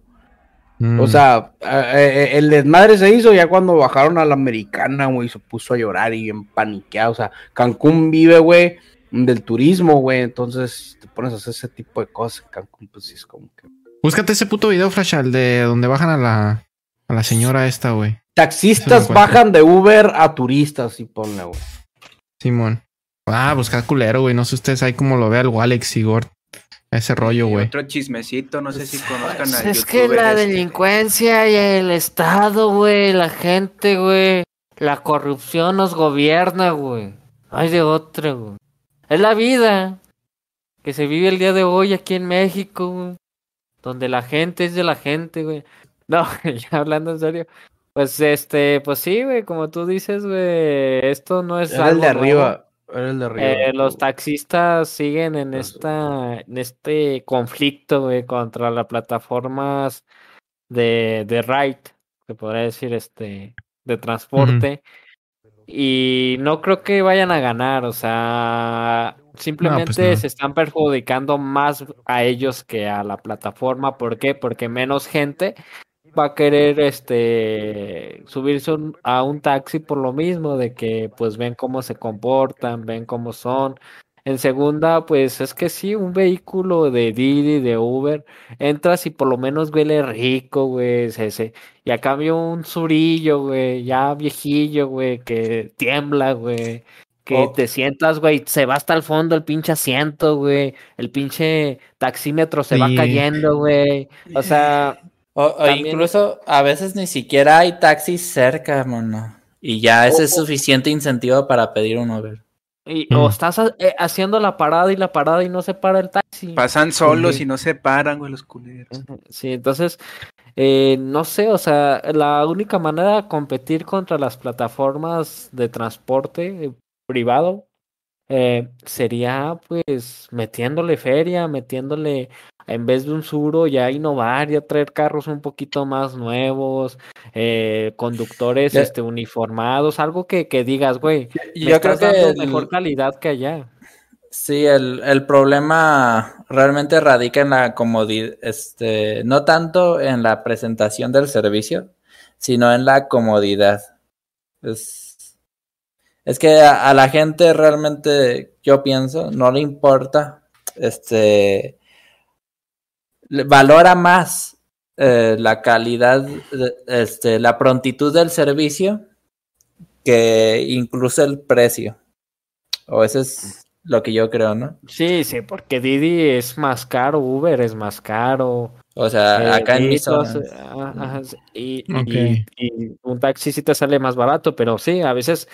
Mm. O sea, eh, eh, el desmadre se hizo ya cuando bajaron a la americana, güey, se puso a llorar y bien paniqueado. O sea, Cancún vive, güey, del turismo, güey. Entonces, te pones a hacer ese tipo de cosas, Cancún, pues sí es como que. Búscate ese puto video, Flash, el de donde bajan a la, a la señora esta, güey. Taxistas bajan de Uber a turistas, y ponle, güey. Simón. Ah, busca culero, güey. No sé ustedes ahí cómo lo ve el Walex y Gord. Ese rollo, güey. Otro chismecito, no sé si conozcan Pues al es que la este. delincuencia y el Estado, güey, la gente, güey, la corrupción nos gobierna, güey. Hay de otra, güey. Es la vida que se vive el día de hoy aquí en México, güey. Donde la gente es de la gente, güey. No, ya hablando en serio. Pues este, pues sí, güey, como tú dices, güey, esto no es Era el algo de arriba. El de arriba. Eh, los taxistas siguen en esta, en este conflicto, güey, contra las plataformas de, de ride, se podría decir, este, de transporte. Y no creo que vayan a ganar, o sea, simplemente no. se están perjudicando más a ellos que a la plataforma. ¿Por qué? Porque menos gente va a querer este subirse un- a un taxi por lo mismo de que pues ven cómo se comportan, ven cómo son. En segunda, pues es que sí, un vehículo de Didi, de Uber, entras y por lo menos huele rico, güey, se, se- y a cambio un surillo, güey, ya viejillo, güey, que tiembla, güey, que Oh. te sientas, güey, se va hasta el fondo el pinche asiento, güey, el pinche taxímetro se va cayendo, güey, o sea, O, o También- incluso a veces ni siquiera hay taxis cerca, mono. Y ya ese es O- suficiente incentivo para pedir un Uber. Y, Mm. O estás ha- eh, haciendo la parada y la parada y no se para el taxi. Pasan solos Sí. y no se paran, güey, los culeros. Sí, entonces, eh, no sé, o sea, la única manera de competir contra las plataformas de transporte privado eh, sería pues metiéndole feria, metiéndole, en vez de un suro, ya innovar, ya traer carros un poquito más nuevos, eh, conductores Ya- este, uniformados, algo que, que digas, güey, yo creo que el- mejor calidad que allá. sí, el, el problema realmente radica en la comodidad, este, no tanto en la presentación del servicio, sino en la comodidad. Es, es que a, a la gente realmente, yo pienso, no le importa, este, valora más eh, la calidad, este, la prontitud del servicio que incluso el precio. O eso es lo que yo creo, ¿no? Sí, sí, porque Didi es más caro, Uber es más caro. O sea, Eh, acá en mi y zona. ajá, un taxi sí te sale más barato, pero sí, a veces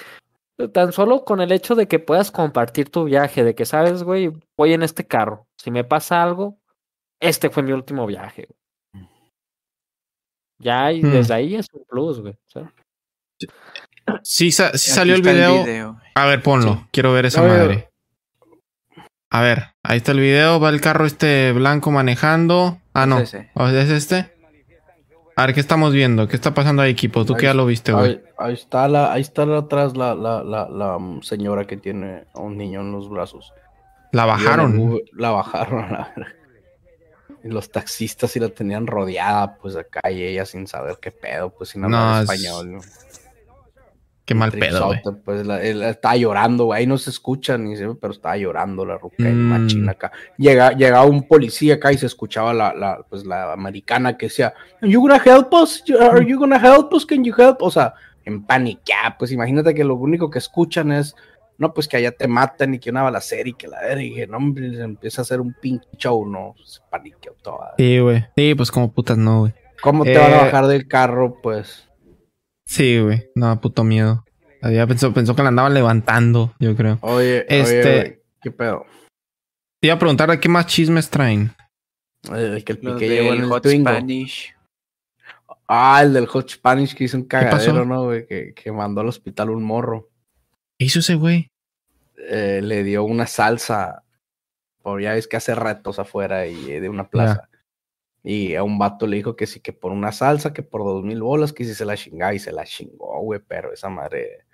tan solo con el hecho de que puedas compartir tu viaje, de que sabes, güey, voy en este carro, si me pasa algo, este fue mi último viaje. güey. Ya, y Hmm. desde ahí es un plus, güey. ¿sabes? Sí, sa- sí salió el video. video. A ver, ponlo. Sí. Quiero ver esa madre. A ver, ahí está el video. Va el carro este blanco manejando. Ah, no. Es ese. ¿O ¿Es este? A ver, ¿qué estamos viendo? ¿Qué está pasando ahí, equipo? Tú que ya lo viste, güey. Ahí, ahí está la, ahí está la- atrás la, la, la, la mm, señora que tiene a un niño en los brazos. La bajaron. Uber- La bajaron a la verga. Y los taxistas sí la tenían rodeada, pues acá y ella sin saber qué pedo, pues sin hablar No, es- español. ¿no? Qué mal pedo, güey. Pues la, él estaba llorando, güey. Ahí no se escucha ni se pero estaba llorando la ruca Mm. machina acá. Llega, llegaba un policía acá y se escuchaba la, la, pues la americana que decía, "Are you gonna help us? Are you gonna help us? Can you help? O sea, en paniquea, pues imagínate que lo único que escuchan es, no, pues que allá te matan y que una balacera y que la verga, y que no, hombre, se empieza a hacer un pinche show, no, se paniqueó toda. Sí, güey. Sí, pues como putas no, güey. ¿Cómo te van a Eh, bajar del carro? Pues, Sí, güey. No, puto miedo. Ya pensó, pensó que la andaban levantando, yo creo. oye, Este- oye, ¿qué pedo? Te iba a preguntar de qué más chismes traen. El que el Los pique llegó en del el Hot Twingo. Spanish. Ah, el del Hot Spanish que hizo un cagadero, ¿no, güey? Que, que mandó al hospital un morro. ¿Qué hizo ese güey? Eh, le dio una salsa. Por ya ves que hace retos afuera y eh, de una plaza. Y a un vato le dijo que sí, que por una salsa, que por dos mil bolas, que si se la chingaba y se la chingó, güey. Pero esa madre.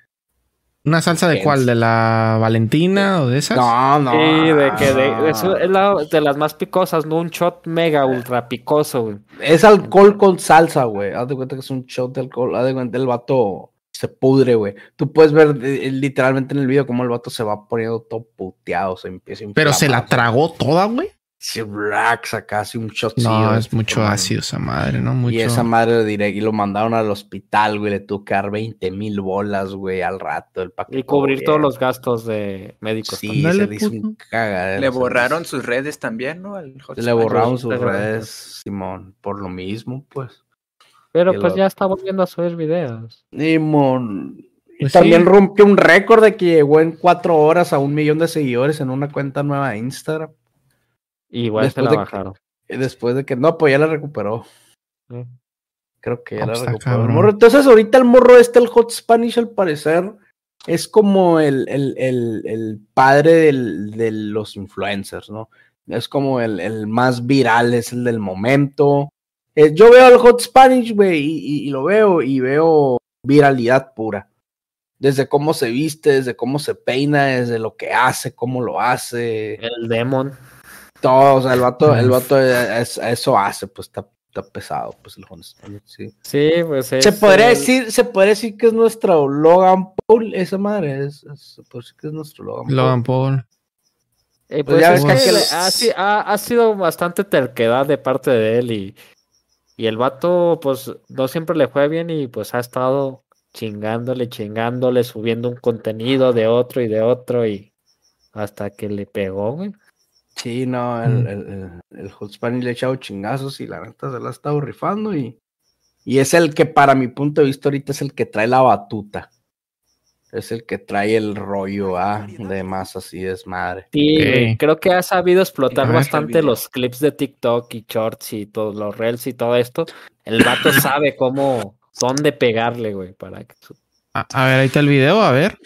¿Una salsa de cuál? ¿De la Valentina o de esas? No, no. Sí, de que de, eso es la, de las más picosas, no un shot mega ultra picoso, güey. Es alcohol con salsa, güey. Haz de cuenta que es un shot de alcohol. Haz de cuenta el vato se pudre, güey. Tú puedes ver eh, literalmente en el video cómo el vato se va poniendo todo puteado, se empieza a Pero se la tragó toda, güey. Sí, black, saca así un shot. No, es mucho ácido esa madre, ¿no? Mucho. Y esa madre direct, y lo mandaron al hospital, güey. Le tuvo que dar 20 mil bolas, güey, al rato. El pa' que Y cubrir todo todos los gastos de médicos. Sí, se le hizo un cagadero. Le se borraron sus redes también, ¿no? Al Le borraron sus redes, Simón, por lo mismo, pues. Pero que pues lo- ya está volviendo a subir videos. Simón. Y Pues también sí. rompió un récord de que llegó en cuatro horas a un millón de seguidores en una cuenta nueva de Instagram. Igual Después se la que- bajaron. Y después de que, no, pues ya la recuperó. Sí. Creo que ya la pues recuperó. el cabrón. morro. Entonces, ahorita el morro este, el Hot Spanish, al parecer, es como el, el, el, el padre del- de los influencers, ¿no? Es como el, el más viral, es el del momento. Eh, yo veo al Hot Spanish, güey, y, y- y lo veo, y veo viralidad pura. Desde cómo se viste, desde cómo se peina, desde lo que hace, cómo lo hace El Demon. todo, o sea, el vato, el Uf. vato es- eso hace, pues está, está pesado, pues el Hot Spanish, sí. Sí, pues es. Se podría el- decir, se podría decir que es nuestro Logan Paul, esa madre, es, es- se puede decir que es nuestro Logan, Logan Paul. eh, pues pues ya es ves que que le- aquel- ha, si- ha- ha sido bastante terquedad de parte de él y, y el vato, pues no siempre le fue bien y pues ha estado chingándole, chingándole, subiendo un contenido de otro y de otro y hasta que le pegó, güey. Sí, no, el, el, el, el Hot Spanish le ha echado chingazos y la neta se la ha estado rifando y, y es el que para mi punto de vista ahorita es el que trae la batuta. Es el que trae el rollo ah, de más así desmadre. Sí, Ok. güey, creo que ha sabido explotar bastante los clips de TikTok y shorts y todos los reels y todo esto. El vato sabe cómo, dónde pegarle, güey, para que su- A, a ver, ahí está el video, a ver.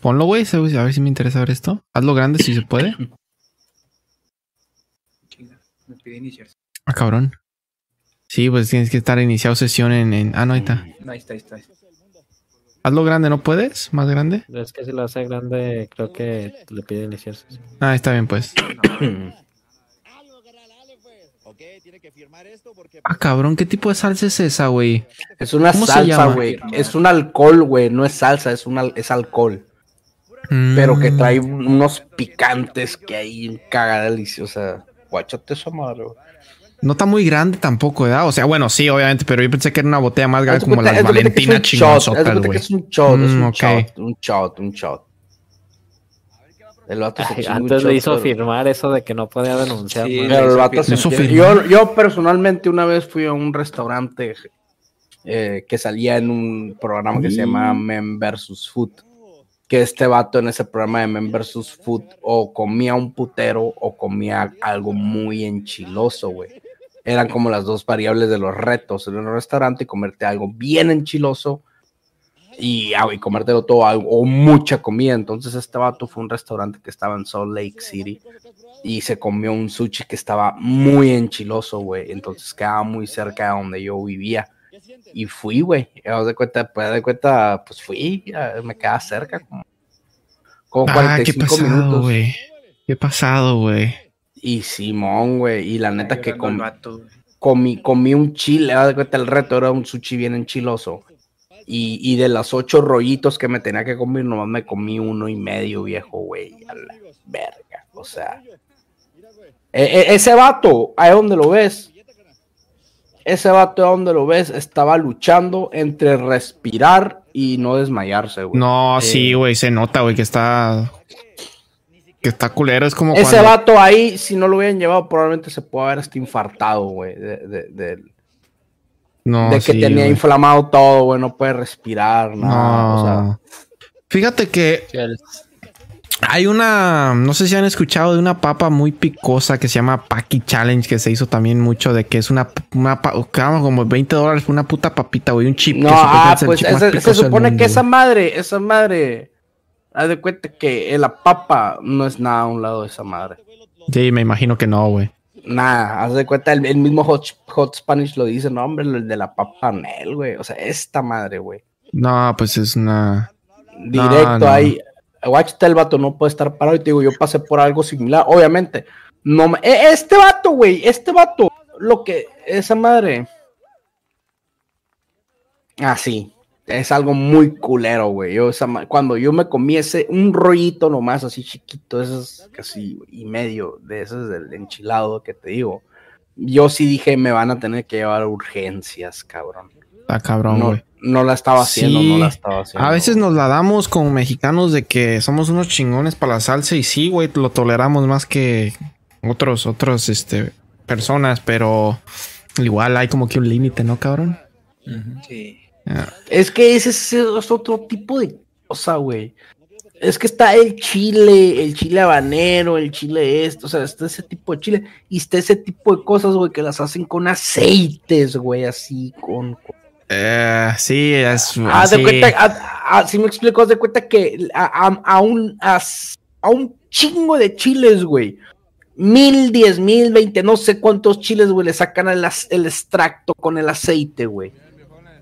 Ponlo, güey, se- a ver si me interesa ver esto. Hazlo grande si se puede. Chinga, me pide iniciarse. Ah, cabrón. Sí, pues tienes que estar iniciado sesión en, en- Ah, no, ahí está. No, ahí está, ahí está. ahí está. Hazlo grande, ¿no puedes? ¿Más grande? Es que si lo hace grande, creo que le pide iniciarse. Ah, está bien, pues. Ah, cabrón, ¿qué tipo de salsa es esa, güey? Es una ¿Cómo se salsa, güey. Es un alcohol, güey. No es salsa, es, un al- es alcohol. Pero que Mm, trae unos picantes que hay caga deliciosa. Guachate esa madre, güey. No está muy grande tampoco, ¿verdad? O sea, bueno, sí, obviamente, pero yo pensé que era una botella más grande de como las Valentina que güey. Es un shot, es Mm, un shot, un shot, un shot. El vato se Ay, antes le hizo pero- firmar eso de que no podía denunciar. Sí, ¿no? Pero el vato se Eso entiende. firmó. yo, yo personalmente una vez fui a un restaurante eh, que salía en un programa que se llamaba Men vs. Food. Que este vato en ese programa de Men vs. Food o comía un putero o comía algo muy enchiloso, güey. Eran como las dos variables de los retos en un restaurante y comerte algo bien enchiloso y, ah, y comértelo todo algo o mucha comida. Entonces este vato fue a un restaurante que estaba en Salt Lake City y se comió un sushi que estaba muy enchiloso, güey. Entonces quedaba muy cerca de donde yo vivía. Y fui, güey. De cuenta, pues de cuenta, pues fui, me quedaba cerca, como, como Ah, qué 45 pasado, minutos. güey. Qué pasado, güey. Y Simón, güey. Y la neta que Llorando el com- vato, comí, comí un chile, el reto era un sushi bien enchiloso. Y, y de los ocho rollitos que me tenía que comer, nomás me comí uno y medio, viejo, güey. A la verga. O sea. E- e- ese vato, ahí donde lo ves. Ese vato, ahí donde lo ves, estaba luchando entre respirar y no desmayarse, güey. No, Eh, sí, güey, se nota, güey, que está. Que está culero. Es como Ese cuando. vato ahí, si no lo hubieran llevado, probablemente se puede haber hasta infartado, güey. De, de- de- No, de que sí, tenía güey. inflamado todo, güey, no puede respirar, nada. O sea, No. Fíjate que hay una, no sé si han escuchado de una papa muy picosa que se llama Paki Challenge, que se hizo también mucho de que es una, una como 20 dólares una puta papita, güey, un chip. no, que ah, pues ese- se supone que esa madre, esa madre, haz de cuenta que la papa no es nada a un lado de esa madre. Sí, me imagino que no, güey. Nada, haz de cuenta, el, el mismo Hot, Hot Spanish lo dice, no, hombre, el de la papa Nel, güey. O sea, esta madre, güey. No, pues es una. Directo no. ahí. Guachita, el vato no puede estar parado. Y te digo, yo pasé por algo similar. Obviamente, no e- Este vato, güey, este vato, lo que. Esa madre. Ah, sí. Es algo muy culero, güey. Yo, esa cuando yo me comí ese, un rollito nomás así chiquito, esos casi y medio de esos del enchilado que te digo. Yo sí dije, me van a tener que llevar a urgencias, cabrón. Está cabrón, No, güey. no la estaba haciendo, Sí. no la estaba haciendo. A veces nos la damos como mexicanos de que somos unos chingones para la salsa y sí, güey, lo toleramos más que otros, otros, este, personas, pero igual hay como que un límite, ¿no, cabrón? Sí. Es que ese es, otro tipo de cosa, güey. Es que está el chile, el chile habanero, el chile esto, o sea, está ese tipo de chile y está ese tipo de cosas, güey, que las hacen con aceites, güey, así, con... con- eh, sí, es. Haz de sí. cuenta, a- a- si me explico, haz de cuenta que a, un, a, un chingo de chiles, güey, mil, diez mil, veinte, no sé cuántos chiles, güey, le sacan el extracto con el aceite, güey.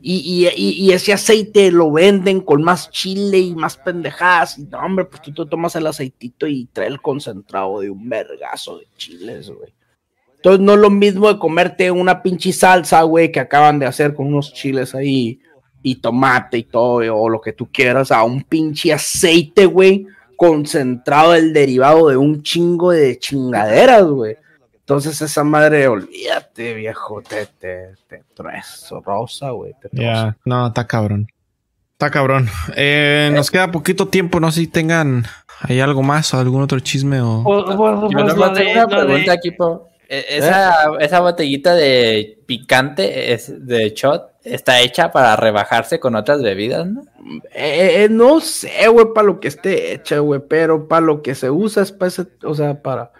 Y, y- y- ese aceite lo venden con más chile y más pendejadas. Y no, hombre, pues tú te tomas el aceitito y trae el concentrado de un vergazo de chiles, güey. Entonces no es lo mismo de comerte una pinche salsa, güey, que acaban de hacer con unos chiles ahí y tomate y todo, o lo que tú quieras, a un pinche aceite, güey, concentrado el derivado de un chingo de chingaderas, güey. Entonces esa madre, olvídate, viejo, te, te, te trozo, rosa, güey. Ya, no, está cabrón. Está cabrón. Eh, nos queda poquito tiempo, no sé si tengan ¿Hay algo más o algún otro chisme o Pues, pues, Yo pues, de- una de- pregunta aquí, po. E- Esa, esa botellita de picante es de shot está hecha para rebajarse con otras bebidas, ¿no? Eh, eh, no sé, güey, para lo que esté hecha, güey, pero para lo que se usa es para ese, o sea, para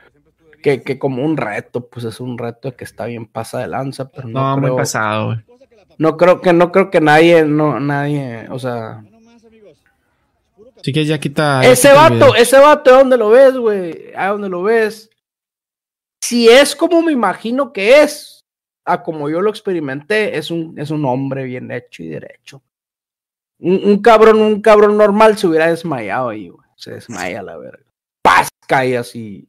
que, que como un reto, pues es un reto que está bien pasa de lanza, pero no, No, muy pasado, güey. no creo que, no creo que nadie, no, nadie, o sea, Así que ya quita. ya ese quita vato, ese vato, ¿a dónde lo ves, güey? ¿A dónde lo ves? Si es como me imagino que es, a como yo lo experimenté, es un, es un hombre bien hecho y derecho. Un, un cabrón, un cabrón normal se hubiera desmayado ahí, güey. Se desmaya la verga. ¡Paz! Cae así.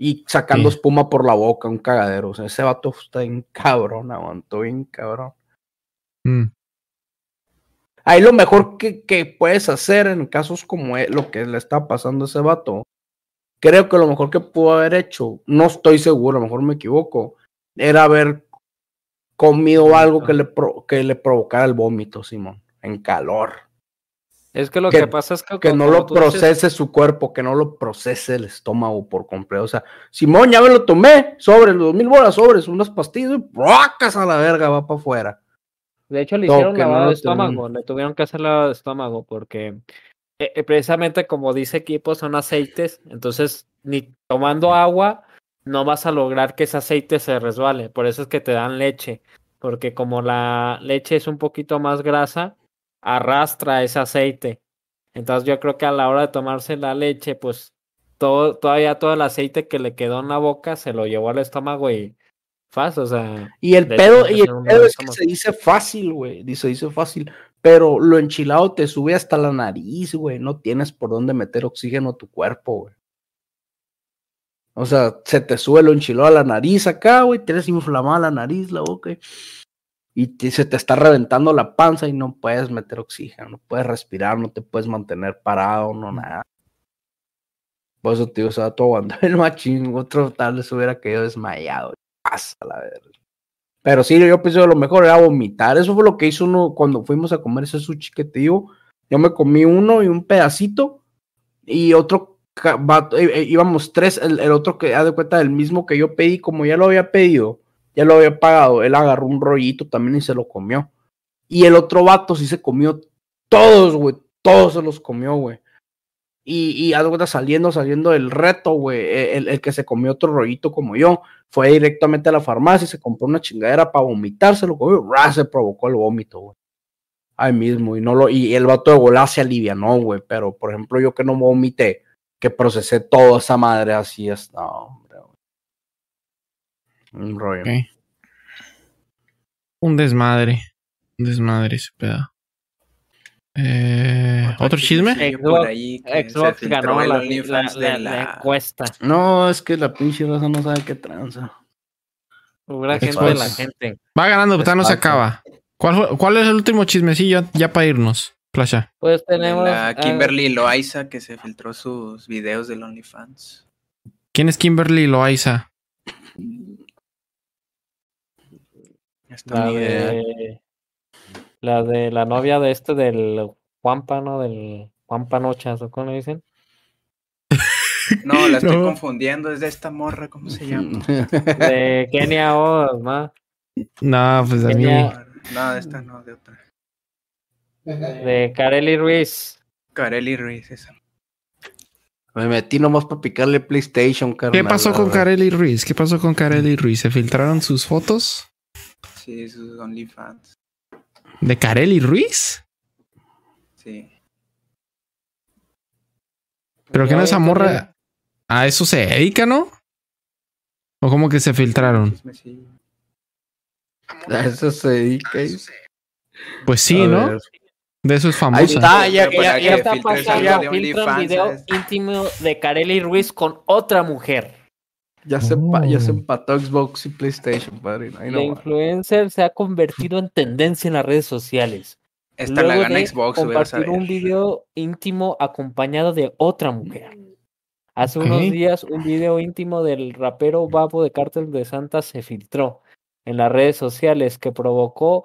Y sacando Sí. espuma por la boca, un cagadero. O sea, ese vato está bien cabrón, aguantó bien cabrón. Mm. Ahí lo mejor que, que puedes hacer en casos como e- lo que le está pasando a ese vato, creo que lo mejor que pudo haber hecho, no estoy seguro, a lo mejor me equivoco, era haber comido algo que le, pro- que le provocara el vómito, Simón, en calor. Es que lo Que- que, pasa es que, Que no lo dices, procese su cuerpo, que no lo procese el estómago por completo. O sea, Simón, ya me lo tomé, sobre los dos mil bolas, sobres, unas pastillas, y ¡bracas a la verga, va para afuera. De hecho, le hicieron no lavado de estómago, le tuvieron que hacer lavado de estómago porque eh, eh, precisamente como dice equipo son aceites, entonces ni tomando agua no vas a lograr que ese aceite se resbale, por eso es que te dan leche, porque como la leche es un poquito más grasa, arrastra ese aceite. Entonces yo creo que a la hora de tomarse la leche, pues todo, todavía todo el aceite que le quedó en la boca se lo llevó al estómago y faz, o sea, Y el pedo, y el pedo es que se dice fácil, güey. Dice, dice fácil. Pero lo enchilado te sube hasta la nariz, güey. No tienes por dónde meter oxígeno a tu cuerpo, güey. O sea, se te sube lo enchilado a la nariz acá, güey. Tienes inflamada la nariz, la boca. Y te- se te está reventando la panza y no puedes meter oxígeno. No puedes respirar, no te puedes mantener parado, no nada. Por eso, tío, se va todo aguantar el machín. Otro tal vez hubiera quedado desmayado. Pasa la verga. Pero sí, yo pienso que lo mejor era vomitar. Eso fue lo que hizo uno cuando fuimos a comer ese sushi que te digo. Yo me comí uno y un pedacito. Y otro eh, eh, íbamos tres. El, el otro que, haz de cuenta, del mismo que yo pedí, como ya lo había pedido, ya lo había pagado. Él agarró un rollito también y se lo comió. Y el otro vato sí se comió todos, güey. Todos se los comió, güey. Y, y cuenta, saliendo, saliendo del reto, güey. eh, El, que se comió otro rollito como yo fue directamente a la farmacia, se compró una chingadera para vomitar, se lo comió, ¡ra! se provocó el vómito, güey. Ahí mismo, y no lo, y el vato de volá se alivianó, güey. Pero, por ejemplo, yo que no vomité, que procesé toda esa madre así es, no. Un rollo. Un desmadre. Un desmadre ese pedo. Eh, ¿Otro chisme? Xbox- ganó el la, OnlyFans la- de la- la- la encuesta. No, es que la pinche raza no sabe qué tranza. Pura gente Xbox. de la gente. Va ganando, pero no se acaba. ¿Cuál, fue- ¿Cuál es el último chismecillo ya para irnos? Flasha. Pues tenemos. la ah, Kimberly Loaiza que se filtró sus videos del OnlyFans. ¿Quién es Kimberly Loaiza? La de. La de la novia de este del Juanpa, ¿no? Del Juanpa Nochas, ¿o cómo le dicen? No, la estoy No. confundiendo. Es de esta morra, ¿cómo se llama? De Kenia Oz, ¿no? No, pues a mí. No, de esta no, de otra. De Kareli Ruiz. Kareli Ruiz, esa. Me metí nomás para picarle PlayStation, carnal. ¿Qué pasó con. Kareli Ruiz? ¿Qué pasó con Kareli Ruiz? ¿Se filtraron sus fotos Sí, sus OnlyFans. de Kareli Ruiz? Sí. ¿Pero Ya qué no esa morra? A eso se dedica, ¿no? ¿O cómo que se filtraron? A eso se dedica. y- Pues sí, ¿no? De eso es Ahí famosa. está, ya, Pero ya, para ya que está pasando. algo de Filtra un OnlyFans, video ¿sabes? íntimo de Kareli Ruiz con otra mujer. Ya se, pa- ya se Oh. empató Xbox y PlayStation, padrino. Ahí La va. influencer se ha convertido en tendencia en las redes sociales. Esta la luego gana de Xbox, compartir un video íntimo acompañado de otra mujer. Hace unos días un video íntimo del rapero Babo de Cártel de Santa se filtró en las redes sociales que provocó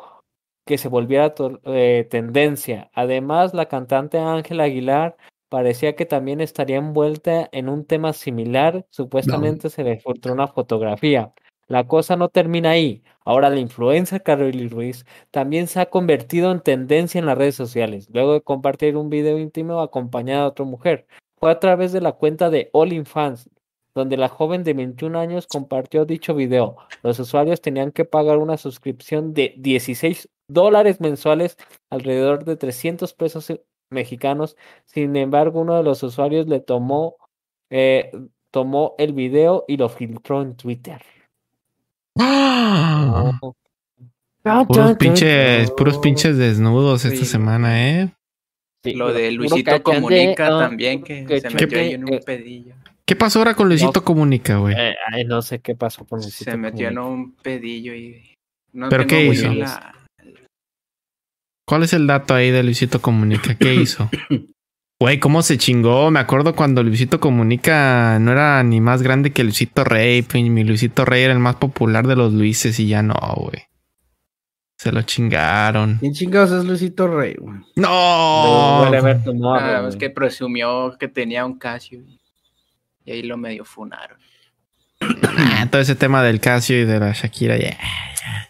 que se volviera eh, tendencia. Además, la cantante Ángela Aguilar parecía que también estaría envuelta en un tema similar. Supuestamente se le filtró una fotografía. La cosa no termina ahí. Ahora la influencer Carly Ruiz también se ha convertido en tendencia en las redes sociales, luego de compartir un video íntimo acompañada de otra mujer. Fue a través de la cuenta de All Fans, donde la joven de 21 años compartió dicho video. Los usuarios tenían que pagar una suscripción de 16 dólares mensuales, alrededor de 300 pesos mexicanos. Sin embargo, uno de los usuarios le tomó, eh, tomó el video y lo filtró en Twitter. ¡Ah! Puros pinches, puros pinches desnudos esta semana, ¿eh? Sí, Lo de Luisito Comunica también, que se metió ahí en un Eh, pedillo. ¿Qué pasó ahora con Luisito Comunica, güey? eh, ay, no sé qué pasó con Luisito Se metió en un pedillo y... No ¿Pero qué hizo? la- ¿Cuál es el dato ahí de Luisito Comunica? ¿Qué hizo? Güey, ¿cómo se chingó? Me acuerdo cuando Luisito Comunica no era ni más grande que Luisito Rey. pues, Mi Luisito Rey era el más popular de los Luises y ya no, güey. Se lo chingaron. ¿Quién chingados es Luisito Rey, güey? ¡No! Tomorrow, Ah, es que presumió que tenía un Casio y ahí lo medio funaron. Ah, todo ese tema del Casio y de la Shakira, ya.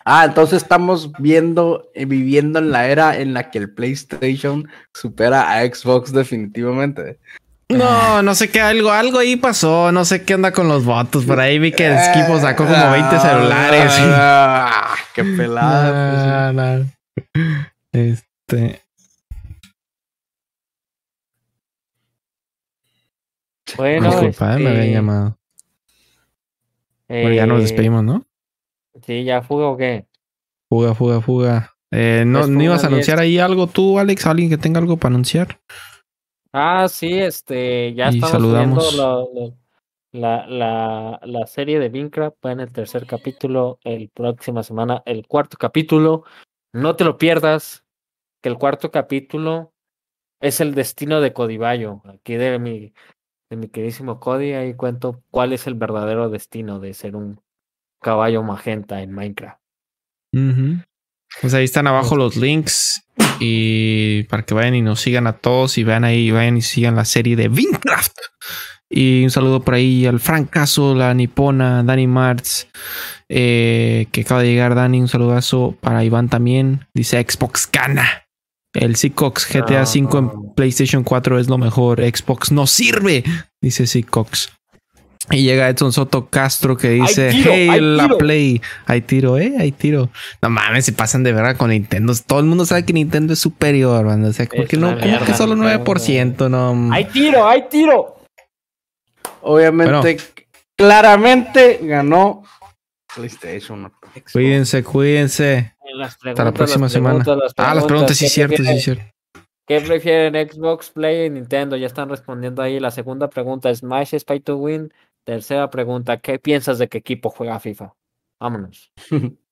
Ah, entonces estamos viendo, eh, viviendo en la era en la que el PlayStation supera a Xbox definitivamente. No, no sé qué, algo, algo ahí pasó. No sé qué onda con los votos. Por ahí vi que Esquipo sacó como 20 celulares. y- Ah, qué pelada. No, no. Este. Bueno, Disculpa, eh, me habían este, llamado. Bueno, ya nos eh, despedimos, ¿no? Sí, ya fuga o qué. Fuga, fuga, fuga. Eh, ¿no, Pues ¿No ibas a fuga, anunciar ahí algo tú, Alex? ¿Alguien que tenga algo para anunciar? Ah, sí, este, ya Y estamos saludamos. viendo lo- lo- la, la, la serie de Minecraft, va en el tercer capítulo, el próxima semana, el cuarto capítulo. No te lo pierdas, que el cuarto capítulo es el destino de Codivallo, aquí de mi, de mi queridísimo Cody, ahí cuento cuál es el verdadero destino de ser un caballo magenta en Minecraft. Pues ahí están abajo los links. Y para que vayan y nos sigan a todos y vean ahí, vayan y sigan la serie de Minecraft. Y un saludo por ahí al Francazo, la Nipona, Dani Martz, eh, que acaba de llegar Dani. Un saludazo para Iván también. Dice Xbox gana. El Seacox GTA V en PlayStation 4 es lo mejor. Xbox no sirve, dice Seacox. Y llega Edson Soto Castro que dice: tiro, Hey, la tiro". Play. Hay tiro, eh, hay tiro. No mames, se pasan de verdad con Nintendo. Todo el mundo sabe que Nintendo es superior, banda. O sea, ¿por Es qué no? una ¿Cómo que mierda, solo Nintendo. 9%? No. ¡Hay tiro! ¡Hay tiro! Obviamente, claramente ganó PlayStation. Cuídense, cuídense. Las Hasta la preguntas, próxima las semana. preguntas, Ah, las preguntas, sí, ¿qué cierto, sí, prefieren? cierto. ¿Qué prefieren Xbox, Play y Nintendo? Ya están respondiendo ahí. La segunda pregunta es Smash Spy to Win. Tercera pregunta, ¿qué piensas de qué equipo juega FIFA? Vámonos.